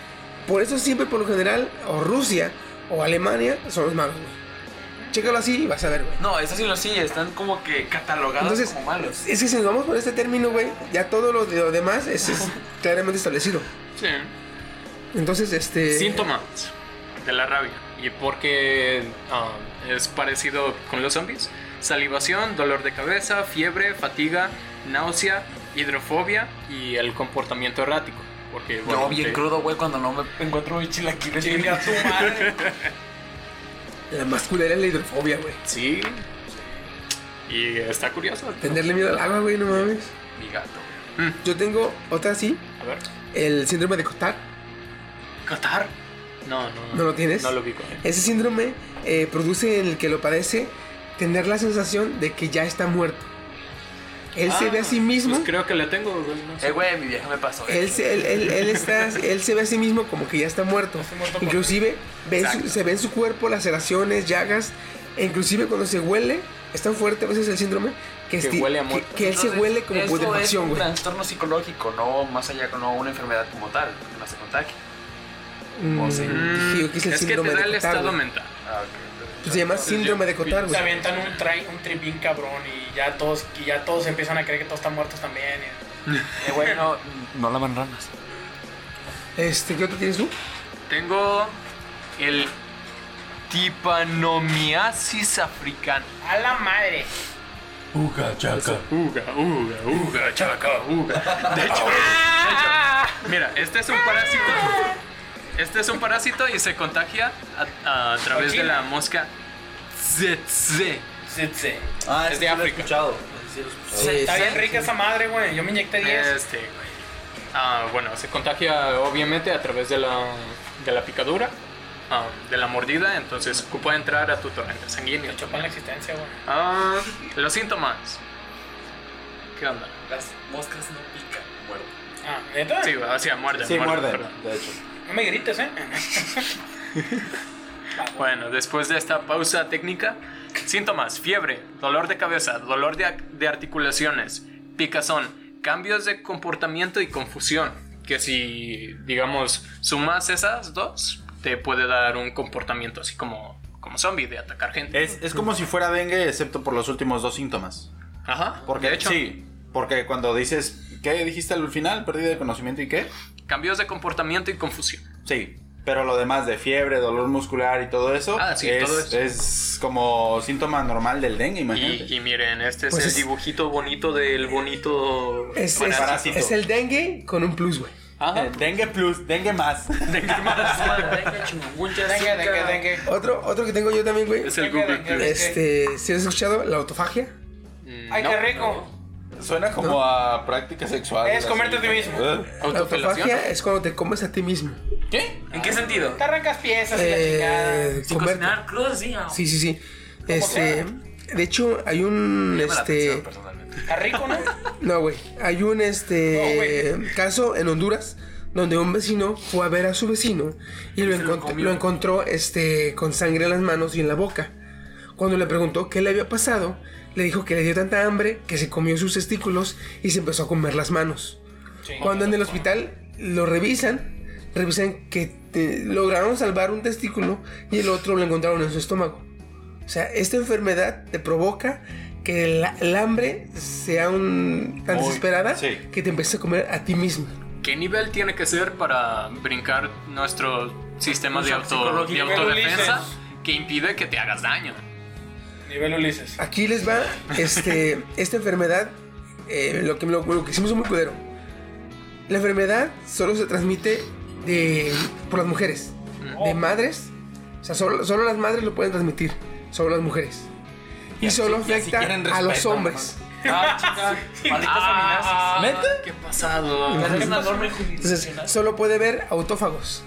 Por eso siempre, por lo general, o Rusia o Alemania son los malos, güey. Chécalo así y vas a ver, güey. No, estas sí lo sí, están como que catalogados Entonces, como malos. es que si nos vamos por este término, güey, ya todo lo, de- lo demás es, es claramente establecido. Sí. Entonces, este... Síntomas de la rabia. ¿Y por qué ah, es parecido con los zombies? Salivación, dolor de cabeza, fiebre, fatiga, náusea, hidrofobia y el comportamiento errático. Porque, bueno, Yo bien te- crudo, güey, cuando no me encuentro mis chilaquiles. Chinga tu madre. La más culera es la hidrofobia, güey. Sí. Y está curioso. Tenerle miedo al agua, güey, no mames. Mi gato. Yo tengo otra así, A ver. el síndrome de Cotard. ¿Qatar? No, no. ¿No lo tienes? No lo ubico. Ese síndrome eh, produce en el que lo padece tener la sensación de que ya está muerto. Él se ve a sí mismo. Pues creo que le tengo, güey. no sé. Eh, güey, mi vieja me pasó. Él se, él, él- él está, él se ve a sí mismo como que ya está muerto. Inclusive ve su- se ve en su cuerpo laceraciones, llagas. E inclusive cuando se huele, es tan fuerte a veces el síndrome que, Que esti- huele a que- muerto. que él se huele como esto es putrefacción, un güey. trastorno psicológico, no más allá, no una enfermedad como tal, que no se contagie. Mm, o que es el es que te da de el estado güey. mental. Ah, ok. Pues se llama síndrome de Cotard, Se güey. avientan un, tri, un trip bien cabrón y ya todos, y ya todos empiezan a creer que todos están muertos también. y- Eh, güey, no, no lavan ranas. Este, ¿qué otro tienes tú? Tengo el tipanomiasis africana. A la madre. Uga, uga, uga, chaca, uga. De hecho, de hecho, mira, este es un parásito. Este es un parásito y se contagia a, a través de la mosca tsetse. Sí. Ah, Es es de de Lo he África. escuchado. Está sí. bien rica esa madre, güey. Yo me inyecté 10. Este, güey. Ah, bueno, se contagia obviamente a través de la, de la picadura, ah, de la mordida, entonces ocupa entrar a tu torrente sanguíneo. Me chopan la existencia, güey. Ah, los síntomas. ¿Qué onda? Las moscas no pican, muerden. Ah, ¿neta? Sí, o sea, muerden. Sí, muerden, perdón. de hecho. No me grites, ¿eh? Bueno, después de esta pausa técnica, síntomas, fiebre, dolor de cabeza, dolor de, ac- de articulaciones, picazón, cambios de comportamiento y confusión, que si, digamos, sumas esas dos, te puede dar un comportamiento así como, como zombie, de atacar gente. Es, es como si fuera dengue, excepto por los últimos dos síntomas. Ajá, Porque, de hecho, sí, porque cuando dices, ¿qué dijiste al final? Pérdida de conocimiento y qué? Cambios de comportamiento y confusión. Sí, pero lo demás de fiebre, dolor muscular y todo eso, Ah, sí, es, todo eso. es como síntoma normal del dengue, imagínate. Y, y miren, este es Pues el es- dibujito bonito del bonito Es, es- parásito. es el dengue con un plus, güey. Ajá. Eh, dengue plus, dengue más. Venga, chinguncha, Dengue, dengue, dengue. Otro, otro que tengo yo también, güey. Es el Dengue, Google dengue, Plus. Este, ¿si has escuchado la autofagia? Mm, Ay, no. qué rico. Suena como a práctica sexual. Es comerte a ti mismo. Eh. Autofagia es cuando te comes a ti mismo. ¿Qué? ¿En qué sentido? Te arrancas piezas y la chingada. Eh, cocinar crudas, sí. ah. Sí, sí, sí. Este, de hecho, hay un, este, atención. Está rico, ¿no? no, güey, hay un, No, este, caso en Honduras donde un vecino fue a ver a su vecino y lo, encont- lo encontró, este, con sangre en las manos y en la boca. Cuando le preguntó qué le había pasado, le dijo que le dio tanta hambre que se comió sus testículos y se empezó a comer las manos. Cuando en el hospital lo revisan, revisan que te- lograron salvar un testículo y el otro lo encontraron en su estómago. O sea, esta enfermedad te provoca que el, el hambre sea un, tan Muy- desesperada sí. que te empieces a comer a ti mismo. ¿Qué nivel tiene que ser para brincar nuestro sistema de, auto, de autodefensa que impide que te hagas daño? Nivel Ulises. Aquí les va este, esta enfermedad, eh, lo, que, lo, lo que hicimos es muy culero. La enfermedad solo se transmite de, por las mujeres, de madres. O sea, solo, solo las madres lo pueden transmitir, solo las mujeres. Y, solo así- y así afecta quieren a los respeto, hombres. Ah, chica, malditas amenazas. ¿Neta? ¿Qué pasado? Es una norma Entonces, solo puede ver autófagos.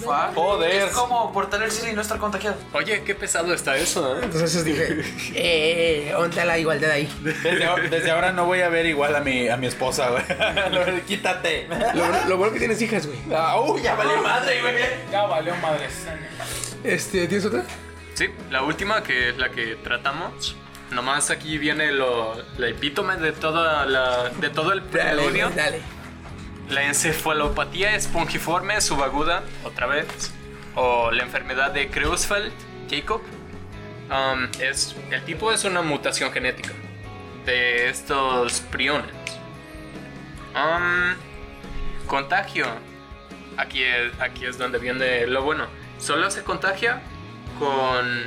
Fuck. Joder. Es como portar el SIDA y no estar contagiado. Oye, qué pesado está eso, ¿eh? Entonces dije, eh, ¿dónde la igualdad ahí? Desde, ahora- desde ahora no voy a ver igual a mi, a mi esposa, güey. Quítate. Lo, bueno- lo bueno que tienes hijas, güey. Ah, uy, ya valió madre, güey. Ya valió madres. Este, ¿tienes otra? Sí, la última que es la que tratamos. Nomás aquí viene lo, la epítome de toda la, de todo el preludio. dale. La encefalopatía espongiforme subaguda, otra vez, o la enfermedad de Creutzfeldt-Jakob, um, es, el tipo es una mutación genética de estos priones. Um, contagio. Aquí es, aquí es donde viene lo bueno. Solo se contagia con,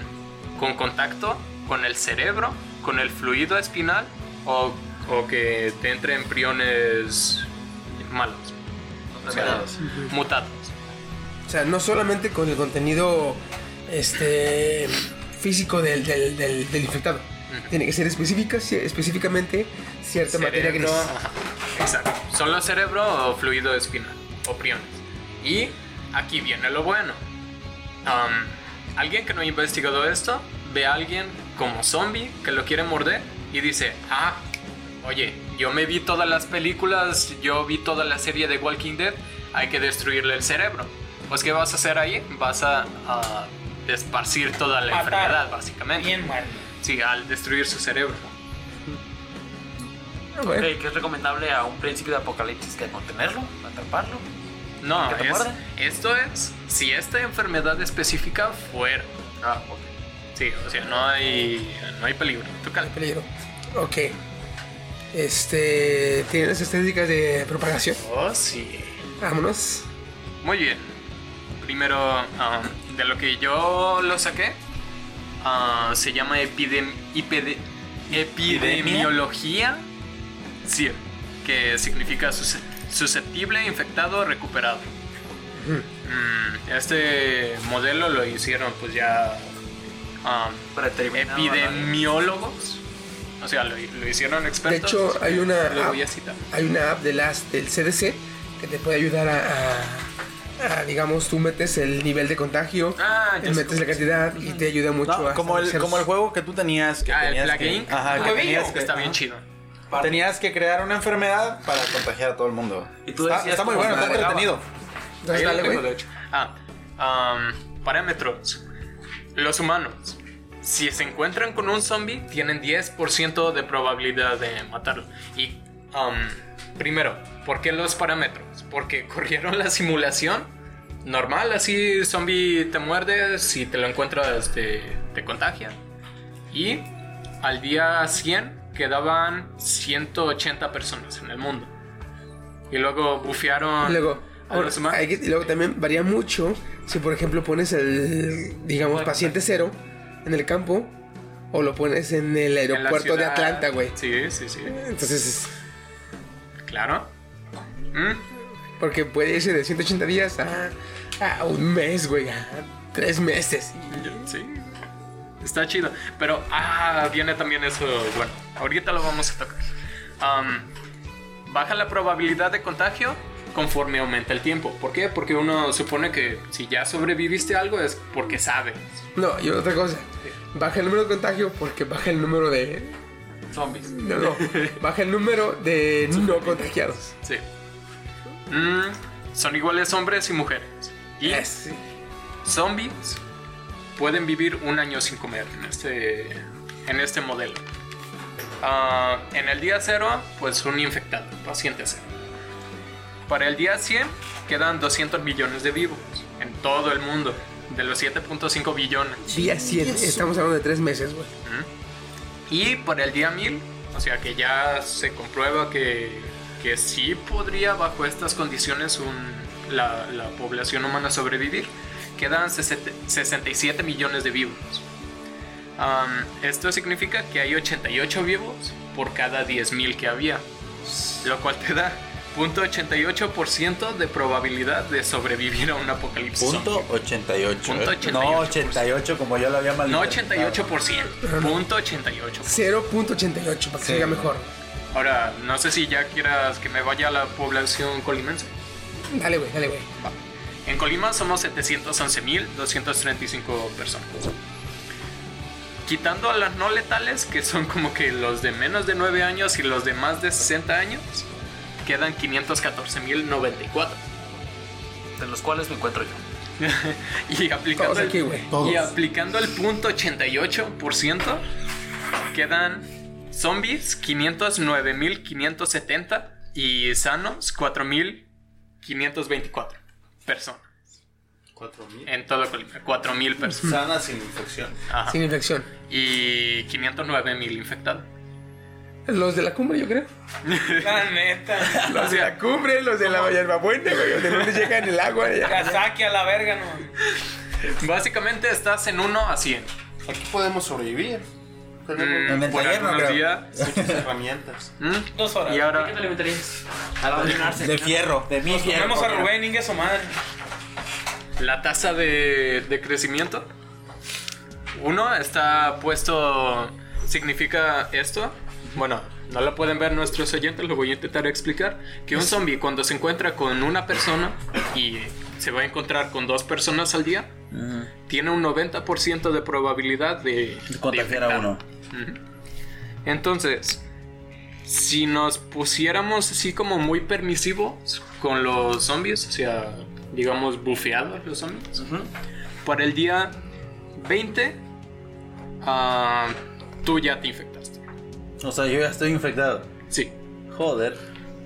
con contacto con el cerebro, con el fluido espinal o, o que te entren priones malos. O sea, Mutados. O sea, no solamente con el contenido este físico del, del, del- del infectado. Tiene que ser específica, específicamente cierta materia gris. Ajá, Exacto. Solo cerebro o fluido espinal o priones. Y aquí viene lo bueno. Um, alguien que no ha investigado esto ve a alguien como zombie que lo quiere morder y dice, ah, oye, yo me vi todas las películas, yo vi toda la serie de Walking Dead, hay que destruirle el cerebro. Pues, ¿qué vas a hacer ahí? Vas a, a esparcir toda la Matar. enfermedad, básicamente. Bien mal. Sí, al destruir su cerebro. Ah, bueno. Ok, que es recomendable a un principio de apocalipsis que contenerlo, atraparlo. No, ¿Que te es- esto es si esta enfermedad específica fuera. Ah, ok. Sí, o sea, no hay, no hay peligro. Tú cal- Peligro. Ok. Este. ¿Tiene las estadísticas de propagación? Oh, sí. Vámonos. Muy bien. Primero, um, de lo que yo lo saqué, ah, se llama epidem- epidemiología. Sí, que significa sus- susceptible, infectado, recuperado. Mm, este modelo lo hicieron pues ya um, epidemiólogos. O sea, lo, lo hicieron De expertos. hecho, hay una app, voy a citar. hay una app de las, del CDC que te puede ayudar a, a- a, digamos, tú metes el nivel de contagio, Ah, metes la cantidad y te ayuda mucho No, a como, el, como el juego que tú tenías. Que Ah, el tenías Plague que, Inc. Ajá, que tenías que, Está bien chido. Tenías que crear una enfermedad para contagiar a todo el mundo. Y tú está, decías está muy bueno, está entretenido. Dale, de hecho. Ah, um, parámetros. Los humanos, si se encuentran con un zombie, tienen 10% de probabilidad de matarlo. Y, um, primero, ¿por qué los parámetros? Porque corrieron la simulación normal, así zombie te muerde, si te lo encuentras te, te contagia. Y al día 100 quedaban 180 personas en el mundo. Y luego bufearon luego, a bueno, los humanos. hay que- y luego también varía mucho si, por ejemplo, pones el, digamos, paciente cero en el campo o lo pones en el En aeropuerto de. Atlanta, güey. Sí, sí, sí. Entonces, Claro. Mm, porque puede irse de 180 días a, a un mes, güey, a tres meses. Sí. Está chido. Pero, ah, viene también eso. Bueno, ahorita lo vamos a tocar. Am, baja la probabilidad de contagio conforme aumenta el tiempo. ¿Por qué? Porque uno supone que si ya sobreviviste a algo es porque sabes. No, y otra cosa, baja el número de contagio porque baja el número de... Zombies. No, no, baja el número de no contagiados. Sí. Mm, son iguales hombres y mujeres. Y Es- zombies pueden vivir un año sin comer en este, en este modelo. Ah, en el día cero, pues un infectado, paciente cero. Para el día 100 quedan 200 millones de vivos en todo el mundo, de los 7.5 billones. Día 100, estamos hablando de tres meses, güey. Y para el día 1000, o sea que ya se comprueba que, que sí podría bajo estas condiciones un- la, la población humana sobrevivir, quedan 60 67 millones de vivos. Am, esto significa que hay 88 vivos por cada 10.000 que había, lo cual te da 0.88% de probabilidad de sobrevivir a un apocalipsis. Punto zombie. 88. Punto ¿eh? 88%. No 88 como yo lo había mal No 88%, punto 88%. 0.88 para que se diga mejor. Ahora, no sé si ya quieras que me vaya a la población colimense. Dale, güey, dale, güey. En Colima somos 711.235 personas. Quitando a las no letales, que son como que los de menos de 9 años y los de más de 60 años, quedan 514.094. De los cuales me encuentro yo. y aplicando el, aquí, güey. y aplicando el punto 88%, quedan zombies 509.570 y sanos 4.000 524 personas. 4000. En todo Colima, 4000 personas. Sana sin infección. Ajá. Sin infección. Y 509 mil infectados. Los de la cumbre, yo creo. La neta. Los de la cumbre, los de la hierbabuena, güey. Donde no les llega en el agua. Kazaki a la verga, no. Básicamente estás en 1 a 100. Aquí podemos sobrevivir. Mm, En el por taller no algunos creo. días. Muchas herramientas. Mm, Dos horas. Y ahora, ¿Qué te alimentarías? Al abandonarse. De fierro, de mi Nos fierro. comemos a Rubén, Inge, su madre. la tasa de, de crecimiento. Uno está puesto, significa esto. Bueno, no lo pueden ver nuestros oyentes, lo voy a intentar explicar. Que un zombie cuando se encuentra con una persona y se va a encontrar con dos personas al día, tiene un 90% de probabilidad de, de Contagiar a uno. Entonces, si nos pusiéramos así como muy permisivos con los zombies, o sea, digamos bufeados los zombies, para el día 20, ah, tú ya te infectaste. O sea, yo ya estoy infectado. Sí. Joder.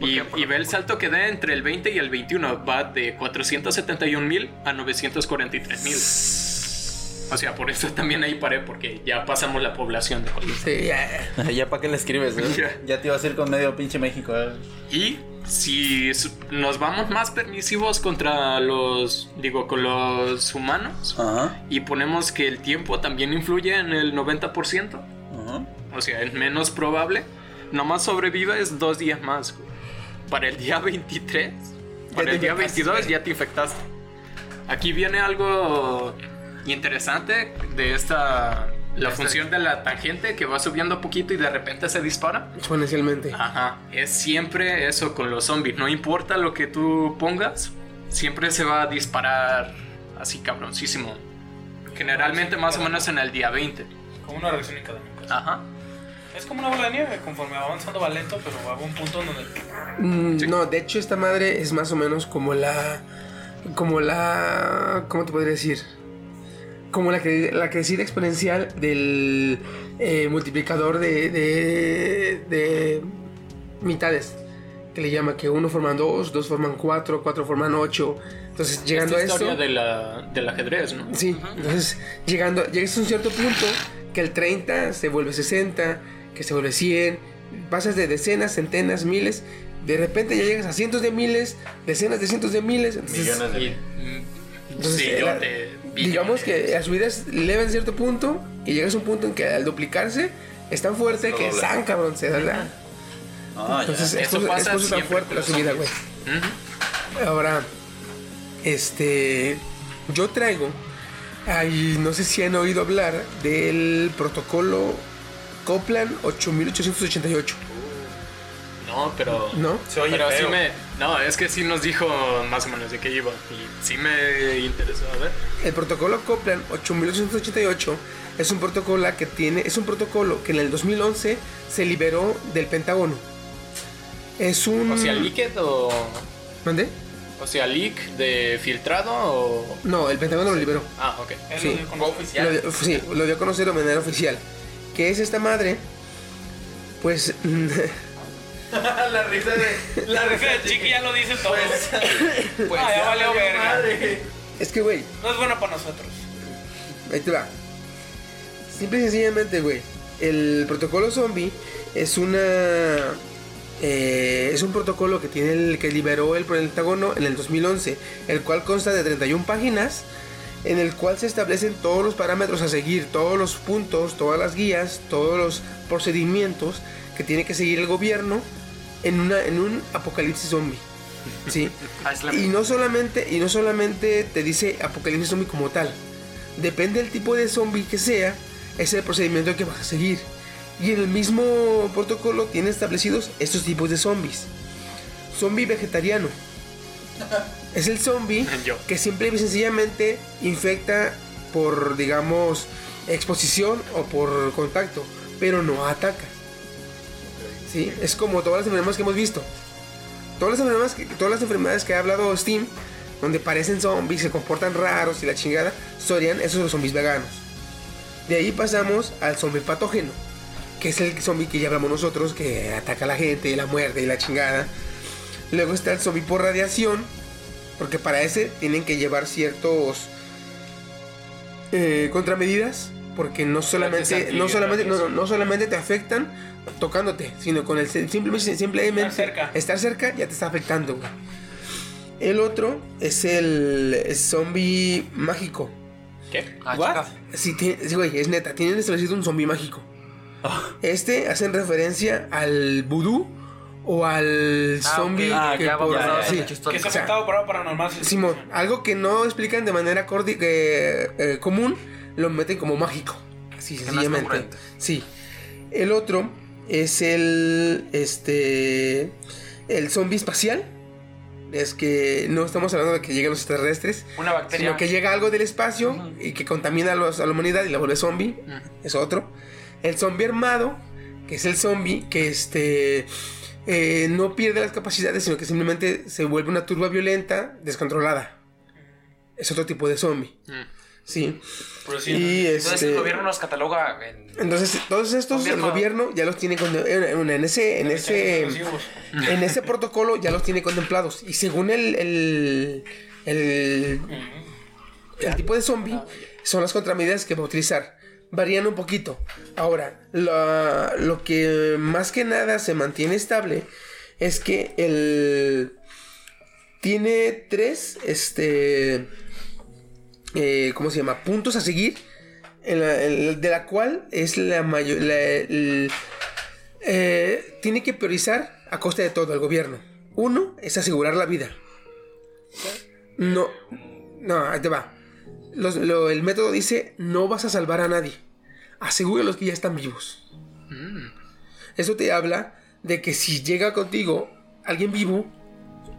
Y, y ve el salto que da entre el 20 y el 21. Va de 471 mil a 943 mil. O sea, por eso también ahí paré, porque ya pasamos la población de Colima. Sí, ya. ya para qué le escribes, ¿eh? Ya. Ya te ibas a ir con medio pinche México. ¿eh? Y si nos vamos más permisivos contra los, digo, con los humanos, Ajá. y ponemos que el tiempo también influye en el 90%, Ajá. O sea, es menos probable, nomás sobrevives dos días más. güey. Para el día 23, para el día infectaste, 22 güey. ya te infectaste. Aquí viene algo interesante de esta, la función de la tangente que va subiendo poquito y de repente se dispara. Exponencialmente. Ajá, es siempre eso con los zombies. No importa lo que tú pongas, siempre se va a disparar así cabroncísimo. Generalmente más o menos en el día 20. Como una reacción en cadena. Ajá. Es como una bola de nieve, conforme va avanzando va lento, pero va a un punto en donde Mm, No, de hecho esta madre es más o menos como la... Como la... ¿Cómo te podría decir? Como la, cre- la crecida exponencial del eh, multiplicador de, de, de mitades. Que le llama que uno forman dos, dos forman cuatro, cuatro forman ocho. Entonces llegando Esta a esto... historia de la, del ajedrez, ¿no? Sí, entonces llegando, llegas a un cierto punto que el 30 se vuelve 60, que se vuelve 100, pasas de decenas, centenas, miles, de repente ya llegas a cientos de miles, decenas de cientos de miles. Entonces, Millones de mm, Entonces, sí, eh, yo la- te- digamos que la subida es leve en cierto punto y llegas a un punto en que al duplicarse es tan fuerte que dobla. san cabrón, se da. Ah, Entonces ya. es, Eso tan fuerte la subida, güey. Ahora, este, yo traigo, ay, no sé si han oído hablar del protocolo Copland 8888, No, pero. ¿no? Se oye pero sí me. No, es que sí nos dijo más o menos de qué iba. Y sí me interesó. A ver. El protocolo Copland 8888 es un protocolo que tiene, es un protocolo que en el 2011 se liberó del Pentágono. Es un... O sea, liquid o. ¿Mande? O sea, leak de filtrado o. No, el Pentágono lo liberó. Ah, ok. Sí. lo dio con oficial. Lo dio- sí, lo dio a conocer de manera oficial. ¿Qué es esta madre? Pues la risa de. La risa de Chiqui ya lo dice todo. Pues Ah, ya valió verga. madre. es que, güey, No es bueno para nosotros. Ahí te va. Simple y sencillamente, güey. El protocolo zombie es una. eh, es un protocolo que tiene el que liberó el Pentágono en el 2011, el cual consta de 31 páginas, en el cual se establecen todos los parámetros a seguir, todos los puntos, todas las guías, todos los procedimientos que tiene que seguir el gobierno en, una, en un apocalipsis zombie. ¿Sí? Y no solamente, y no solamente te dice apocalipsis zombie como tal. Depende del tipo de zombie que sea, es el procedimiento que vas a seguir. Y en el mismo protocolo tiene establecidos estos tipos de zombies. Zombie vegetariano. Es el zombie Yo. que simple y sencillamente infecta por, digamos, exposición o por contacto, pero no ataca. ¿Sí? Es como todas las enfermedades que hemos visto. Todas las enfermedades que, todas las enfermedades que ha hablado Steam, donde parecen zombies, se comportan raros y la chingada, serían esos los zombies veganos. De ahí pasamos al zombie patógeno, que es el zombie que ya hablamos nosotros, que ataca a la gente, la muerte y la chingada. Luego está el zombie por radiación, Porque para ese tienen que llevar ciertos eh, contramedidas. Porque no solamente, no solamente, no, no solamente te afectan tocándote, sino con el simplemente, simplemente Estar cerca. estar cerca ya te está afectando. güey. El otro es el, zombie mágico. ¿Qué? Ah. Sí, sí, güey, es neta, tienen establecido un zombie mágico. Este hacen referencia al vudú o al Ah, zombie. Ah, que por- sí. Que está afectado por algo paranormal. Simón, algo que no explican de manera cordi- eh, eh, común, lo meten como mágico. Así sencillamente. Sí. El otro es el. Este. El zombie espacial. Es que no estamos hablando de que lleguen los extraterrestres, Una bacteria. sino que llega algo del espacio y que contamina a, los- a la humanidad y la vuelve zombie. Es otro. El zombie armado, que es el zombie que este. Eh, no pierde las capacidades, sino que simplemente se vuelve una turba violenta, descontrolada. Es otro tipo de zombie. Sí. Pero sí, Y Entonces este, el gobierno los cataloga en... entonces, todos estos, el gobierno ya los tiene en, en ese, en ese, en ese protocolo ya los tiene contemplados. Y según el, el, el, el tipo de zombie, son las contramedidas que va a utilizar. Varían un poquito. Ahora, la- lo que más que nada se mantiene estable es que el tiene tres, este, eh, ¿cómo se llama? Puntos a seguir, en la- de la cual es la mayor, eh, tiene que priorizar a costa de todo el gobierno. Uno es asegurar la vida. No, no, ahí te va. Los- lo- el método dice, no vas a salvar a nadie. Asegura a los que ya están vivos. Eso te habla de que si llega contigo alguien vivo,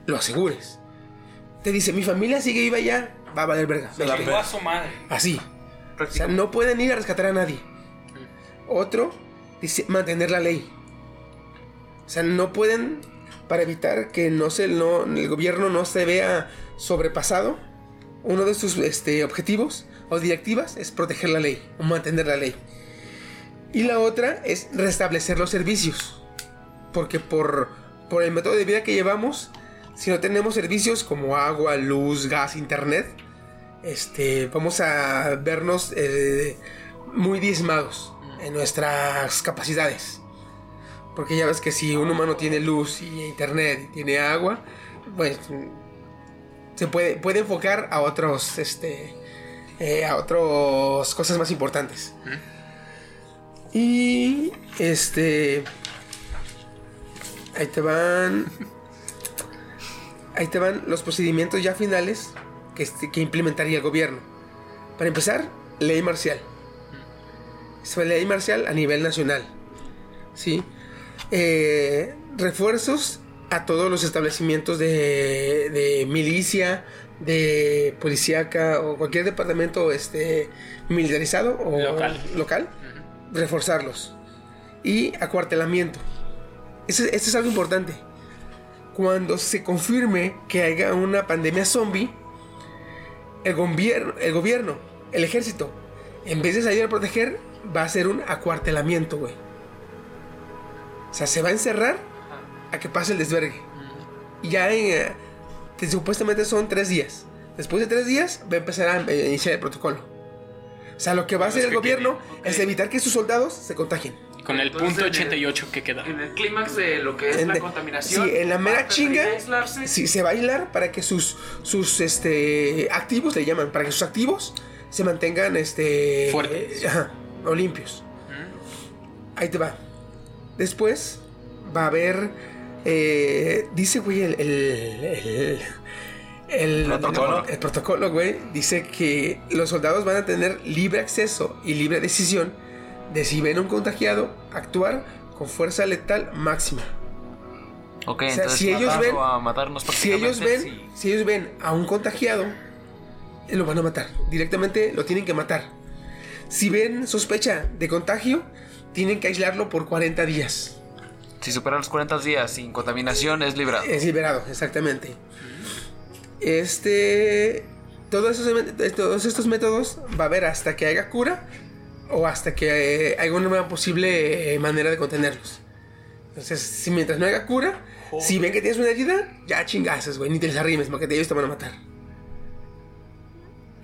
lo asegures. Te dice, mi familia sigue viva ya, va a valer verga. Se chingó a su madre. Así. O sea, no pueden ir a rescatar a nadie. Otro dice mantener la ley. O sea, no pueden para evitar que no se no, el gobierno no se vea sobrepasado. Uno de sus este, objetivos o directivas es proteger la ley o mantener la ley. Y la otra es restablecer los servicios. Porque por, por el método de vida que llevamos, si no tenemos servicios como agua, luz, gas, internet, este, vamos a vernos eh, muy diezmados en nuestras capacidades. Porque ya ves que si un humano tiene luz y internet y tiene agua, pues se puede, puede enfocar a otros, este, eh, a otras cosas más importantes. Y este, ahí te van, ahí te van los procedimientos ya finales que, este- que implementaría el gobierno. Para empezar, ley marcial. Es una ley marcial a nivel nacional. ¿Sí? Eh, refuerzos a todos los establecimientos de, de milicia, de policíaca o cualquier departamento este, militarizado o Local. local, reforzarlos. Y acuartelamiento. Esto es algo importante. Cuando se confirme que haya una pandemia zombie, el gobierno, el gobierno, el ejército, en vez de salir a proteger, va a hacer un acuartelamiento, güey. O sea, se va a encerrar a que pase el desvergue. Y ya en, eh, te- supuestamente son tres días. Después de tres días va a empezar a eh, iniciar el protocolo. O sea, lo que va a hacer el gobierno es evitar que sus soldados se contagien. Con el Entonces, punto en el- 88 que queda. En el clímax de lo que es En la de- contaminación. sí, en la mera chinga, aislarse. Sí, se va a aislar para que sus, sus este, activos, le llaman, para que sus activos se mantengan este, Fuertes. ajá, o limpios. Ahí te va. Después va a haber, eh, dice, güey, el, el, ¿Protocolo? el protocolo, güey, dice que los soldados van a tener libre acceso y libre decisión de si ven un contagiado, actuar con fuerza letal máxima. Ok, O sea, entonces si ellos ven- a matarnos Si ellos ven, sí. si ellos ven a un contagiado, eh, lo van a matar. Directamente lo tienen que matar. Si ven sospecha de contagio, tienen que aislarlo por 40 días. Si supera los 40 días sin contaminación es librado. Es liberado, exactamente. Este. Todos, esos, todos estos métodos va a haber hasta que haya cura o hasta que eh, haya una posible eh, manera de contenerlos. Entonces, si mientras no haya cura, si ven que tienes una herida, ya chingazas, güey. Ni te les arrimes, porque ellos te van a matar.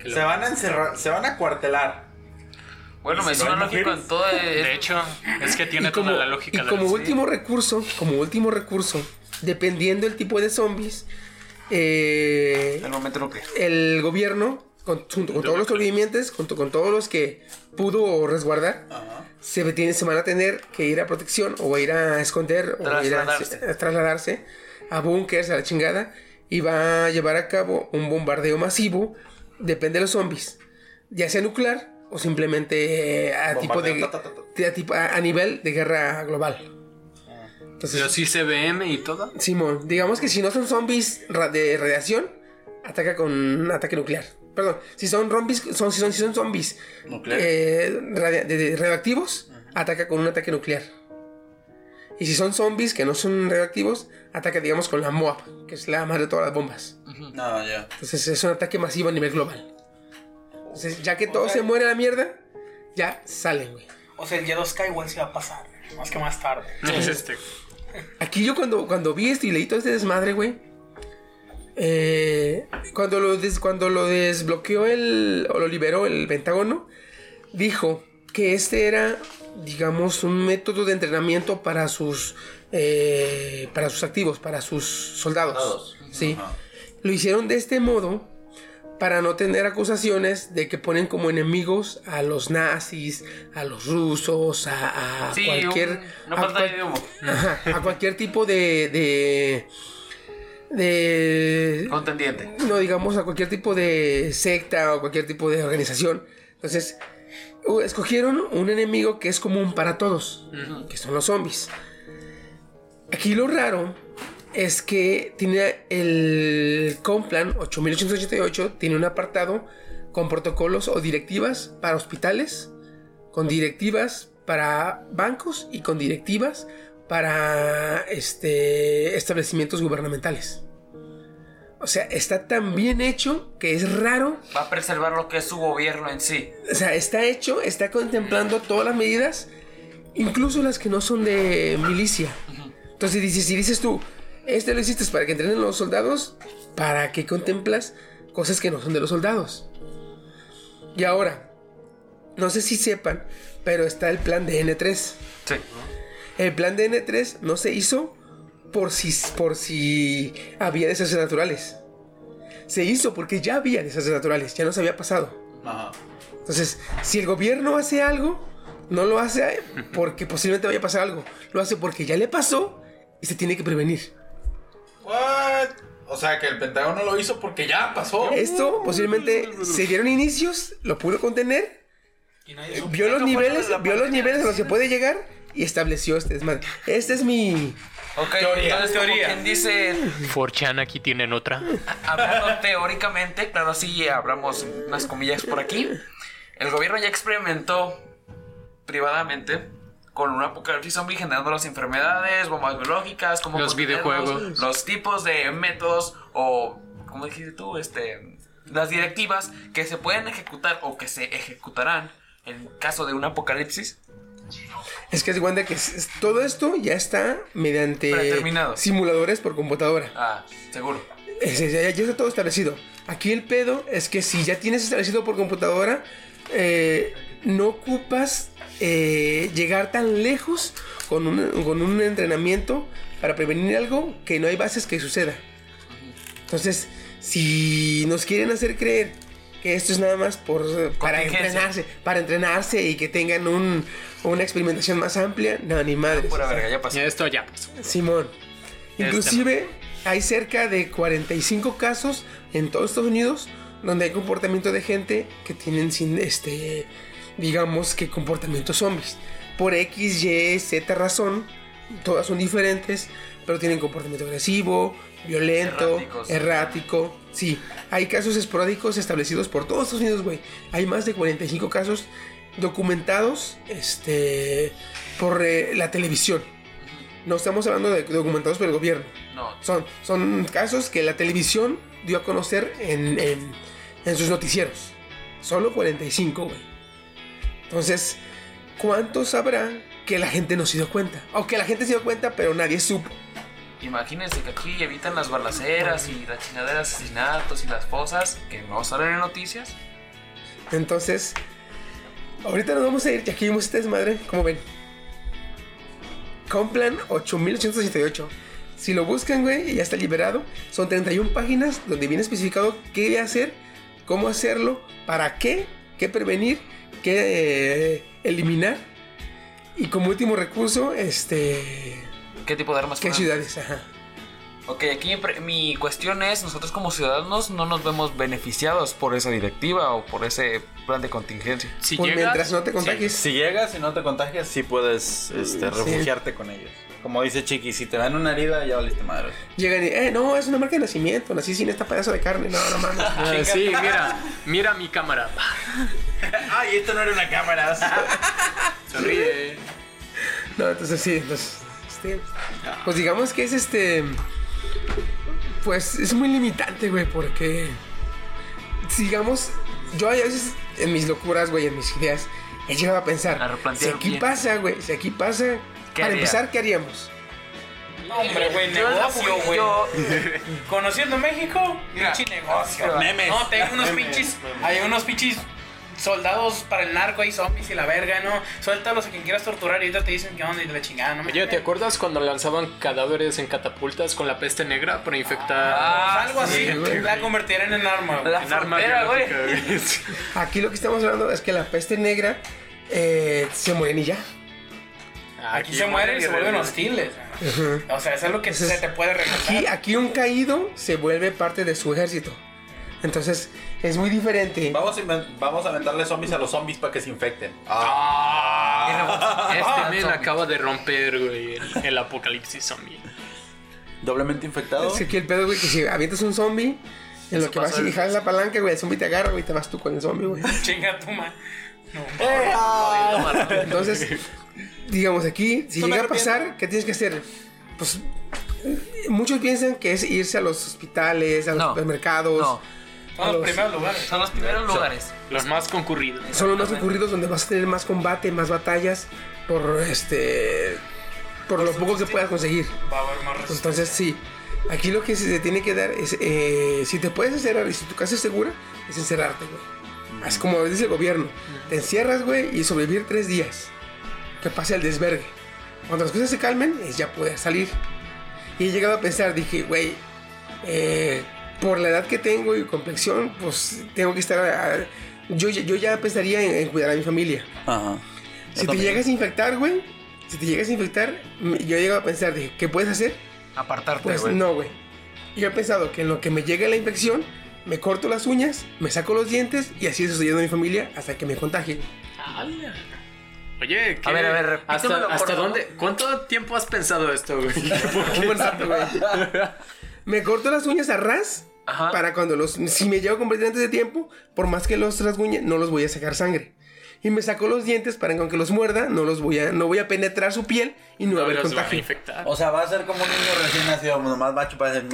Se van a encerrar, se van a cuartelar. Bueno, ¿Y me suena lógico en todo. De hecho, es que tiene como, toda la lógica y de como la último recurso, como último recurso, dependiendo del tipo de zombies, eh, El momento nuclear. el gobierno, con- junto con todos los sobrevivientes, junto con todos los que pudo resguardar, se, tiene- se van a tener que ir a protección o a ir a esconder o a ir a, Trasladarse. a trasladarse a búnkers, a la chingada, y va a llevar a cabo un bombardeo masivo, depende de los zombies, ya sea nuclear o simplemente eh, a, tipo de, Bombardeo, ta, ta, ta, de- a, tipo- a- a nivel de guerra global. Entonces, Los ICBM y todo. Simón, digamos que si no son zombies de radiación, ataca con un ataque nuclear. Perdón, si son zombies, son, si son, si son zombies eh, de- de- radioactivos, ataca con un ataque nuclear. Y si son zombies que no son radioactivos, ataca, digamos, con la MOAB, que es la madre de todas las bombas. No, ya. Entonces es un ataque masivo a nivel global. Entonces, ya que todo se muere a la mierda, ya salen, güey. O sea, el Yellow Sky igual se va a pasar. Más que más tarde. Es este. Aquí yo cuando, cuando vi esto y leí todo este desmadre, güey. eh, cuando, lo des- cuando lo desbloqueó el, o lo liberó el Pentágono, dijo que este era, digamos, un método de entrenamiento para sus, eh, para sus activos, para sus soldados. Soldados. Sí. Lo hicieron de este modo para no tener acusaciones de que ponen como enemigos a los nazis, a los rusos, a, a Sí, cualquier... un- a cual- de humo. Ajá, a cualquier tipo de, de. de. Contendiente. No, digamos, a cualquier tipo de secta o cualquier tipo de organización. Entonces, escogieron un enemigo que es común para todos, que son los zombies. Aquí lo raro es que tiene el Complan 8888, tiene un apartado con protocolos o directivas para hospitales, con directivas para bancos y con directivas para este, establecimientos gubernamentales. O sea, está tan bien hecho que es raro. Va a preservar lo que es su gobierno en sí. O sea, está hecho, está contemplando todas las medidas, incluso las que no son de milicia. Entonces, si dices tú, este lo hiciste para que entrenen los soldados, ¿para qué contemplas cosas que no son de los soldados? Y ahora, no sé si sepan, pero está el plan de N3. Sí. El plan de N3 no se hizo por si, por si había desastres naturales. Se hizo porque ya había desastres naturales, ya nos había pasado. Ajá. Entonces, si el gobierno hace algo, no lo hace porque posiblemente vaya a pasar algo. Lo hace porque ya le pasó y se tiene que prevenir. What? O sea, que el Pentágono lo hizo porque ya pasó. Esto posiblemente se dieron inicios, lo pudo contener, Y nadie vio los niveles, vio los niveles a los que puede llegar y estableció este desmadre. Este es mi... Ok, Teoría, entonces como teoría. quien dice, 4chan aquí tienen otra. hablando teóricamente, claro, sí, hablamos unas comillas por aquí. El gobierno ya experimentó privadamente con un apocalipsis zombie generando las enfermedades, bombas biológicas, como Los videojuegos. los tipos de métodos o, como dijiste tú, este, las directivas que se pueden ejecutar o que se ejecutarán en caso de un apocalipsis. Es que es cuenta que todo esto ya está mediante simuladores por computadora. Ah, seguro. Es- ya, ya está todo establecido. Aquí el pedo es que si ya tienes establecido por computadora, eh, no ocupas eh, llegar tan lejos con un, con un entrenamiento para prevenir algo que no hay bases que suceda. Entonces, si nos quieren hacer creer que esto es nada más por para Contingencia. entrenarse, para entrenarse y que tengan un- una experimentación más amplia, no, ni madre. Pura verga, ya pasó. Ya esto ya pasó. Simón. Este Inclusive hay cerca de 45 casos en todos Estados Unidos donde hay comportamiento de gente que tienen sin este digamos que comportamientos zombies. Por X, Y, Z razón, todas son diferentes, pero tienen comportamiento agresivo, violento, Erráticos. errático. Sí, hay casos esporádicos establecidos por todos Estados Unidos, güey. Hay más de 45 casos documentados este por eh, la televisión. No estamos hablando de documentados por el gobierno. No, Son, son casos que la televisión dio a conocer en, en- en sus noticieros. Solo 45, güey. Entonces, ¿cuántos habrá que la gente no se dio cuenta. O que la gente se dio cuenta, pero nadie supo. Imagínense que aquí evitan las balaceras y las chingaderas, asesinatos y las fosas que no salen en noticias. Entonces, ahorita nos vamos a ir, ya que vimos este desmadre, como ven. Complan 8868. Si lo buscan, güey, y ya está liberado, son 31 páginas donde viene especificado qué hacer, cómo hacerlo, para qué, qué prevenir, qué eh, eliminar. Y como último recurso, este. ¿Qué tipo de armas ¿Qué ciudades? Ajá. Ok, aquí mi cuestión es, nosotros como ciudadanos no nos vemos beneficiados por esa directiva o por ese plan de contingencia. Si Pues llegas, mientras no te contagies. Si llegas y no te contagias, sí puedes este, refugiarte con ellos. Como dice Chiqui, si te dan una herida, ya valiste madre. Llegan y, eh, no, es una marca de nacimiento, nací sin esta pedazo de carne, no, no mames. Ah, sí, mira, mira mi cámara. Ay, esto no era una cámara. Sonríe. No, entonces sí, entonces, este, pues digamos que es este, pues es muy limitante, güey, porque, digamos, yo a veces en mis locuras, güey, en mis ideas, he llegado a pensar, A si aquí bien. pasa, güey, si aquí pasa, ¿Qué para haría? empezar, ¿qué haríamos? No, hombre, güey, negocio, güey. yo- Conociendo México, Mira, pinche negocio. Memes. No, tengo unos pinches. Hay unos pinches soldados para el narco y zombies y la verga, ¿no? Suéltalos a quien quieras torturar y ahorita te dicen que onda y de la chingada, ¿no? Oye, ¿te acuerdas cuando lanzaban cadáveres en catapultas con la peste negra para infectar Ah, Algo así, sí, la convertirán en arma, güey. La en arma güey? Aquí lo que estamos hablando es que la peste negra eh, se mueren y ya. Aquí se mueren y se vuelven hostiles. O sea, eso es lo que Entonces, se te puede regresar. Aquí, aquí un caído se vuelve parte de su ejército. Entonces, es muy diferente. Vamos a, inven- vamos a aventarle zombies a los zombies para que se infecten. Este men acaba de romper, güey, el, el apocalipsis zombie. Doblemente infectado. Es que aquí el pedo, güey, que si avientas un zombie, en lo que vas y jalas la palanca, güey, el zombie te agarra, güey, y te vas tú con el zombie, güey. Chinga tu madre. Entonces, digamos aquí, si No llega a pasar, ¿qué tienes que hacer? Pues muchos piensan que es irse a los hospitales, a los No, supermercados. no. Son los primeros lugares. Son los primeros lugares. Los más concurridos. Son los más ocurridos donde vas a tener más combate, más batallas por este por lo poco que puedas conseguir. Va a haber más resistencia. Entonces sí, aquí lo que se te tiene que dar es, eh, si te puedes encerrar y si tu casa es segura, es encerrarte, güey. Es como dice el gobierno, te encierras, güey, y sobrevivir tres días. Que pase el desvergue. Cuando las cosas se calmen, es ya poder salir. Y he llegado a pensar, dije, güey, eh, por la edad que tengo y complexión, pues tengo que estar... a- yo, ya- yo ya pensaría en, en cuidar a mi familia. Ajá. Si te llegas a infectar, güey, si te llegas a infectar, yo he llegado a pensar, dije, ¿qué puedes hacer? Apartarte, Pues güey. no, güey. Yo he pensado que en lo que me llegue la infección, me corto las uñas, me saco los dientes y así sucediendo a mi familia hasta que me contagie. ¡Hala! Oye, ¿qué? A ver, a ver, ¿Hasta, dónde? ¿Cuánto tiempo has pensado esto, güey? Un buen rato, güey. Me corto las uñas a ras Ajá. para cuando los... Si me llevo completamente de tiempo, por más que los rasguñe, no los voy a sacar sangre. Y me saco los dientes para que aunque los muerda, no los voy a, no voy a penetrar su piel y no, va a haber contagio. O sea, va a ser como un niño recién nacido, nomás va a chupar el...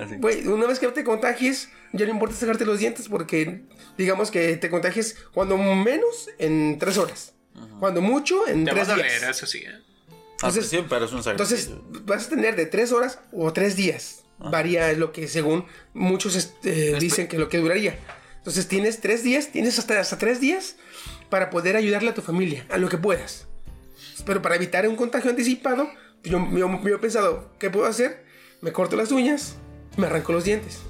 Así. Güey, una vez que te contagies, ya no importa sacarte los dientes porque digamos que te contagies cuando menos en tres horas. Cuando mucho en Te a tres doler, días. eso sí. ¿eh? Ah, pues Entonces- sí, pero es un Entonces vas a tener de tres horas o tres días. Varía lo que según muchos este, dicen que lo que duraría. Entonces tienes tres días, tienes hasta, hasta tres días para poder ayudarle a tu familia, a lo que puedas. Pero para evitar un contagio anticipado, yo, yo- yo he pensado, ¿qué puedo hacer? Me corto las uñas, me arranco los dientes.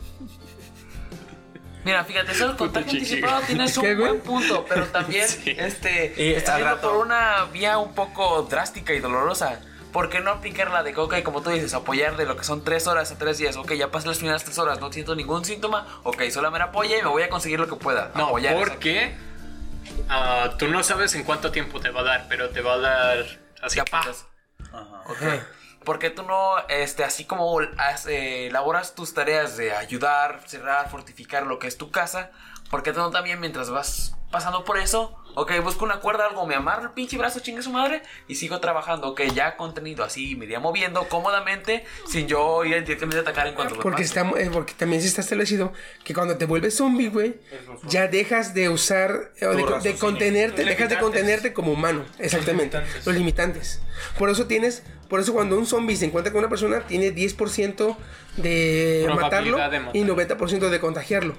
Mira, fíjate, eso del contagio anticipado tienes un buen punto, pero también este Y está yendo por una vía un poco drástica y dolorosa. ¿Por qué no aplicar la de coca y como tú dices, apoyar de lo que son tres horas a tres días? Ok, ya pasé las primeras tres horas, no siento ningún síntoma. Ok, solo me apoya y me voy a conseguir lo que pueda. No, apoyar, porque ah, tú no sabes en cuánto tiempo te va a dar, pero te va a dar así. Ya ¡pa! apuntas. Ok. Porque tú no, este, así como has- eh, elaboras tus tareas de ayudar, cerrar, fortificar lo que es tu casa, porque tú no también mientras vas pasando por eso. Ok, busco una cuerda, algo, me amarro el pinche brazo, chingue su madre, y sigo trabajando. Ok, ya contenido así, me iría moviendo cómodamente, sin yo ir directamente a atacar en cuanto me Porque, pase. está, eh, porque también se está establecido que cuando te vuelves zombie, güey, ya dejas de usar, eh, o de, co- de contenerte, dejas de contenerte como humano. Exactamente. limitantes. Los limitantes. Por eso tienes, por eso cuando un zombie se encuentra con una persona, tiene 10% de matarlo de matar. y 90% de contagiarlo.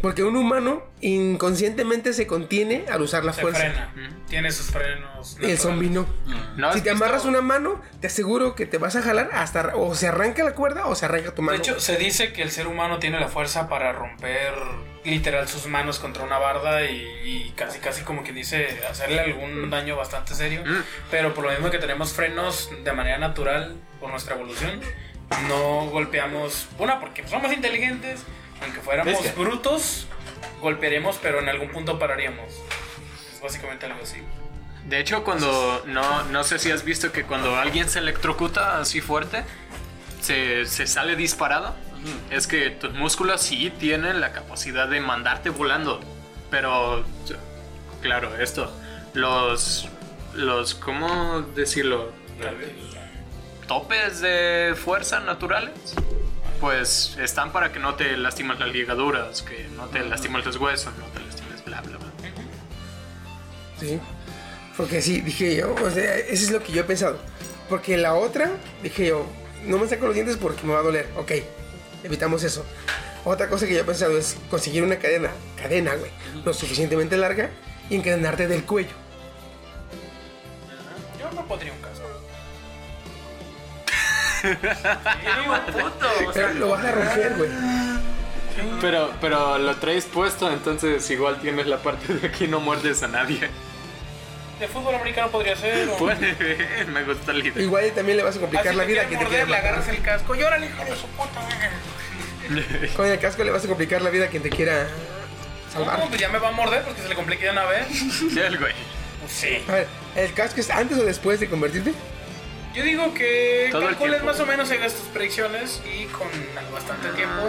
Porque un humano inconscientemente se contiene al usar la Se fuerza. frena. Tiene sus frenos. El naturales. zombie no. ¿No si te amarras una mano, te aseguro que te vas a jalar hasta o se arranca la cuerda o se arranca tu De mano. hecho, se dice que el ser humano tiene la fuerza para romper literal sus manos contra una barda y, y casi casi como quien dice hacerle algún daño bastante serio. Mm. Pero por lo mismo que tenemos frenos de manera natural por nuestra evolución, no golpeamos. Una, porque somos inteligentes, aunque fuéramos brutos, golpearemos, pero en algún punto pararíamos. Es básicamente algo así. De hecho, cuando. No, no sé si has visto que cuando alguien se electrocuta así fuerte, se, se sale disparado. Es que tus músculos sí tienen la capacidad de mandarte volando. Pero. Claro, esto. Los. Los. ¿Cómo decirlo? Topes de fuerza naturales. Pues están para que no te lastimes las ligaduras, que no te lastimes los huesos, no te lastimes bla bla bla. Sí. Porque sí, dije yo, o sea, eso es lo que yo he pensado. Porque la otra, dije yo, no me saco los dientes porque me va a doler. Ok, evitamos eso. Otra cosa que yo he pensado es conseguir una cadena, cadena, güey, lo suficientemente larga y encadenarte del cuello. Yo no pondría un casco. Pero lo vas a romper, güey. Pero, pero lo traes puesto, entonces igual tienes la parte de aquí no muerdes a nadie. De fútbol americano podría ser. o- Puede, me gusta la idea. Igual también le vas a complicar Así la te vida quiere que te morder, quiera le agarras el casco. Llórale, hijo de su puta. Con el casco le vas a complicar la vida a quien te quiera salvar. No, pues ya me va a morder porque se le complica de una vez. Sí, el güey. Pues sí. A ver, ¿el casco es antes o después de convertirte? Yo digo que Todo calcules más o menos hagas tus predicciones y con bastante tiempo.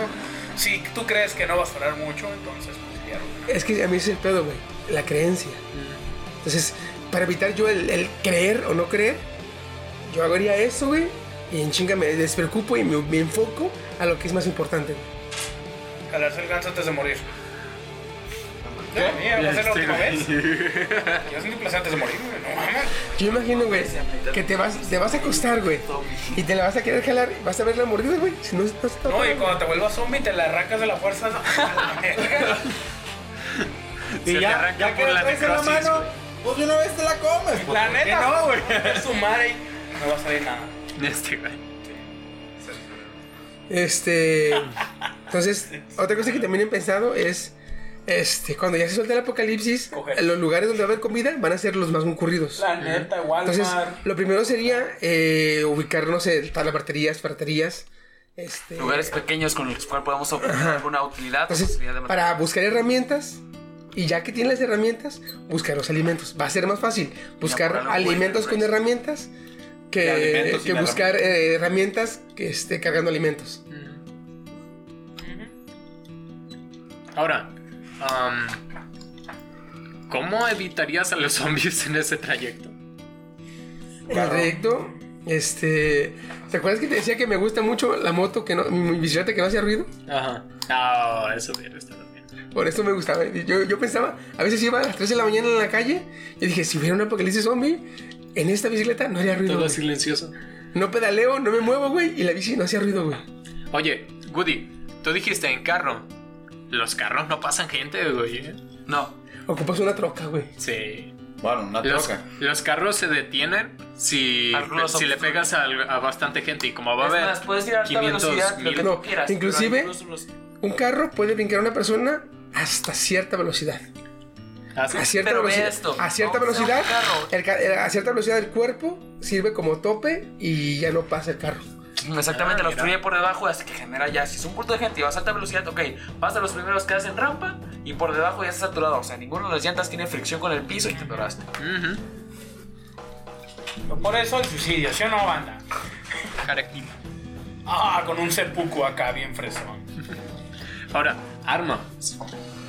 Si tú crees que no vas a durar mucho, entonces pues ya. Es que a mí es el pedo, güey. La creencia. Entonces, para evitar yo el, el creer o no creer, yo haría eso, güey. Y en chinga me despreocupo y me, me enfoco a lo que es más importante. Jalarse el ganso antes de morir. ¿Qué? Mía, va a ser la última vez. Yo sentí placer antes de morir, güey. No mames. Yo imagino, güey, que te vas, te vas a acostar, güey. Y te la vas a querer jalar. y Vas a ver la mordida, güey. Si no, no está No, y cuando te vuelvas zombie te la arrancas de la fuerza. a la verga. Se te arranca por la necrosis, güey. pues de una vez te la comes. La ¿por qué neta, no, güey? Es su madre. No va a salir nada. Este, güey. Este. Entonces, otra cosa que también he pensado es. Este, cuando ya se suelta el apocalipsis, Coger. los lugares donde va a haber comida van a ser los más concurridos. La neta, Walmart. Entonces, lo primero sería eh, ubicar, no sé, tal baterías, ferreterías. Este, Lugares pequeños con los cuales podamos obtener alguna utilidad. Entonces, posibilidad de para buscar herramientas, y ya que tienes las herramientas, buscar los alimentos. Va a ser más fácil buscar alimentos bueno, con pues. herramientas que, alimentos que sin buscar eh, herramientas que esté cargando alimentos. Ahora, am, ¿cómo evitarías a los zombies en ese trayecto? En el trayecto, este. ¿Te acuerdas que te decía que me gusta mucho la moto, que no, mi bicicleta que no hacía ruido? Ajá. No, eso hubiera estado bien. Por eso me gustaba. Yo, yo pensaba, a veces iba a las 3 de la mañana en la calle y dije, si hubiera un apocalipsis zombie, en esta bicicleta no haría ruido. Todo güey. silencioso. No pedaleo, no me muevo, güey, y la bici no hacía ruido, güey. Oye, Woody, tú dijiste en carro. Los carros no pasan gente, güey. ¿eh? No. Ocupas una troca, güey. Sí. Bueno, una Los, troca. los carros se detienen si, si le pegas a, a bastante gente y como va a haber más, puedes ir a alta 500 velocidad, lo mil- que No, quieras. inclusive- Un carro puede brincar a una persona hasta cierta velocidad. Ah. A cierta Pero ve velocidad. esto, a cierta un velocidad. el eh, a cierta velocidad el cuerpo sirve como tope y ya no pasa el carro. Exactamente, Ah, lo obstruye por debajo, así que genera ya. Si es un punto de gente y vas a alta velocidad, ok, vas a los primeros que hacen rampa y por debajo ya está saturado. O sea, ninguno de las llantas tiene fricción con el piso y te atoraste. Por eso el suicidio, ¿sí o no, banda? Caractino. Ah, con un seppuku acá bien fresón. Ahora, armas.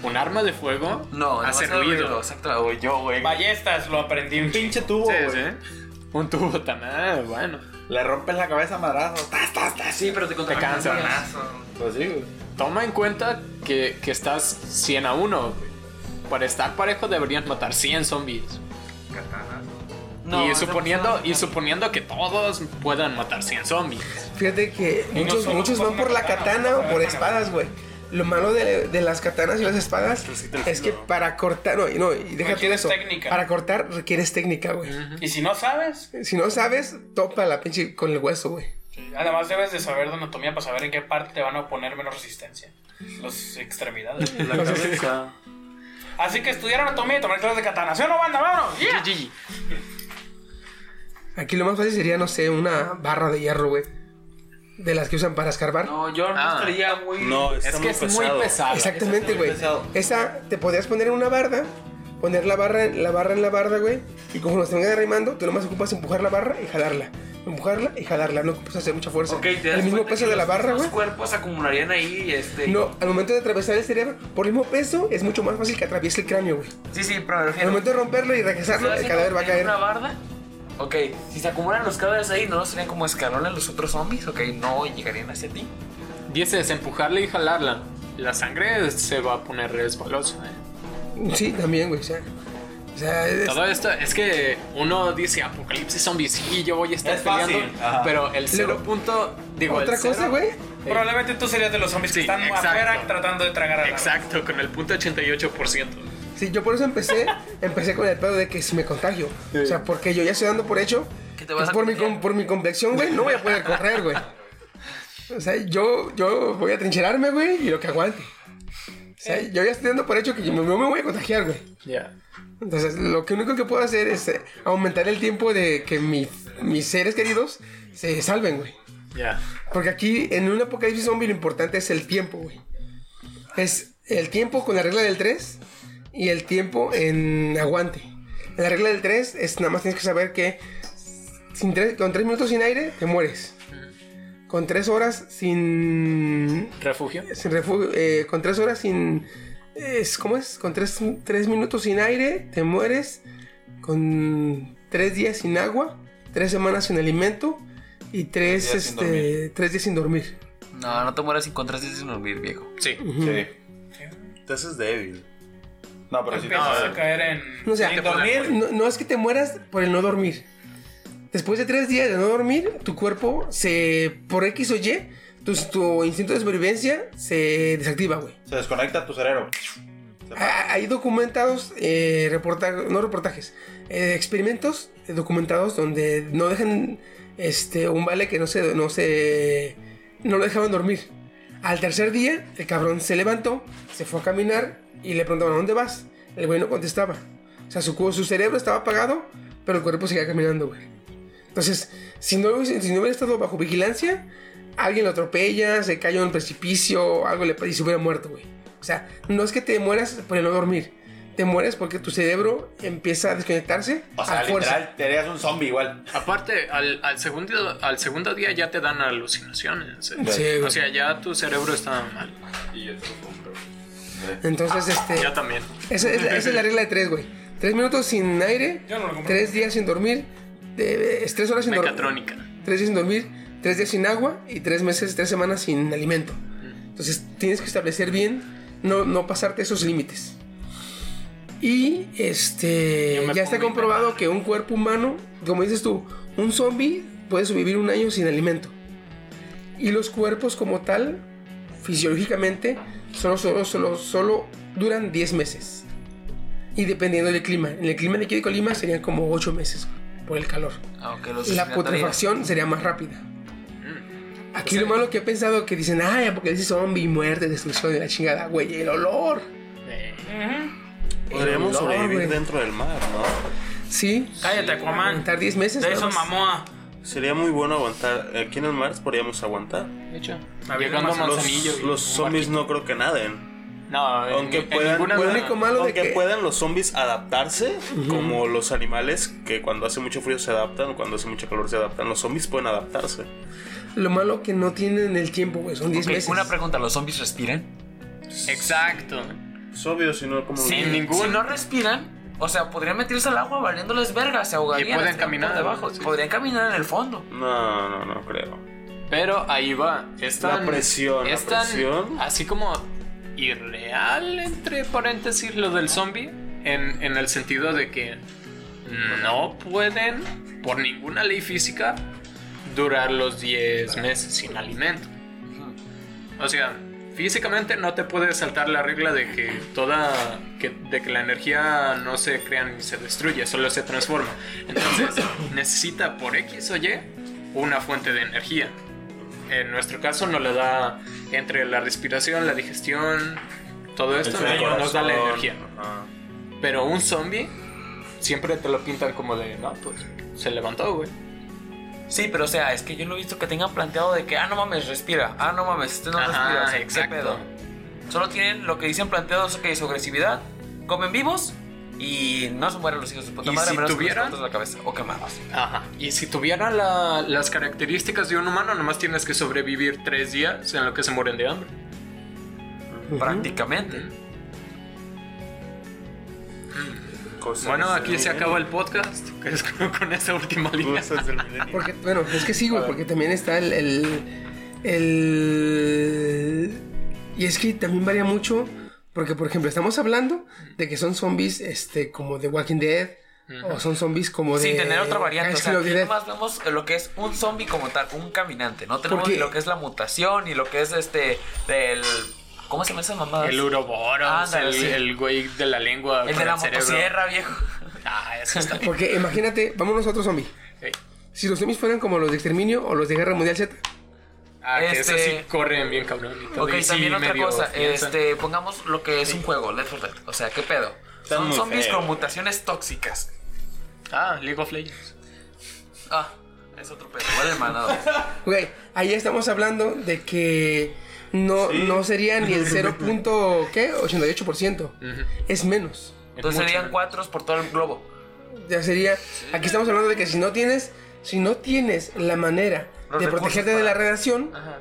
un arma de fuego No, hace ruido. Exacto, yo, güey. Ballestas lo aprendí un Pinche tubo, Sí, güey. sí. Un tubo también, ah, bueno. Le rompes la cabeza a madrazo. Tas, tas, tas. Sí, pero te Te cansa. Pues sí, güey. Toma en cuenta que, que estás 100 a 1. Para estar parejo deberías matar 100 zombies. No, y, suponiendo, y suponiendo que todos puedan matar 100 zombies. Fíjate que muchos, muchos van por la katana, o por espadas, güey. Lo malo de, de las katanas y las espadas es que para cortar, no, y no, y déjate de eso. técnica. Para cortar requieres técnica, güey. Y si no sabes, Si no sabes, topa la pinche con el hueso, güey. además debes de saber de anatomía para saber en qué parte te van a poner menos resistencia. Las extremidades. La cabeza. Así que estudiar anatomía y tomar clases de katana. ¿Sí o no, banda? ¡Vámonos! ¡Yeah! GG. Aquí lo más fácil sería, no sé, una barra de hierro, güey. De las que usan para escarbar. No, yo no Ah. estaría muy. No, está Es que muy es pesado. muy pesado. Exactamente, güey. Esa te podrías poner en una barda, poner la barra, la barra en la barda, güey. Y como nos venga derrimando, tú nomás ocupas empujar la barra y jalarla. Empujarla y jalarla. No ocupas hacer mucha fuerza. Ok, te das el mismo peso que de la los- barra, Los güey. cuerpos acumularían ahí, este. No, al momento de atravesar el cerebro, por el mismo peso, es mucho más fácil que atraviese el cráneo, güey. Sí, sí, pero Al momento de romperlo y regresarlo, el cadáver va a ¿En caer. una barda? Ok, si se acumulan los cadáveres ahí, ¿no serían como escalones los otros zombies? Ok, no llegarían hacia ti. Dices empujarla y jalarla. La sangre se va a poner resbalosa. ¿eh? Sí, también, güey. O sea, o sea, es- Todo esto es que uno dice apocalipsis zombies y yo voy a estar Es fácil, peleando, ajá. pero el cero Luego, punto digo otra el cosa, cero- güey. Probablemente tú serías de los zombies que Sí, están exacto. afuera tratando de tragar a la Exacto, con el punto 88%. Sí, yo por eso empecé, empecé con el pedo de que si me contagio. O sea, porque yo ya estoy dando por hecho Que te vas que a por mi, por mi complexión, güey, no voy a poder correr, güey. O sea, yo, yo voy a trincherarme, güey, y lo que aguante. O sea, yo ya estoy dando por hecho que yo me, voy a contagiar, güey. Ya. Entonces, lo que único que puedo hacer es eh, aumentar el tiempo de que mi- mis seres queridos se salven, güey. Ya. Porque aquí, en un apocalipsis zombie, lo importante es el tiempo, güey. Es el tiempo con la regla del 3 y el tiempo en aguante. En la regla del 3 es nada más tienes que saber que sin tres- con 3 minutos sin aire te mueres. Con 3 horas sin. Refugio. sin refugio, eh, con 3 horas sin. Es, ¿Cómo es? Con 3 minutos sin aire te mueres. Con 3 días sin agua. 3 semanas sin alimento. Y 3 días sin este, tres días sin dormir. No, no te mueras sin contraste sin dormir, viejo. Sí. Sí. Te haces débil. No, pero sí. Empiezas a caer en. O sea, Sin dormir. No, no es que te mueras por el no dormir. Después de tres días de no dormir, tu cuerpo se. por X o Y, tu, tu instinto de supervivencia se desactiva, güey. Se desconecta tu cerebro. Ah, Hay documentados, eh, reporta- no reportajes, eh, experimentos eh, documentados donde no dejan este, un vale que no se, no se. no lo dejaban dormir. Al tercer día, el cabrón se levantó, se fue a caminar y le preguntaban, ¿a dónde vas? El güey no contestaba. O sea, su, su cerebro estaba apagado, pero el cuerpo seguía caminando, güey. Entonces, si no, si hubiera estado bajo vigilancia, alguien lo atropella, se cayó en un precipicio, algo le y se hubiera muerto, güey. O sea, no es que te mueras por no dormir. Te mueres porque tu cerebro empieza a desconectarse O a sea, fuerza. literal, te harías un zombie igual. Aparte, al, al, segundo, al segundo día ya te dan alucinaciones. ¿eh? Sí. O sea, ya tu cerebro está mal. Entonces, este. Ya también. Esa, esa- esa es la regla de tres, güey. Tres minutos sin aire, Yo no lo compro. tres días sin dormir, de- es tres horas sin dormir. Mecatrónica. Tres días sin dormir, tres días sin agua y tres meses, tres semanas sin alimento. Entonces tienes que establecer bien, no, no pasarte esos límites. Y este ya está comprobado que un cuerpo humano, como dices tú, un zombie puede sobrevivir un año sin alimento. Y los cuerpos como tal, fisiológicamente, solo, solo, solo, solo duran 10 meses. Y dependiendo del clima. En el clima de aquí de Colima serían como 8 meses por el calor. Aunque los La putrefacción sería más rápida. Aquí lo malo que he pensado que dicen, ay, apocalipsis zombie, muerte, destrucción de la chingada, güey, el olor. Podríamos olor, sobrevivir güey. dentro del mar, ¿no? Sí. Cállate, Aquaman. Aguantar 10 meses. Jason más. Momoa. Sería muy bueno aguantar. Aquí en el mar podríamos aguantar. De hecho, Había llegando a más- Los, los zombies barquito. no creo que naden. No, en- Aunque en puedan, ninguna puedan- malo de aunque que- puedan los zombies adaptarse, como los animales que cuando hace mucho frío se adaptan, cuando hace mucho calor se adaptan. Los zombies pueden adaptarse. Lo malo que no tienen el tiempo, güey, son 10 Ok, meses. una pregunta, ¿los zombies respiran? Exacto. Es obvio, si no, como. Si, ningún- si no respiran, o sea, podrían meterse al agua valiéndoles verga, se ahogarían. Y pueden caminar, debajo. sí. Podrían caminar en el fondo. No, no, no creo. Pero ahí va. Es tan, La presión, la es tan presión. así como irreal, entre paréntesis, lo del zombie. En, en el sentido de que no pueden, por ninguna ley física, durar los 10 meses sin alimento. O sea, físicamente no te puedes saltar la regla de que toda. Que, de que la energía no se crea ni se destruye, solo se transforma. Entonces, necesita por X o Y una fuente de energía. En nuestro caso nos le da entre la respiración, la digestión, todo esto El nos da la energía. ajá. Pero un zombie siempre te lo pintan como de, no, pues se levantó, güey. Sí, pero o sea, es que yo lo he visto que tengan planteado de que, ah, no mames, respira. Ah, no mames, este no Ajá, respira. O sea, ¿qué exacto. pedo? Solo tienen lo que dicen planteados que es su agresividad, comen vivos y no se mueren los hijos de puta madre si menos que tuvieran- cortes la cabeza o quemados. Ajá. Y si tuviera la- las características de un humano, nomás tienes que sobrevivir tres días en lo que se mueren de hambre. Prácticamente. Cosas Bueno, aquí se milenio. acaba el podcast, que es con, con esa última línea. Cosas del milenio. Porque, bueno, es que sí, güey, porque también está el, el, el- Y es que también varía mucho, porque, por ejemplo, estamos hablando de que son zombies este, como de Walking Dead, o son zombies como de... Sin tener otra variante. O sea, lo aquí diré. nomás vemos lo que es un zombie como tal, un caminante. No tenemos ni lo que es la mutación, ni lo que es este, del... ¿Cómo se llama esa mamada? El Uroboros, el, sí. el güey de la lengua. El de la cerebro. motosierra, viejo. Ah, eso está bien. Porque imagínate, vámonos a otro zombie. Sí. Si los zombies fueran como los de Exterminio o los de Guerra Mundial Z, Ah, que Este- esos sí corren bien cabrón. Ok, y sí también otra cosa, piensan. este, pongamos lo que es un juego, Left 4 Dead. O sea, ¿qué pedo? Está Son zombies feo. con mutaciones tóxicas. Ah, League of Legends. Ah, es otro pedo. Igual hermanado. Güey, ahí estamos hablando de que no, Sí. no sería ni el 0. ¿qué? 88%. Es menos. Entonces serían ¿no? cuatro por todo el globo. Ya sería. Aquí estamos hablando de que si no tienes. Si no tienes la manera Los de protegerte de la radiación, Ajá.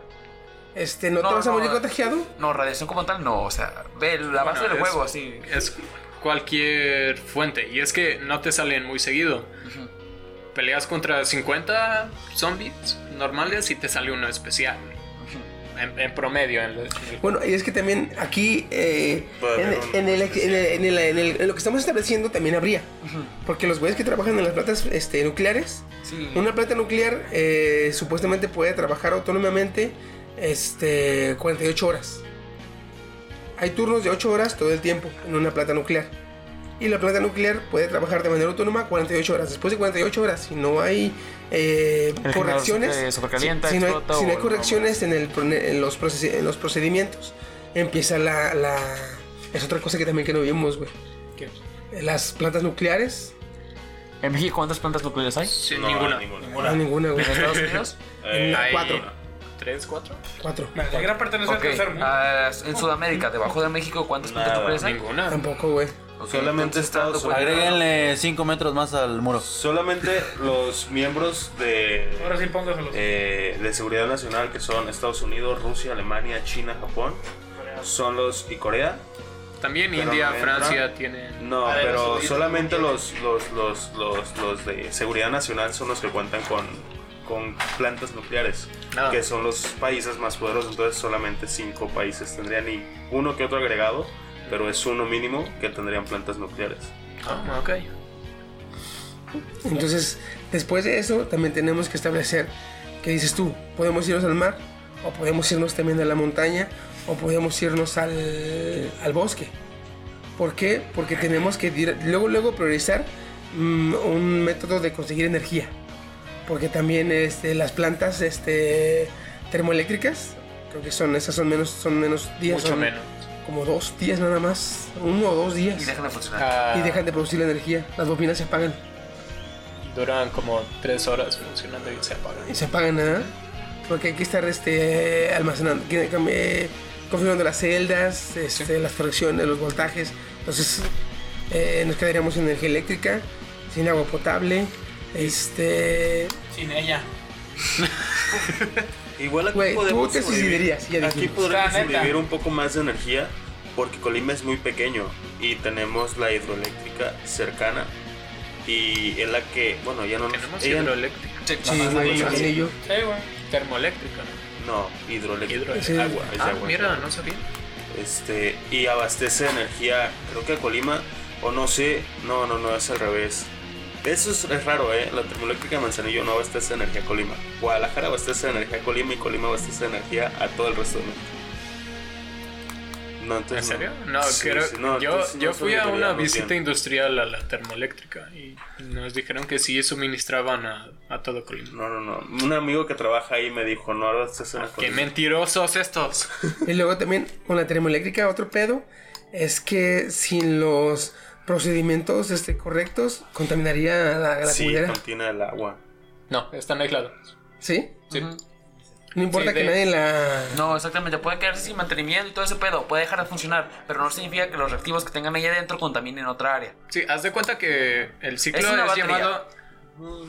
este, no, No, te vas a no, morir no. contagiado. No, radiación como tal no. O sea, ve la base Bueno, del huevo así. Es cualquier fuente. Y es que no te salen muy seguido. Peleas contra 50 zombies normales y te sale uno especial. En, en promedio. En, lo- en el- Bueno, y es que también aquí, eh, en, haber un- en el, en, el, en, el- en el- en lo que estamos estableciendo, también habría. Porque los güeyes que trabajan en las plantas este, nucleares, Sí. una planta nuclear eh, supuestamente puede trabajar autónomamente este, 48 horas. Hay turnos de 8 horas todo el tiempo en una planta nuclear. Y la planta nuclear puede trabajar de manera autónoma 48 horas. Después de 48 horas, si no hay eh, correcciones, se- si, si no hay, si no hay correcciones en, el, en, los procesi- en los procedimientos, empieza la, la... Es otra cosa que también que no vimos, güey. ¿Qué? Las plantas nucleares, ¿En México cuántas plantas nucleares hay? Sí, No, ninguna. no ninguna, güey. ¿En Estados Unidos? Eh, Hay Cuatro. ¿Tres, cuatro? Cuatro. La gran pertenece al Ok. tercer mundo. ah, en Sudamérica, debajo de México, ¿cuántas plantas nucleares hay? Ninguna. Tampoco, güey. Solamente Estados Agréguenle 5 metros más al muro. Solamente los miembros de, Ahora sí póngaselos. eh, de seguridad nacional, que son Estados Unidos, Rusia, Alemania, China, Japón, son los y Corea. También Pero India, no. Francia tienen. No, A ver, pero los solamente los, los, los, los, los de seguridad nacional son los que cuentan con, con plantas nucleares, Ah. que son los países más poderosos. Entonces, solamente cinco países tendrían y uno que otro agregado, pero es uno mínimo que tendrían plantas nucleares. Ah, ok. Entonces, después de eso, también tenemos que establecer, ¿qué dices tú? ¿Podemos irnos al mar? ¿O podemos irnos también a la montaña? ¿O podemos irnos al, al bosque? ¿Por qué? Porque tenemos que luego, luego priorizar mm, un método de conseguir energía. Porque también este, las plantas este, termoeléctricas, creo que son, esas son menos, son menos días. Mucho son menos. Como dos días nada más, uno o dos días. Y dejan de funcionar. Ah, y dejan de producir la energía. Las bobinas se apagan. Duran como tres horas funcionando y se apagan. Y se apagan nada. Porque hay que estar este, almacenando, que- que- eh, configurando las celdas, este, las correcciones, los voltajes. Entonces eh, nos quedaríamos sin energía eléctrica, sin agua potable. Este. Sin ella. Igual aquí Güey, tú podemos te sobrevivir- suicidarías, ya Aquí dijimos. podríamos La neta. sobrevivir un poco más de energía porque Colima es muy pequeño y tenemos la hidroeléctrica cercana y es la que, bueno, ya no nos... Tenemos ella- hidroeléctrica. Sí, güey, imagino yo. Sí, güey. Termoeléctrica. No, hidroeléctrica. Hidro- Sí. Agua, es Ah, agua. mira, no sabía. Este, y abastece energía, creo que a Colima, o no sé, no, no, no, es al revés. Eso es, es raro, ¿eh? La termoeléctrica de Manzanillo no abastece energía a Colima. Guadalajara abastece energía a Colima y Colima abastece energía a todo el resto de México. No, ¿En entonces serio? No, Sí, creo- sí, no, yo, entonces no yo fui a una visita bien. industrial a la termoeléctrica y nos dijeron que sí suministraban a, a todo Colima. No, no, no. Un amigo que trabaja ahí me dijo, no abastece a ¡Qué Colima. mentirosos estos! Y luego también con la termoeléctrica, otro pedo es que sin los procedimientos este, correctos contaminaría la, la Sí, contiene el agua. No, están aislados. ¿Sí? Sí. No importa Sí, que de- nadie la... No, exactamente, puede quedarse sin mantenimiento y todo ese pedo, puede dejar de funcionar, pero no significa que los reactivos que tengan ahí adentro contaminen otra área. Sí, haz de cuenta que el ciclo Es llamado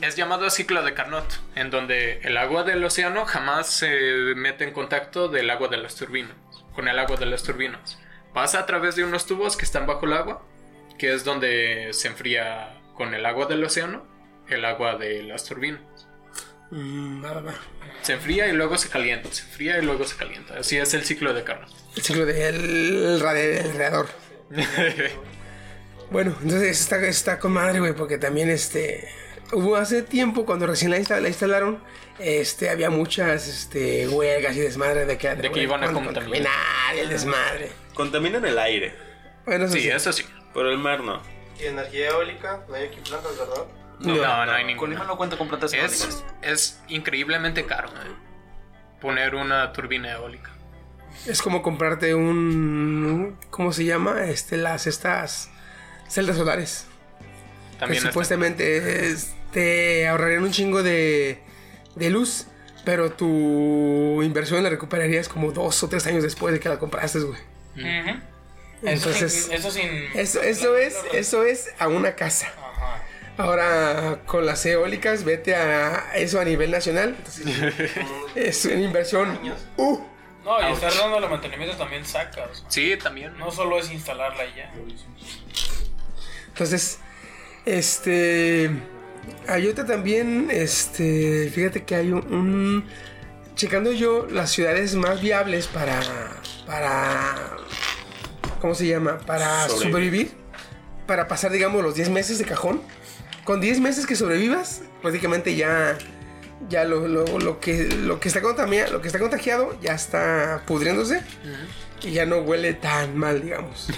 es llamado ciclo de Carnot, en donde el agua del océano jamás se mete en contacto del agua de las turbinas, con el agua de las turbinas. Pasa a través de unos tubos que están bajo el agua, que es donde se enfría con el agua del océano el agua de las turbinas. Mm, va, va. Se enfría y luego se calienta, se enfría y luego se calienta. Así es el ciclo de Carnot. El ciclo del radi- el radiador. Bueno, entonces está, está con madre, güey, porque también este... Hubo hace tiempo, cuando recién la, insta- la instalaron, este, había muchas este, huelgas y desmadre de que, De que iban a con- contaminar. el desmadre. Contaminan el aire, Bueno, eso Sí, sí. eso sí. Pero el mar no. Y energía eólica, no hay aquí plantas, ¿verdad? No, no, hay Colima ninguna. no cuenta con plantas Es, eólicas. es increíblemente caro ¿eh? poner una turbina eólica. Es como comprarte un... ¿Cómo se llama? Este, las, estas celdas solares. También supuestamente es- te ahorrarían un chingo de, de luz, pero tu inversión la recuperarías como dos o tres años después de que la compraste, güey. Eso, Entonces, eso sin. eso, eso es, eso es a una casa. Ajá. Ahora, con las eólicas, vete a eso a nivel nacional. es una inversión. Uh, No, y estar dando el mantenimiento también sacas. Sí, también. No solo es instalarla y ya. Entonces, este. Hay otra también, este. Fíjate que hay un. un- checando yo las ciudades más viables para. Para. ¿Cómo se llama? Para Sobrevivir. sobrevivir. Para pasar, digamos, los 10 meses de cajón. Con 10 meses que sobrevivas, prácticamente ya. Ya lo, lo- lo que, lo, que está contaminado, lo que está contagiado ya está pudriéndose. Y ya no huele tan mal, digamos.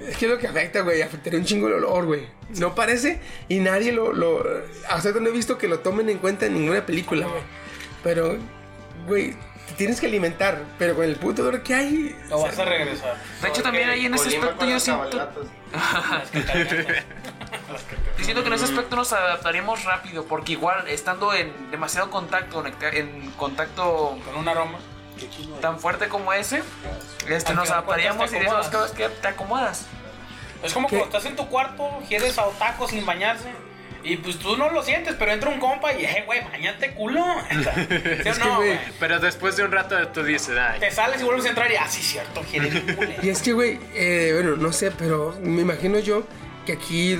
Es que es lo que afecta, güey. Afectaría un chingo el olor, güey. No parece y nadie lo, lo... Hasta no he visto que lo tomen en cuenta en ninguna película, güey. Pero, güey, te tienes que alimentar. Pero con el puto olor que hay... Lo vas a regresar. De hecho, también ahí en ese aspecto yo siento... Yo siento que en ese aspecto nos adaptaríamos rápido, porque igual estando en demasiado contacto, en contacto Con un aroma. tan fuerte como ese, este, nos adaptaríamos y te de esas acomodas. cosas que te acomodas. Es como ¿Qué? cuando estás en tu cuarto, quieres a otaco sin bañarse. Y pues tú no lo sientes, pero entra un compa y, hey, güey, bañate culo. ¿Sí o Es que, no, güey? Pero después de un rato tú dices, ay, Te sales y vuelves a entrar y, ah, sí, cierto, Y es que, güey, eh, bueno, no sé, pero me imagino yo que aquí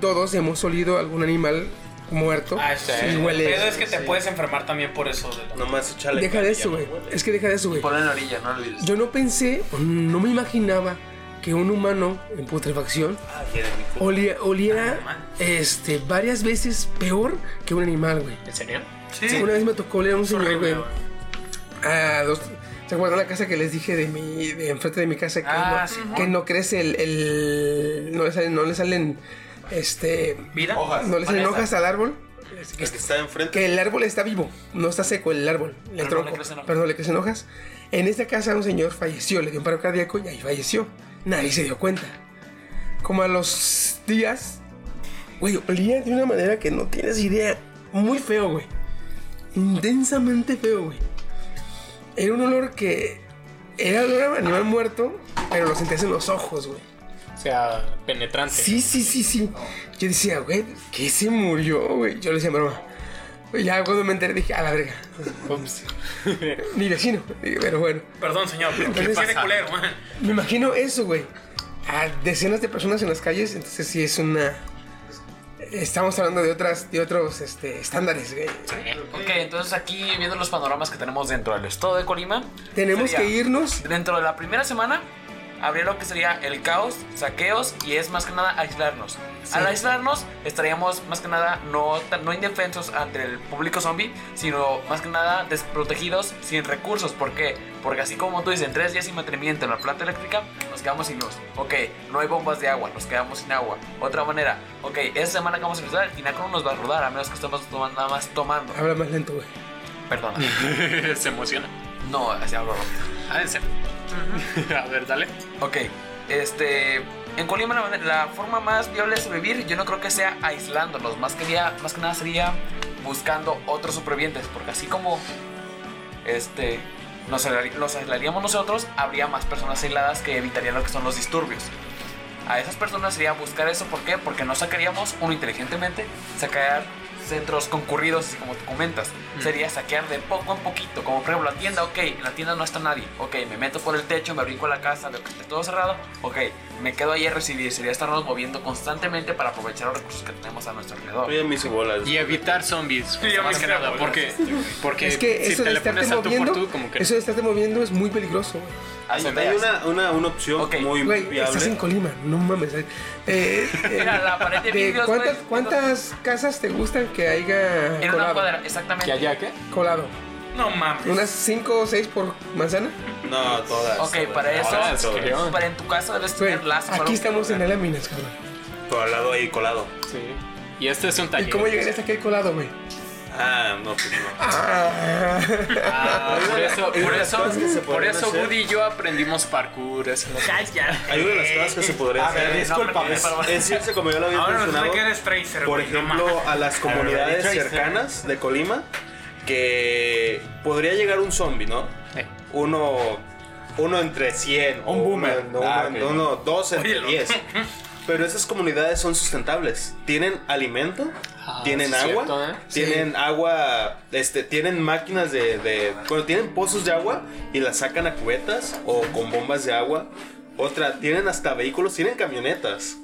todos hemos olido algún animal muerto. Ah, sí. y El huele... pedo es que te puedes enfermar también por eso. De la... Nomás échale. Deja de eso, güey. Es que deja de eso, güey. Ponlo en la orilla, no olvides. Yo no pensé, no me imaginaba que un humano en putrefacción olía- oliera este, varias veces peor que un animal, güey. ¿en serio? Una vez me tocó oler a un señor, horrible, güey. Dos- ¿Se acuerdan la casa que les dije de mi, de enfrente de mi casa que, Ah, no, sí, que no crece el, el- no le salen, no le salen, este, ¿Vida? Hojas. no le salen hojas al árbol. Es que El que está enfrente. que el árbol está vivo, no está seco el árbol, el Pero no tronco, le crecen hojas. pero no le crecen hojas. En esta casa un señor falleció, le dio un paro cardíaco y ahí falleció. Nadie se dio cuenta. Como a los días, güey, olía de una manera que no tienes idea. Muy feo, güey. Intensamente feo, güey. Era un olor que era olor a animal muerto, pero lo sentías en los ojos, güey. O sea, penetrante. Sí, sí, sí, sí. Yo decía, güey, ¿qué se murió, güey? Yo le decía, broma. Y ya cuando me enteré dije, a la verga. Ups. Ni vecino. Pero bueno. Perdón, señor, pero Entonces- tiene culero. Me imagino eso, güey. A decenas de personas en las calles, entonces sí es una. Estamos hablando de otras, de otros este, estándares, güey. Ok, entonces aquí viendo los panoramas que tenemos dentro del estado de Colima. Tenemos sería, que irnos. Dentro de la primera semana habría lo que sería el caos, saqueos y es más que nada aislarnos. Al aislarnos estaríamos más que nada no, no indefensos ante el público zombie, sino más que nada desprotegidos, sin recursos. ¿Por qué? Porque así como tú dices, en tres días sin mantenimiento en la planta eléctrica, nos quedamos sin luz. Ok, no hay bombas de agua, nos quedamos sin agua. Otra manera, ok, esa semana que vamos a empezar, el tinaco no nos va a rodar, a menos que estemos tomando, nada más tomando. Habla más lento, güey. Perdona. Se emociona. No, así hablo rápido. Ah, en serio. A ver, dale. Ok, este. En Colima la, forma más viable de sobrevivir yo no creo que sea aislándonos, más que, día- más que nada sería buscando otros supervivientes, porque así como este, nos, nos aislaríamos nosotros, habría más personas aisladas que evitarían lo que son los disturbios. A esas personas sería buscar eso, ¿por qué? Porque no sacaríamos, uno inteligentemente, sacar centros concurridos, así como tú comentas. Sería saquear de poco en poquito, como por ejemplo la tienda, ok, en la tienda no está nadie, ok, me meto por el techo, me brinco a la casa, veo que está todo cerrado, ok, me quedo ahí a recibir, sería estarnos moviendo constantemente para aprovechar los recursos que tenemos a nuestro alrededor. Hice bolas. Y evitar zombies. ya más que nada. Porque, porque Es que si eso te de estarte tú moviendo, tú, como que. eso de estarte moviendo es muy peligroso, güey. Hay veas. una, una, una opción Ok, muy Güey, viable. estás en Colima, no mames. Eh, eh, Mira, la pared de de vidrios, ¿cuántas, güey, ¿Cuántas casas te gustan que haya En una colado? cuadra, exactamente. ¿Que allá qué? colado? No mames. ¿Unas 5 o 6 por manzana? No, todas. Ok, todas. para eso, Todas, para en tu casa debes Güey, tener lazos. o algo aquí estamos en la láminas, cabrón. Todo al lado ahí colado. Sí. Y este es un taller. ¿Y cómo llegarías aquí colado, güey? Ah, no, pues no. Ah. Ah, por eso, Es por eso, cosas que se por eso hacer. Woody y yo aprendimos parkour. eso. Hay una de las cosas que se podría A ver, hacer. discúlpame. Es, es irse, como yo lo había Ahora mencionado, resulta que eres Tracer, por no ejemplo, a las comunidades cercanas de Colima, que podría llegar un zombie, ¿no? Eh. Uno, uno entre 100. Un o boomer. Uno, Ah, uno- uno- dos entre Oye, lo- 10. Pero esas comunidades son sustentables. Tienen alimento, Ah, tienen agua, cierto, ¿eh? tienen agua, este, tienen máquinas de, de, bueno, tienen pozos de agua y las sacan a cubetas o con bombas de agua. Otra, tienen hasta vehículos, tienen camionetas,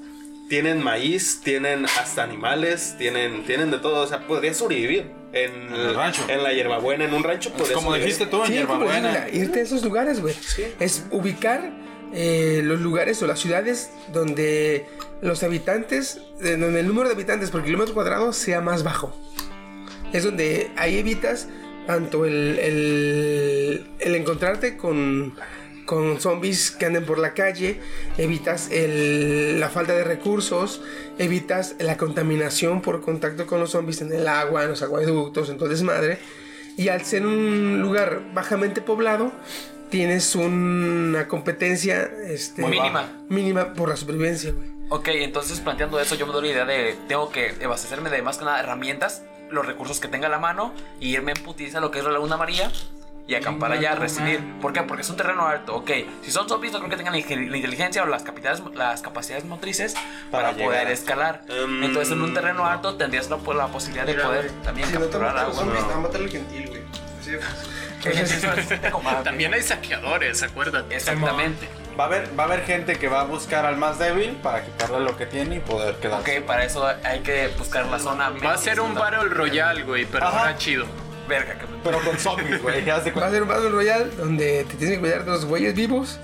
tienen maíz, tienen hasta animales, tienen, tienen de todo. O sea, podría sobrevivir en, En el rancho. en la hierbabuena, en un rancho. podría Como sobrevivir. dijiste tú, en Sí, Hierbabuena. irte a esos lugares, güey. Es ubicar eh, los lugares o las ciudades donde los habitantes, eh, donde el número de habitantes por kilómetro cuadrado sea más bajo. Es donde ahí evitas tanto el, el, el encontrarte con, con zombies que anden por la calle, evitas el- la falta de recursos, evitas la contaminación por contacto con los zombies en el agua, en los acueductos, en todo desmadre. Y al ser un lugar bajamente poblado, tienes una competencia este, Mínima. mínima por la supervivencia, güey. Ok, entonces planteando eso, yo me doy la idea de tengo que abastecerme de más que nada herramientas, los recursos que tenga a la mano, y irme en putiza a lo que es la Laguna María y acampar allá, recibir. ¿Por qué? Porque es un terreno alto. Ok, si son zombies, no creo que tengan la inteligencia o las, capacidades, las capacidades motrices para, Para poder escalar. Um, Entonces, en un terreno alto tendrías la, la posibilidad de poder también capturar agua. zombies, va a matar el gentil, güey. Así de fácil. Entonces, eso es combate. También hay saqueadores, acuérdate. Exactamente. Va a, haber, va a haber gente que va a buscar al más débil para quitarle lo que tiene y poder quedarse. Ok, para eso hay que buscar la zona. Va a ser un Battle Royale, güey, pero Ajá. ahora chido. Verga, que Pero con zombies, güey. ya Va a ser un Battle Royale donde te tienes que cuidar de los güeyes vivos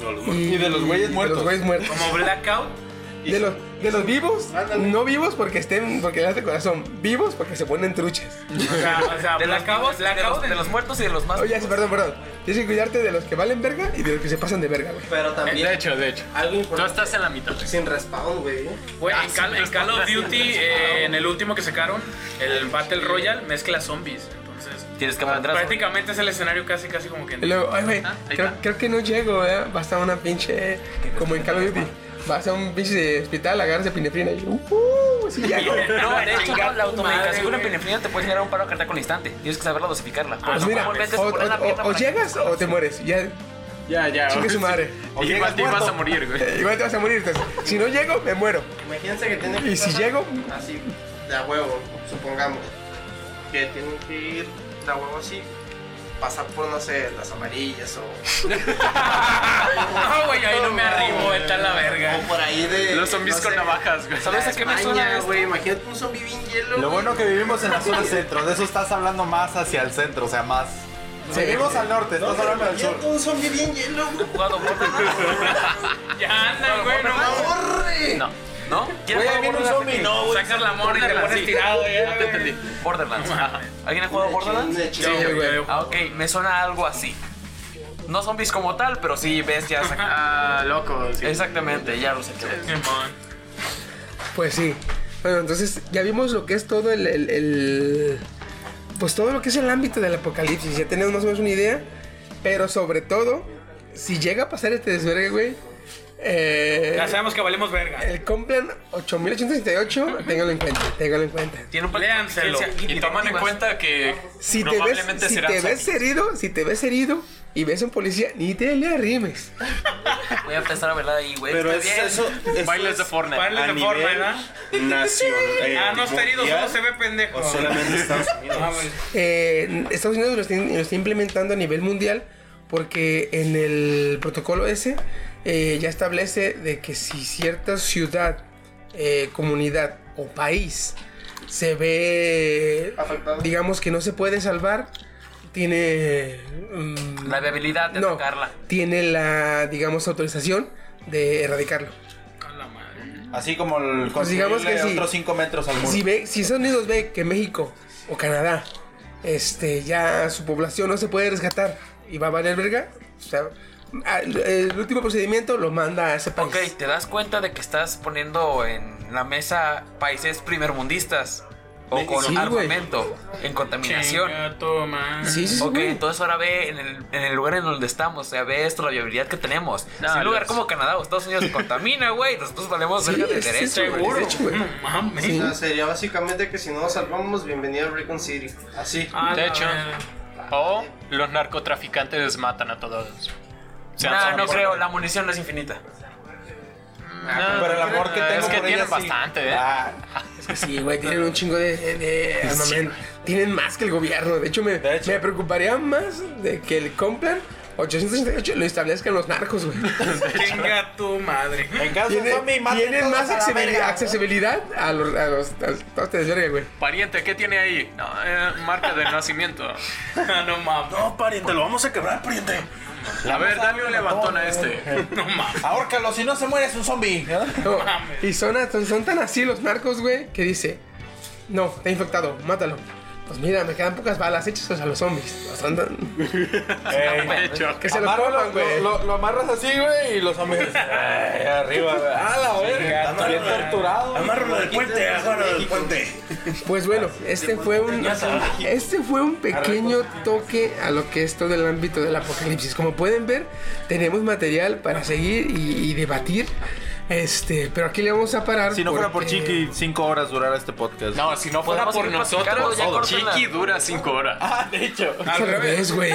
No, los- y, Y de los güeyes de muertos. los güeyes muertos. Como Blackout. De los, de los vivos, no vivos porque estén, porque le de corazón, vivos porque se ponen truchas. O sea, o sea de los, vivos, de, los, de los muertos y de los más. Oye, sí, perdón, perdón. Tienes que cuidarte de los que valen verga y de los que se pasan de verga, güey. Pero también, De hecho, de hecho. algo Tú importante. estás en la mitad. Sin respawn, güey. Güey, Ah, en, me en Call of. Duty, eh, en el último que sacaron, el Battle Royale mezcla zombies. Entonces, Tienes que aprender a prácticamente es el escenario casi, casi como que. Y luego, ay, güey, Ah, creo, creo que no llego, ¿eh? Basta una pinche. Como en Call of Duty. Vas a un pinche hospital, agarras epinefrina y. ¡Uh! Sí, ya. No, de hecho, no, la automedicación con epinefrina te puede generar un paro cardíaco al instante. Tienes que saberla dosificarla. Pues mira, comúnmente o, llegas o te mueres. Ya, Ya, ya. chingue su madre. O igual te ibas a morir, güey. Igual te vas a morir. Entonces, si no llego, me muero. Imagínense que tiene que Y si llego, Así, de a huevo, supongamos. que tienen que ir de huevo así, pasar por, no sé, las amarillas o... No, güey, ahí no me arrimo, vete a la verga. O por ahí de... Los zombies no con sé, navajas, güey. ¿Sabes a qué me suena güey? Imagínate un zombie bien hielo. Lo bueno que vivimos en la zona centro, de eso estás hablando más hacia el centro, o sea, más. Vivimos al norte, estás hablando del sur. Imagínate un zombie bien hielo, güey. Jugado. Ya andan, güey, no. No. ¿No? ¿Quién Güey, ahí viene un zombie. No, güey. Sacas la morra y te pones tirado, Ya te güey. entendí. Borderlands. Ajá. ¿Alguien ha jugado Borderlands? Sí, güey. Ah, ok, me suena algo así. No zombies como tal, pero sí bestias. Ah, loco, sí. Exactamente, ya lo sé. Pues sí. Bueno, entonces ya vimos lo que es todo el, el- el- Pues todo lo que es el ámbito del apocalipsis. Ya tenemos más o menos una idea. Pero sobre todo, si llega a pasar este desvergue, güey. Eh, Ya sabemos que valemos verga. el Complan 8868, ténganlo en cuenta, ténganlo en cuenta. Tiene un Léanselo. Y toman en cuenta que Si te ves, probablemente si será te ves herido, si te ves herido y ves a un policía, ni te le arrimes. Voy a empezar a verla ahí, güey. Pero es, bien. eso, eso Bailes es de Fortnite. Bailes a de Fortnite, nivel ¿verdad? nacional. eh, Ah, no está herido, solo se ve pendejo. O solamente Estados Unidos. Ah, güey. Eh, Estados Unidos lo está, lo está implementando a nivel mundial porque en el protocolo ese eh, ya establece de que si cierta ciudad, eh, comunidad o país se ve, Afectado. digamos que no se puede salvar, tiene... mm, La viabilidad de no, atacarla. tiene la, digamos, autorización de erradicarlo. Así como el Pues digamos que otros 5 metros al muro. Si, ve, si Estados Unidos ve que México o Canadá, este, ya su población no se puede rescatar y va a valer verga, o sea, el último procedimiento lo manda a ese país. Ok, te das cuenta de que estás poniendo en la mesa países primermundistas o con Sí, armamento en contaminación. Chinga, toma. Sí, sí, sí. Ok, entonces ahora ve en el, en el lugar en donde estamos, o sea, ve esto, la viabilidad que tenemos. No, si un lugar como Canadá o Estados Unidos se contamina, güey, nosotros valemos Sí, verga de derecho, güey. No mames. Sí. O sea, sería básicamente que si no nos salvamos, bienvenido a Recon City. Así. Ah, De hecho. O los narcotraficantes matan a todos. Sean No, no creo, la munición no es infinita. No, Pero el amor que es tengo que por tienen ella sí. bastante, ¿eh? Ah, Es que sí, güey, tienen un chingo de, de- armamento. Tienen más que el gobierno. De hecho, me, De hecho. me preocuparía más de que el Complan 868 lo establezcan los narcos, güey. Chinga tu madre. en caso Tiene- de zombie, tienen más accesibilidad, verga. accesibilidad a los. A los a todos te desverga, güey. Pariente, ¿qué tiene ahí? No, eh, marca de nacimiento. Ah, no mames. No, pariente, lo vamos a quebrar, pariente. A ver, dale un levantón a este. No mames. Ahórcalo, si no se muere es un zombie. No, y son, son, son tan así los narcos, güey, que dice: No, está infectado, mátalo. Pues mira, me quedan pocas balas, échaselos a los zombies. Sea, andan- que se los coman, güey. lo, lo- lo amarras así, güey, y los zombies. Ay, arriba, güey. Ah, la verga. Bien torturado. Amárralo del puente, agárralo del puente. Pues bueno, este fue un este fue un pequeño toque a lo que es todo el ámbito del apocalipsis. Como pueden ver, tenemos material para seguir y, y debatir. Este, pero aquí le vamos a parar. Si no fuera por Chiqui, 5 horas durará este podcast. no, si no fuera Podemos por nosotros. Chiqui dura 5 horas. Ah, de hecho. Es al revés, güey.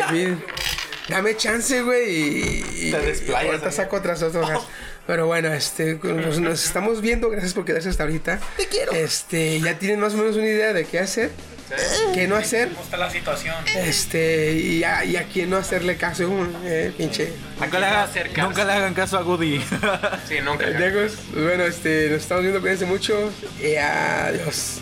Dame chance, güey. Y, Te desplayas, y ahorita saco otras hojas. Pero bueno, este, pues nos estamos viendo. Gracias por quedarse hasta ahorita. Te quiero. Este, ya tienen más o menos una idea de qué hacer, qué no hacer. ¿Cómo está la situación? Este, y a, y a quién no hacerle caso, eh, pinche. Nunca le, hagan, acercarse. nunca le hagan caso a Goody. Sí, nunca. Bueno, este, nos estamos viendo, cuídense mucho. Y adiós.